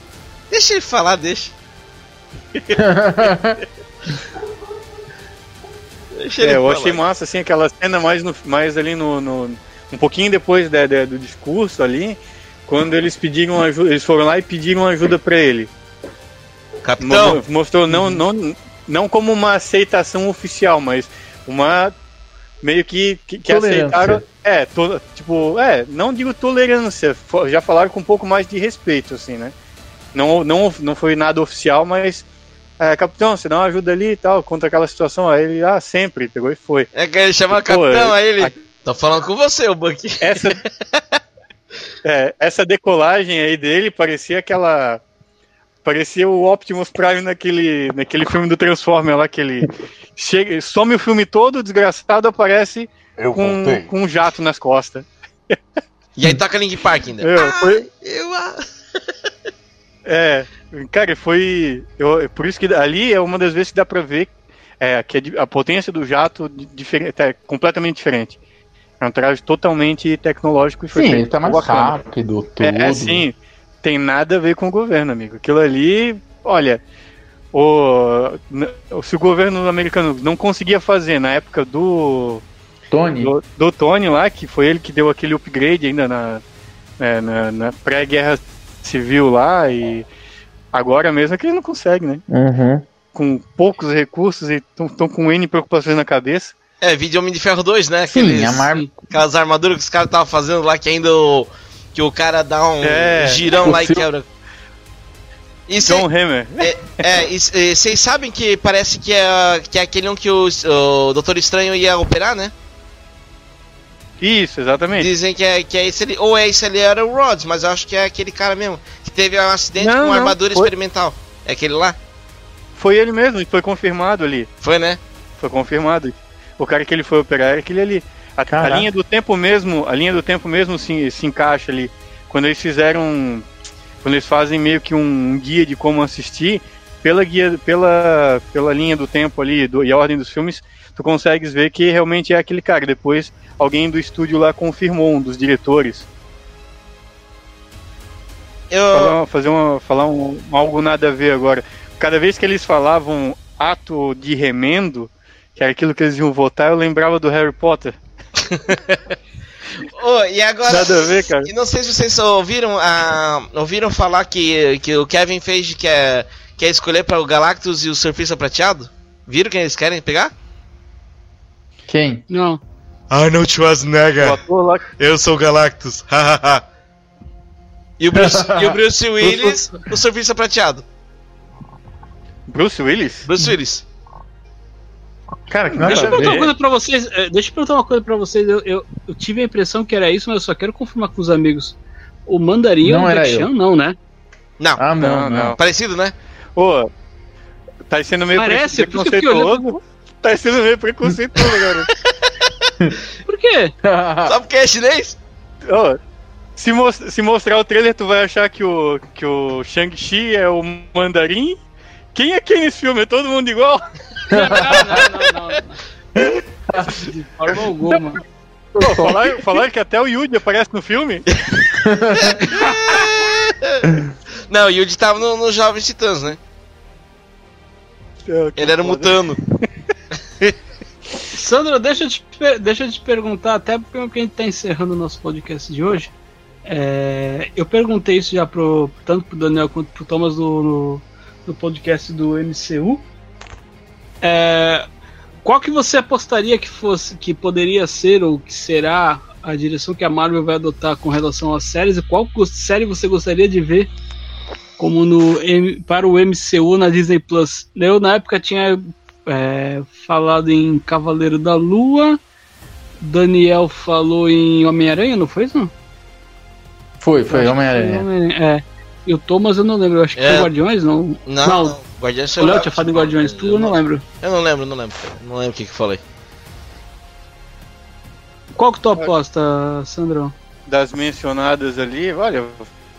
Deixa ele falar, deixa. <laughs> Deixa ele É, eu falar. achei massa, assim, aquela cena mais, no, mais ali no, no- Um pouquinho depois da- da- do discurso ali, quando eles pediram ajuda, eles foram lá e pediram ajuda pra ele. Capitão, Mo- Mostrou não, não, não como uma aceitação oficial, mas uma. Meio que, que, que aceitaram. É, to, tipo, é, não digo tolerância, já falaram com um pouco mais de respeito, assim, né? Não, não, não foi nada oficial, mas. É, capitão, você dá uma ajuda ali e tal, contra aquela situação. Aí ele, ah, sempre, pegou e foi. é que ele chama Pô, capitão, é- aí ele. Tô falando com você, o Bucky. Essa, <laughs> é, essa decolagem aí dele parecia aquela. Parecia o Optimus Prime naquele, naquele filme do Transformer lá, que ele chega, some o filme todo, o desgraçado aparece Eu com, com um jato nas costas. E aí toca Link Park ainda. Meu, foi, Eu, ah. é, cara, foi. Eu, por isso que ali é uma das vezes que dá pra ver é, que a di- a potência do jato di- diferente, é completamente diferente. É um traje totalmente tecnológico e foi Sim, feito ele tá mais bacana. rápido, tudo. É, sim. Tem nada a ver com o governo, amigo. Aquilo ali, olha, o, se o governo americano não conseguia fazer na época do, Tony, do, do Tony lá, que foi ele que deu aquele upgrade ainda na, é, na, na pré-guerra civil lá, e agora mesmo é que ele não consegue, né? Uhum. Com poucos recursos e estão com N preocupações na cabeça. É, vídeo Homem de Ferro 2, né? Sim, Aqueles, a Mar... Aquelas armaduras que os caras estavam fazendo lá, que ainda o, que o cara dá um É, girão lá e fio- quebra. E John Hammer. é, e vocês sabem que parece que é, que é aquele um que o, o Doutor Estranho ia operar, né? Isso, exatamente. Dizem que é, que é esse ali, ou é esse ali era o Rhodes, mas eu acho que é aquele cara mesmo, que teve um acidente Não, com uma não, armadura foi- experimental. É aquele lá? Foi ele mesmo, foi confirmado ali. Foi, né? Foi confirmado. O cara que ele foi operar era aquele ali. A, a linha do tempo mesmo, a linha do tempo mesmo se, se encaixa ali. Quando eles fizeram, quando eles fazem meio que um guia de como assistir, pela guia, pela, pela linha do tempo ali do, e a ordem dos filmes, tu consegues ver que realmente é aquele cara. Depois alguém do estúdio lá confirmou, um dos diretores. Eu, Falar, fazer uma, falar um, algo nada a ver agora. Cada vez que eles falavam ato de remendo, que era aquilo que eles iam votar, eu lembrava do Harry Potter. <laughs> Ô, e agora. Nada a ver, cara. E não sei se vocês ouviram, ah, ouviram falar que, que o Kevin Feige quer, quer escolher para o Galactus e o Surfista Prateado? Viram quem eles querem pegar? Quem? Não. Arnold Schwarzenegger, eu sou o Galactus, <laughs> e, o Bruce, e o Bruce <laughs> Willis, o Surfista Prateado. Bruce Willis? Bruce Willis. Cara, que nada Deixa eu perguntar uma coisa pra vocês. eh, Deixa eu perguntar uma coisa pra vocês. Eu, eu, eu tive a impressão que era isso, mas eu só quero confirmar com os amigos. O mandarim é Não o era eu. Não, né? Não, Ah, não, Não, não. parecido, né? Ô, tá sendo meio Parece, fiquei preconceituoso. Tá sendo meio preconceituoso, garoto. <laughs> Por quê? Só porque é chinês? Ô, se, mos- se mostrar o trailer, tu vai achar que o, que o Shang-Chi é o mandarim? Quem é quem nesse filme? É todo mundo igual? <laughs> Não, não, não, não. De forma alguma. Pô, falaram, falaram que até o Yuji aparece no filme? Não, o Yuji tava no, no Jovens Titãs, né? Ele era mutano. <laughs> Sandra, deixa eu te, deixa eu te perguntar, até porque a gente tá encerrando o nosso podcast de hoje. É, eu perguntei isso já pro, tanto pro Daniel quanto pro Thomas no, no, no podcast do MCU. É, qual que você apostaria que fosse que poderia ser ou que será a direção que a Marvel vai adotar com relação às séries e qual série você gostaria de ver como no para o MCU na Disney Plus? Eu na época tinha é, falado em Cavaleiro da Lua. Daniel falou em Homem-Aranha, não foi isso? Foi, foi Homem-Aranha. Homem-Aranha, É. E o Thomas eu não lembro, eu acho que É. foi Guardiões, não? Não, Não. não. Guardiões O Léo tinha falado em Guardiões, tu eu não lembro. Eu não lembro, não lembro. Não lembro o que que eu falei. Qual que tu aposta, Sandrão? Das mencionadas ali, olha,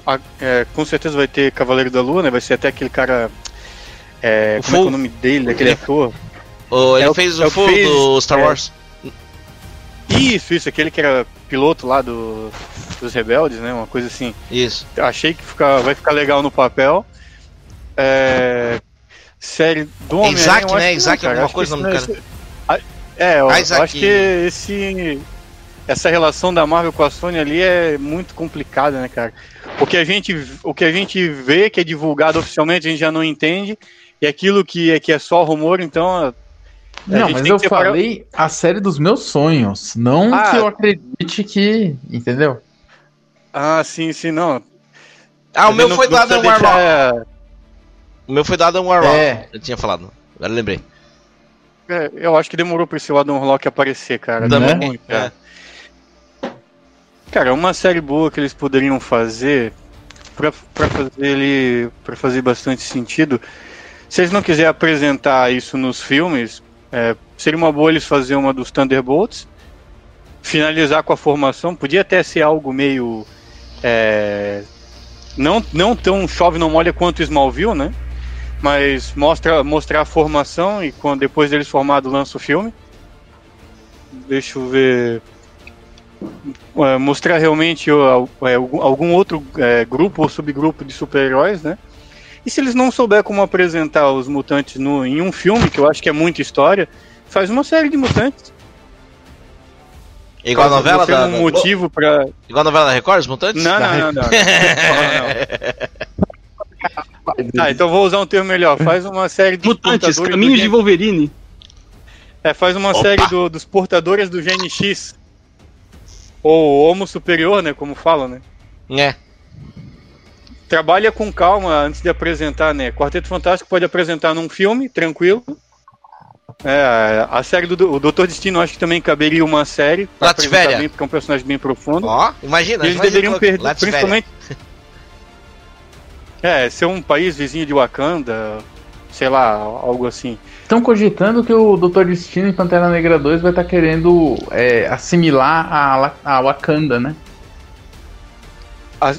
a- é, com certeza vai ter Cavaleiro da Lua, né? Vai ser até aquele cara. É, O como é, que é o nome dele, daquele ator? O, ele É o- fez é o o full fez- do Star é. Wars. Isso, isso, aquele que era piloto lá do, dos Rebeldes, né? Uma coisa assim. Isso. Achei que fica, vai ficar legal no papel. É, série do É Homem-Aranha. Isaac, acho né? não, Isaac cara. alguma Acho coisa não do é- É, eu, eu acho aqui- que esse, essa relação da Marvel com a Sony ali é muito complicada, né, cara? O que a gente, o que a gente vê que é divulgado oficialmente a gente já não entende, e aquilo que é, que é só rumor, então. Não, mas eu separar- falei a série dos meus sonhos. Não Ah. que eu acredite que. Entendeu? Ah, sim, sim, não. Ah, o meu Não- foi não do Adam precisa Warlock. deixar- O meu foi do Adam Warlock. É. Eu tinha falado. Agora eu lembrei. é, Eu acho que demorou pra esse Adam Warlock aparecer, cara. Também. Muito, cara. É. Cara, uma série boa que eles poderiam fazer pra, pra fazer ele para fazer bastante sentido. Se eles não quiserem apresentar isso nos filmes, é, seria uma boa eles fazer uma dos Thunderbolts, finalizar com a formação. Podia até ser algo meio é, não não tão chove não molha quanto Smallville, né? Mas mostra mostrar a formação e quando depois deles formados lança o filme. Deixa eu ver é, mostrar realmente é, algum, algum outro é, grupo ou subgrupo de super-heróis, né? E se eles não souber como apresentar os mutantes no, em um filme, que eu acho que é muita história, faz uma série de mutantes. Igual a novela da. um da- motivo pra. Igual a novela da Record, os Mutantes? Não, não, não, não. Não, <laughs> não. Tá, então vou usar um termo melhor. Faz uma série de Mutantes, Caminhos do de Wolverine. É, faz uma Opa! série do- dos portadores do gene X. Ou Homo superior, né? Como falam, né? É. trabalha com calma antes de apresentar, né? Quarteto Fantástico pode apresentar num filme, tranquilo. É, a série do o Doutor Destino acho que também caberia uma série bem, porque é um personagem bem profundo. Ó, imagina. E eles imagina deveriam perder, Latvéria. principalmente. <laughs> É, ser um país vizinho de Wakanda, sei lá, algo assim. Estão cogitando que o Dr. Destino em Pantera Negra 2 vai estar querendo é, assimilar a, a Wakanda, né? A,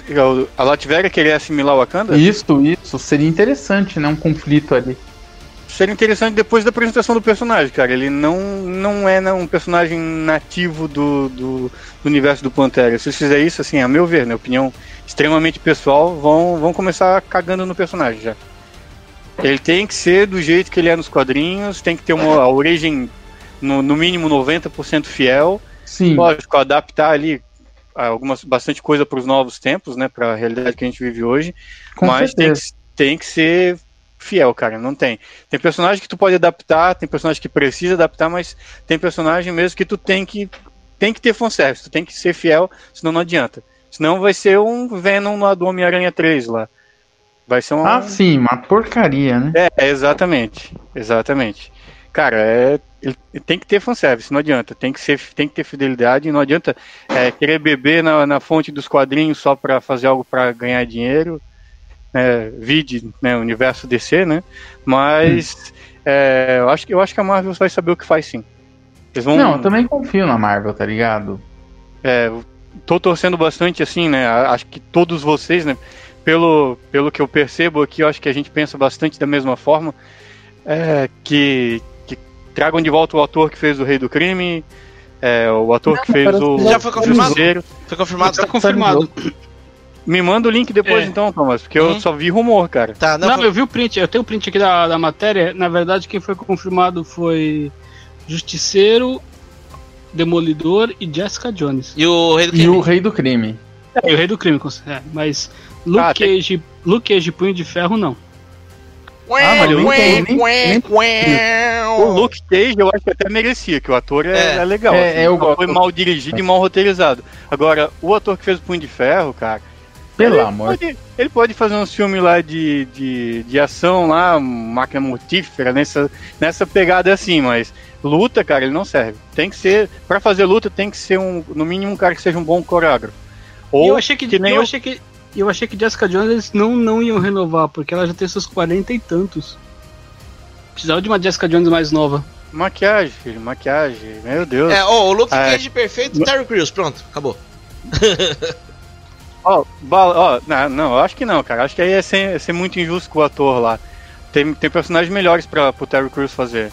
a Latvéria querer assimilar o Wakanda? Isso, isso. Seria interessante, né? Um conflito ali. Seria interessante depois da apresentação do personagem, cara. Ele não, não é né, um personagem nativo do, do, do universo do Pantera. Se eles fizerem isso, assim, a meu ver, na opinião extremamente pessoal, vão, vão começar cagando no personagem já. Ele tem que ser do jeito que ele é nos quadrinhos, tem que ter uma a origem, no, no mínimo 90% fiel. Sim. Lógico, adaptar ali algumas, bastante coisa para os novos tempos, né, para a realidade que a gente vive hoje. Com mas tem certeza. que, tem que ser fiel, cara. Não tem. Tem personagem que tu pode adaptar, tem personagem que precisa adaptar, mas tem personagem mesmo que tu tem que tem que ter fanservice, tu tem que ser fiel, senão não adianta. Senão vai ser um Venom lá do Homem-Aranha 3 lá. Vai ser um. Ah, sim, uma porcaria, né? É, é, exatamente. Exatamente. Cara, é, ele tem que ter fanservice, não adianta. Tem que, ser, tem que ter fidelidade, não adianta é, querer beber na, na fonte dos quadrinhos só pra fazer algo pra ganhar dinheiro. Né, vide né, o universo DC, né? Mas é, eu, acho, que- eu acho que a Marvel vai saber o que faz sim. Eles vão, Não, eu também confio na Marvel, tá ligado? é, tô torcendo bastante assim, né? Acho que todos vocês, né? Pelo, pelo que eu percebo aqui, eu acho que a gente pensa bastante da mesma forma. É, que, que tragam de volta o ator que fez o Rei do Crime, é, o ator que fez o. já foi confirmado? Foi confirmado? Tá confirmado. <laughs> Me manda o link depois É. então, Thomas, porque Uhum. eu só vi rumor, cara. Tá, não, Não, foi- eu vi o print, eu tenho o print aqui da, da matéria. Na verdade, quem foi confirmado foi Justiceiro, Demolidor e Jessica Jones. E o Rei do E Crime? o Rei do Crime. É, e o Rei do Crime, é, mas Luke, Ah, tem- Cage, Luke Cage e Punho de Ferro, não. Ah, mas nem tem, nem- nem- O Luke Cage eu acho que até merecia, que o ator é, É. é legal. É, assim, eu só gosto. foi mal dirigido e mal roteirizado. Agora, o ator que fez o Punho de Ferro, cara. Pelo ele amor. Pode, ele pode fazer uns filmes lá de, de, de ação lá, máquina mortífera, nessa, nessa pegada assim, mas luta, cara, ele não serve. Tem que ser, pra fazer luta, tem que ser um, no mínimo um cara que seja um bom coreógrafo. Ou eu achei que, que nem eu eu- achei que eu achei que Jessica Jones eles não, não iam renovar, porque ela já tem seus 40 e tantos. Precisava de uma Jessica Jones mais nova. maquiagem, filho, maquiagem, meu Deus. É, ó, o Luke É. Cage perfeito, Terry Crews, pronto, acabou. <laughs> Ó, ó, não, não, eu acho que não, cara. Acho que aí é ser, é ser muito injusto com o ator lá. Tem, tem personagens melhores pra, pro Terry Crews fazer.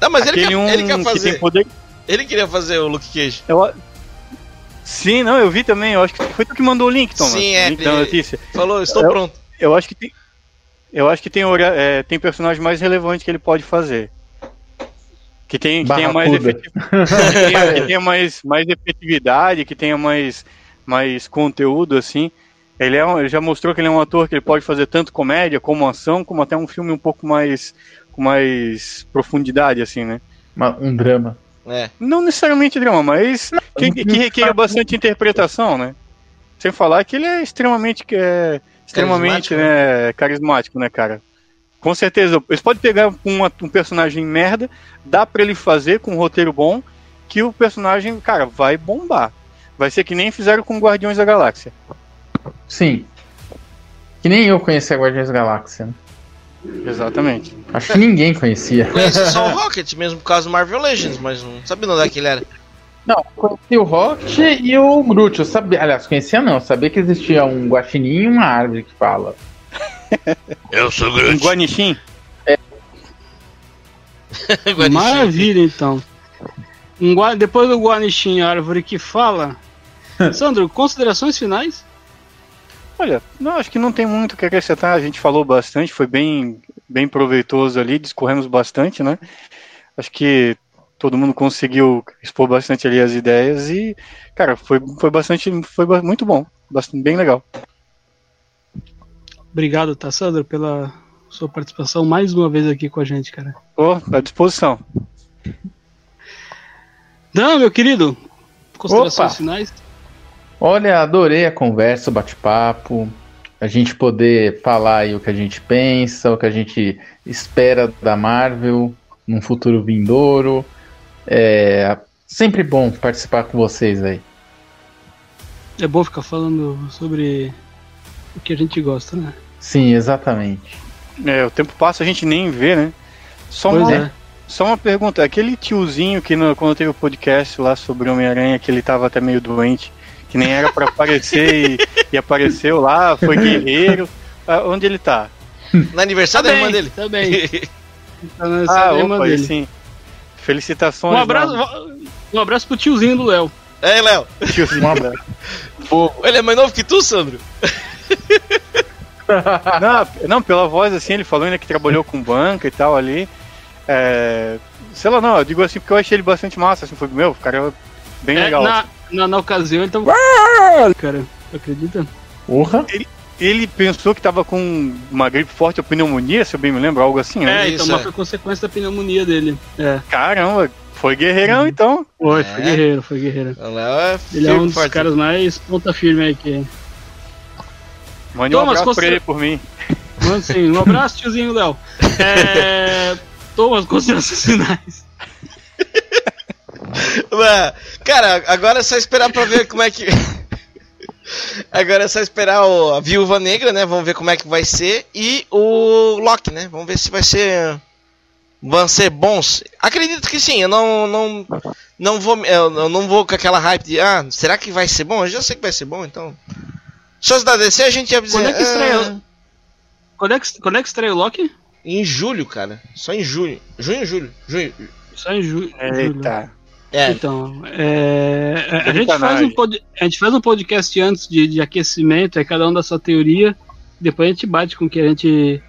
Não, mas ele Aquele quer, um ele quer que fazer. tem poder. Ele queria fazer o Luke Cage. Eu, sim, não, eu vi também. Eu acho que foi tu que mandou o link, Thomas. Sim, é, O link da ele- notícia. Falou, estou Eu- pronto. Eu acho que tem. Eu acho que tem, é, tem personagem mais relevante que ele pode fazer. Que, tem, que tenha mais, efetiv... que <laughs> tenha, <laughs> que tenha mais, mais efetividade, que tenha mais, mais conteúdo, assim. Ele, é ele já mostrou que ele é um ator que ele pode fazer tanto comédia como ação, como até um filme um pouco mais com mais profundidade, assim, né? Um drama. É. Não necessariamente drama, mas que, que requer bastante interpretação, né? Sem falar que ele é extremamente, é, extremamente carismático, né, carismático, né, cara? Com certeza, eles podem pegar um, um personagem merda, dá para ele fazer com um roteiro bom, que o personagem, cara, vai bombar. Vai ser que nem fizeram com Guardiões da Galáxia. Sim. Que nem eu conhecia Guardiões da Galáxia. Né? Exatamente. Acho que ninguém conhecia. <laughs> Conheci só o Rocket, mesmo por causa do Marvel Legends, mas não sabia onde é que ele era. Não, conheci o Rocket e o Groot. Eu sabia, aliás, conhecia não, eu sabia que existia um guaxinim e uma árvore que fala. <laughs> Eu sou Groot. Um guanixim? É. <laughs> Maravilha, então. Um gua... Depois do guanixim, a árvore que fala. <laughs> Sandro, considerações finais? Olha, não, acho que não tem muito o que acrescentar. A gente falou bastante, foi bem, bem proveitoso ali, discorremos bastante, né? Acho que todo mundo conseguiu expor bastante ali as ideias e, cara, foi, foi bastante, foi muito bom, bastante, bem legal. Obrigado, tá, Sandro, pela sua participação mais uma vez aqui com a gente, cara. Oh, à disposição. Não, meu querido, considerações Opa. finais. Olha, adorei a conversa, o bate-papo, a gente poder falar aí o que a gente pensa, o que a gente espera da Marvel num futuro vindouro. É sempre bom participar com vocês aí. É bom ficar falando sobre o que a gente gosta, né? Sim, exatamente. É, o tempo passa a gente nem vê, né? Só pois uma, é. só uma pergunta, aquele tiozinho que no, quando teve o podcast lá sobre Homem-Aranha, que ele tava até meio doente, que nem era para aparecer e, e, apareceu lá, foi guerreiro. Ah, onde ele tá? No aniversário tá da irmã dele. Também. tá <laughs> no ah, da irmã dele. sim. Felicitações. Um abraço, um abraço pro tiozinho do Léo. É, Léo. Tiozinho. Um abraço. Ele é mais novo que tu, Sandro? <laughs> não, não, pela voz assim, ele falou ainda que trabalhou com banca e tal ali. É, sei lá, não, eu digo assim porque eu achei ele bastante massa, assim, foi meu, cara, é bem é, legal. Na, assim. Na, na, ocasião ele tava. Cara, acredita? Porra! Ele, ele pensou que tava com uma gripe forte ou pneumonia, se eu bem me lembro, algo assim, né? É, então, mas foi consequência da pneumonia dele. É. Caramba, foi guerreirão uhum. então. Foi, é. foi guerreiro, foi guerreiro. É ele é um dos forte. caras mais ponta firme aí que. Mande um abraço considera... pra ele por mim. Manda sim, um abraço, tiozinho Léo. <laughs> É... Thomas, considerações finais. Cara, agora é só esperar pra ver como é que. <laughs> Agora é só esperar o, a Viúva Negra, né? Vamos ver como é que vai ser. E o Loki, né? Vamos ver se vai ser. Vão ser bons. Acredito que sim. Eu não, não, não vou, eu não vou com aquela hype de ah, será que vai ser bom? Eu já sei que vai ser bom, então. Shows da DC a gente ia dizer. Quando é que estreia? Ah, quando, é que, quando é que estreia o Loki? Em julho, cara. Só em julho. Junho, julho. Junho. Só em ju Eita. julho. É. Então, é, a, gente faz um pod, a gente faz um podcast antes de, de aquecimento, é cada um da sua teoria. Depois a gente bate com o que a gente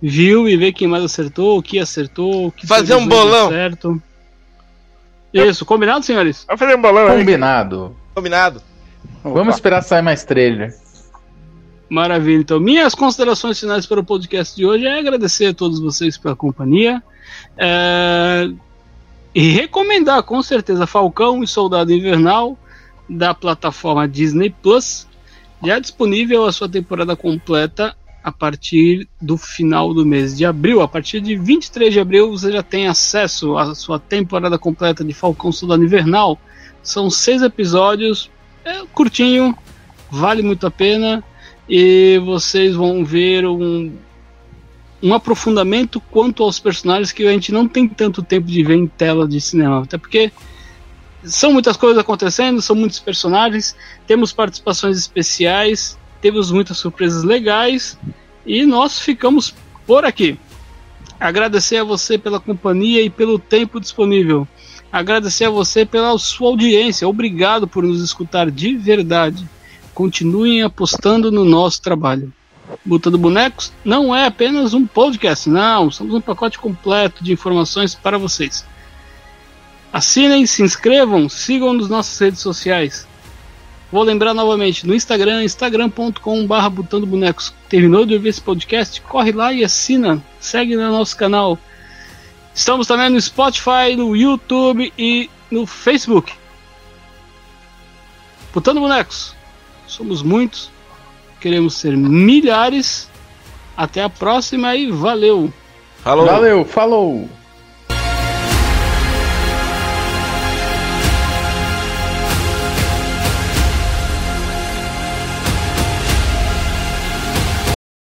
viu e vê quem mais acertou, o que acertou, o que Fazer um bolão. Certo. Isso, combinado, senhores? Vamos fazer um bolão Combinado. Aí. Combinado. Vamos esperar sair mais trailer. Maravilha. Então, minhas considerações finais para o podcast de hoje é agradecer a todos vocês pela companhia. É e recomendar com certeza Falcão e Soldado Invernal da plataforma Disney Plus. Já disponível a sua temporada completa a partir do final do mês de abril. A partir de 23 de abril você já tem acesso à sua temporada completa de Falcão Soldado Invernal. São seis episódios, é curtinho, vale muito a pena e vocês vão ver um um aprofundamento quanto aos personagens que a gente não tem tanto tempo de ver em tela de cinema. Até porque são muitas coisas acontecendo, são muitos personagens, temos participações especiais, temos muitas surpresas legais e nós ficamos por aqui. Agradecer a você pela companhia e pelo tempo disponível. Agradecer a você pela sua audiência. Obrigado por nos escutar de verdade. Continuem apostando no nosso trabalho. Botando Bonecos não é apenas um podcast, não. Somos um pacote completo de informações para vocês. Assinem, se inscrevam, sigam nas nossas redes sociais. Vou lembrar novamente, no Instagram, instagram.com.br Botando Bonecos. Terminou de ouvir esse podcast? Corre lá e assina. Segue no nosso canal. Estamos também no Spotify, no YouTube e no Facebook. Botando Bonecos. Somos muitos. Queremos ser milhares. Até a próxima e valeu! Falou! Valeu, falou!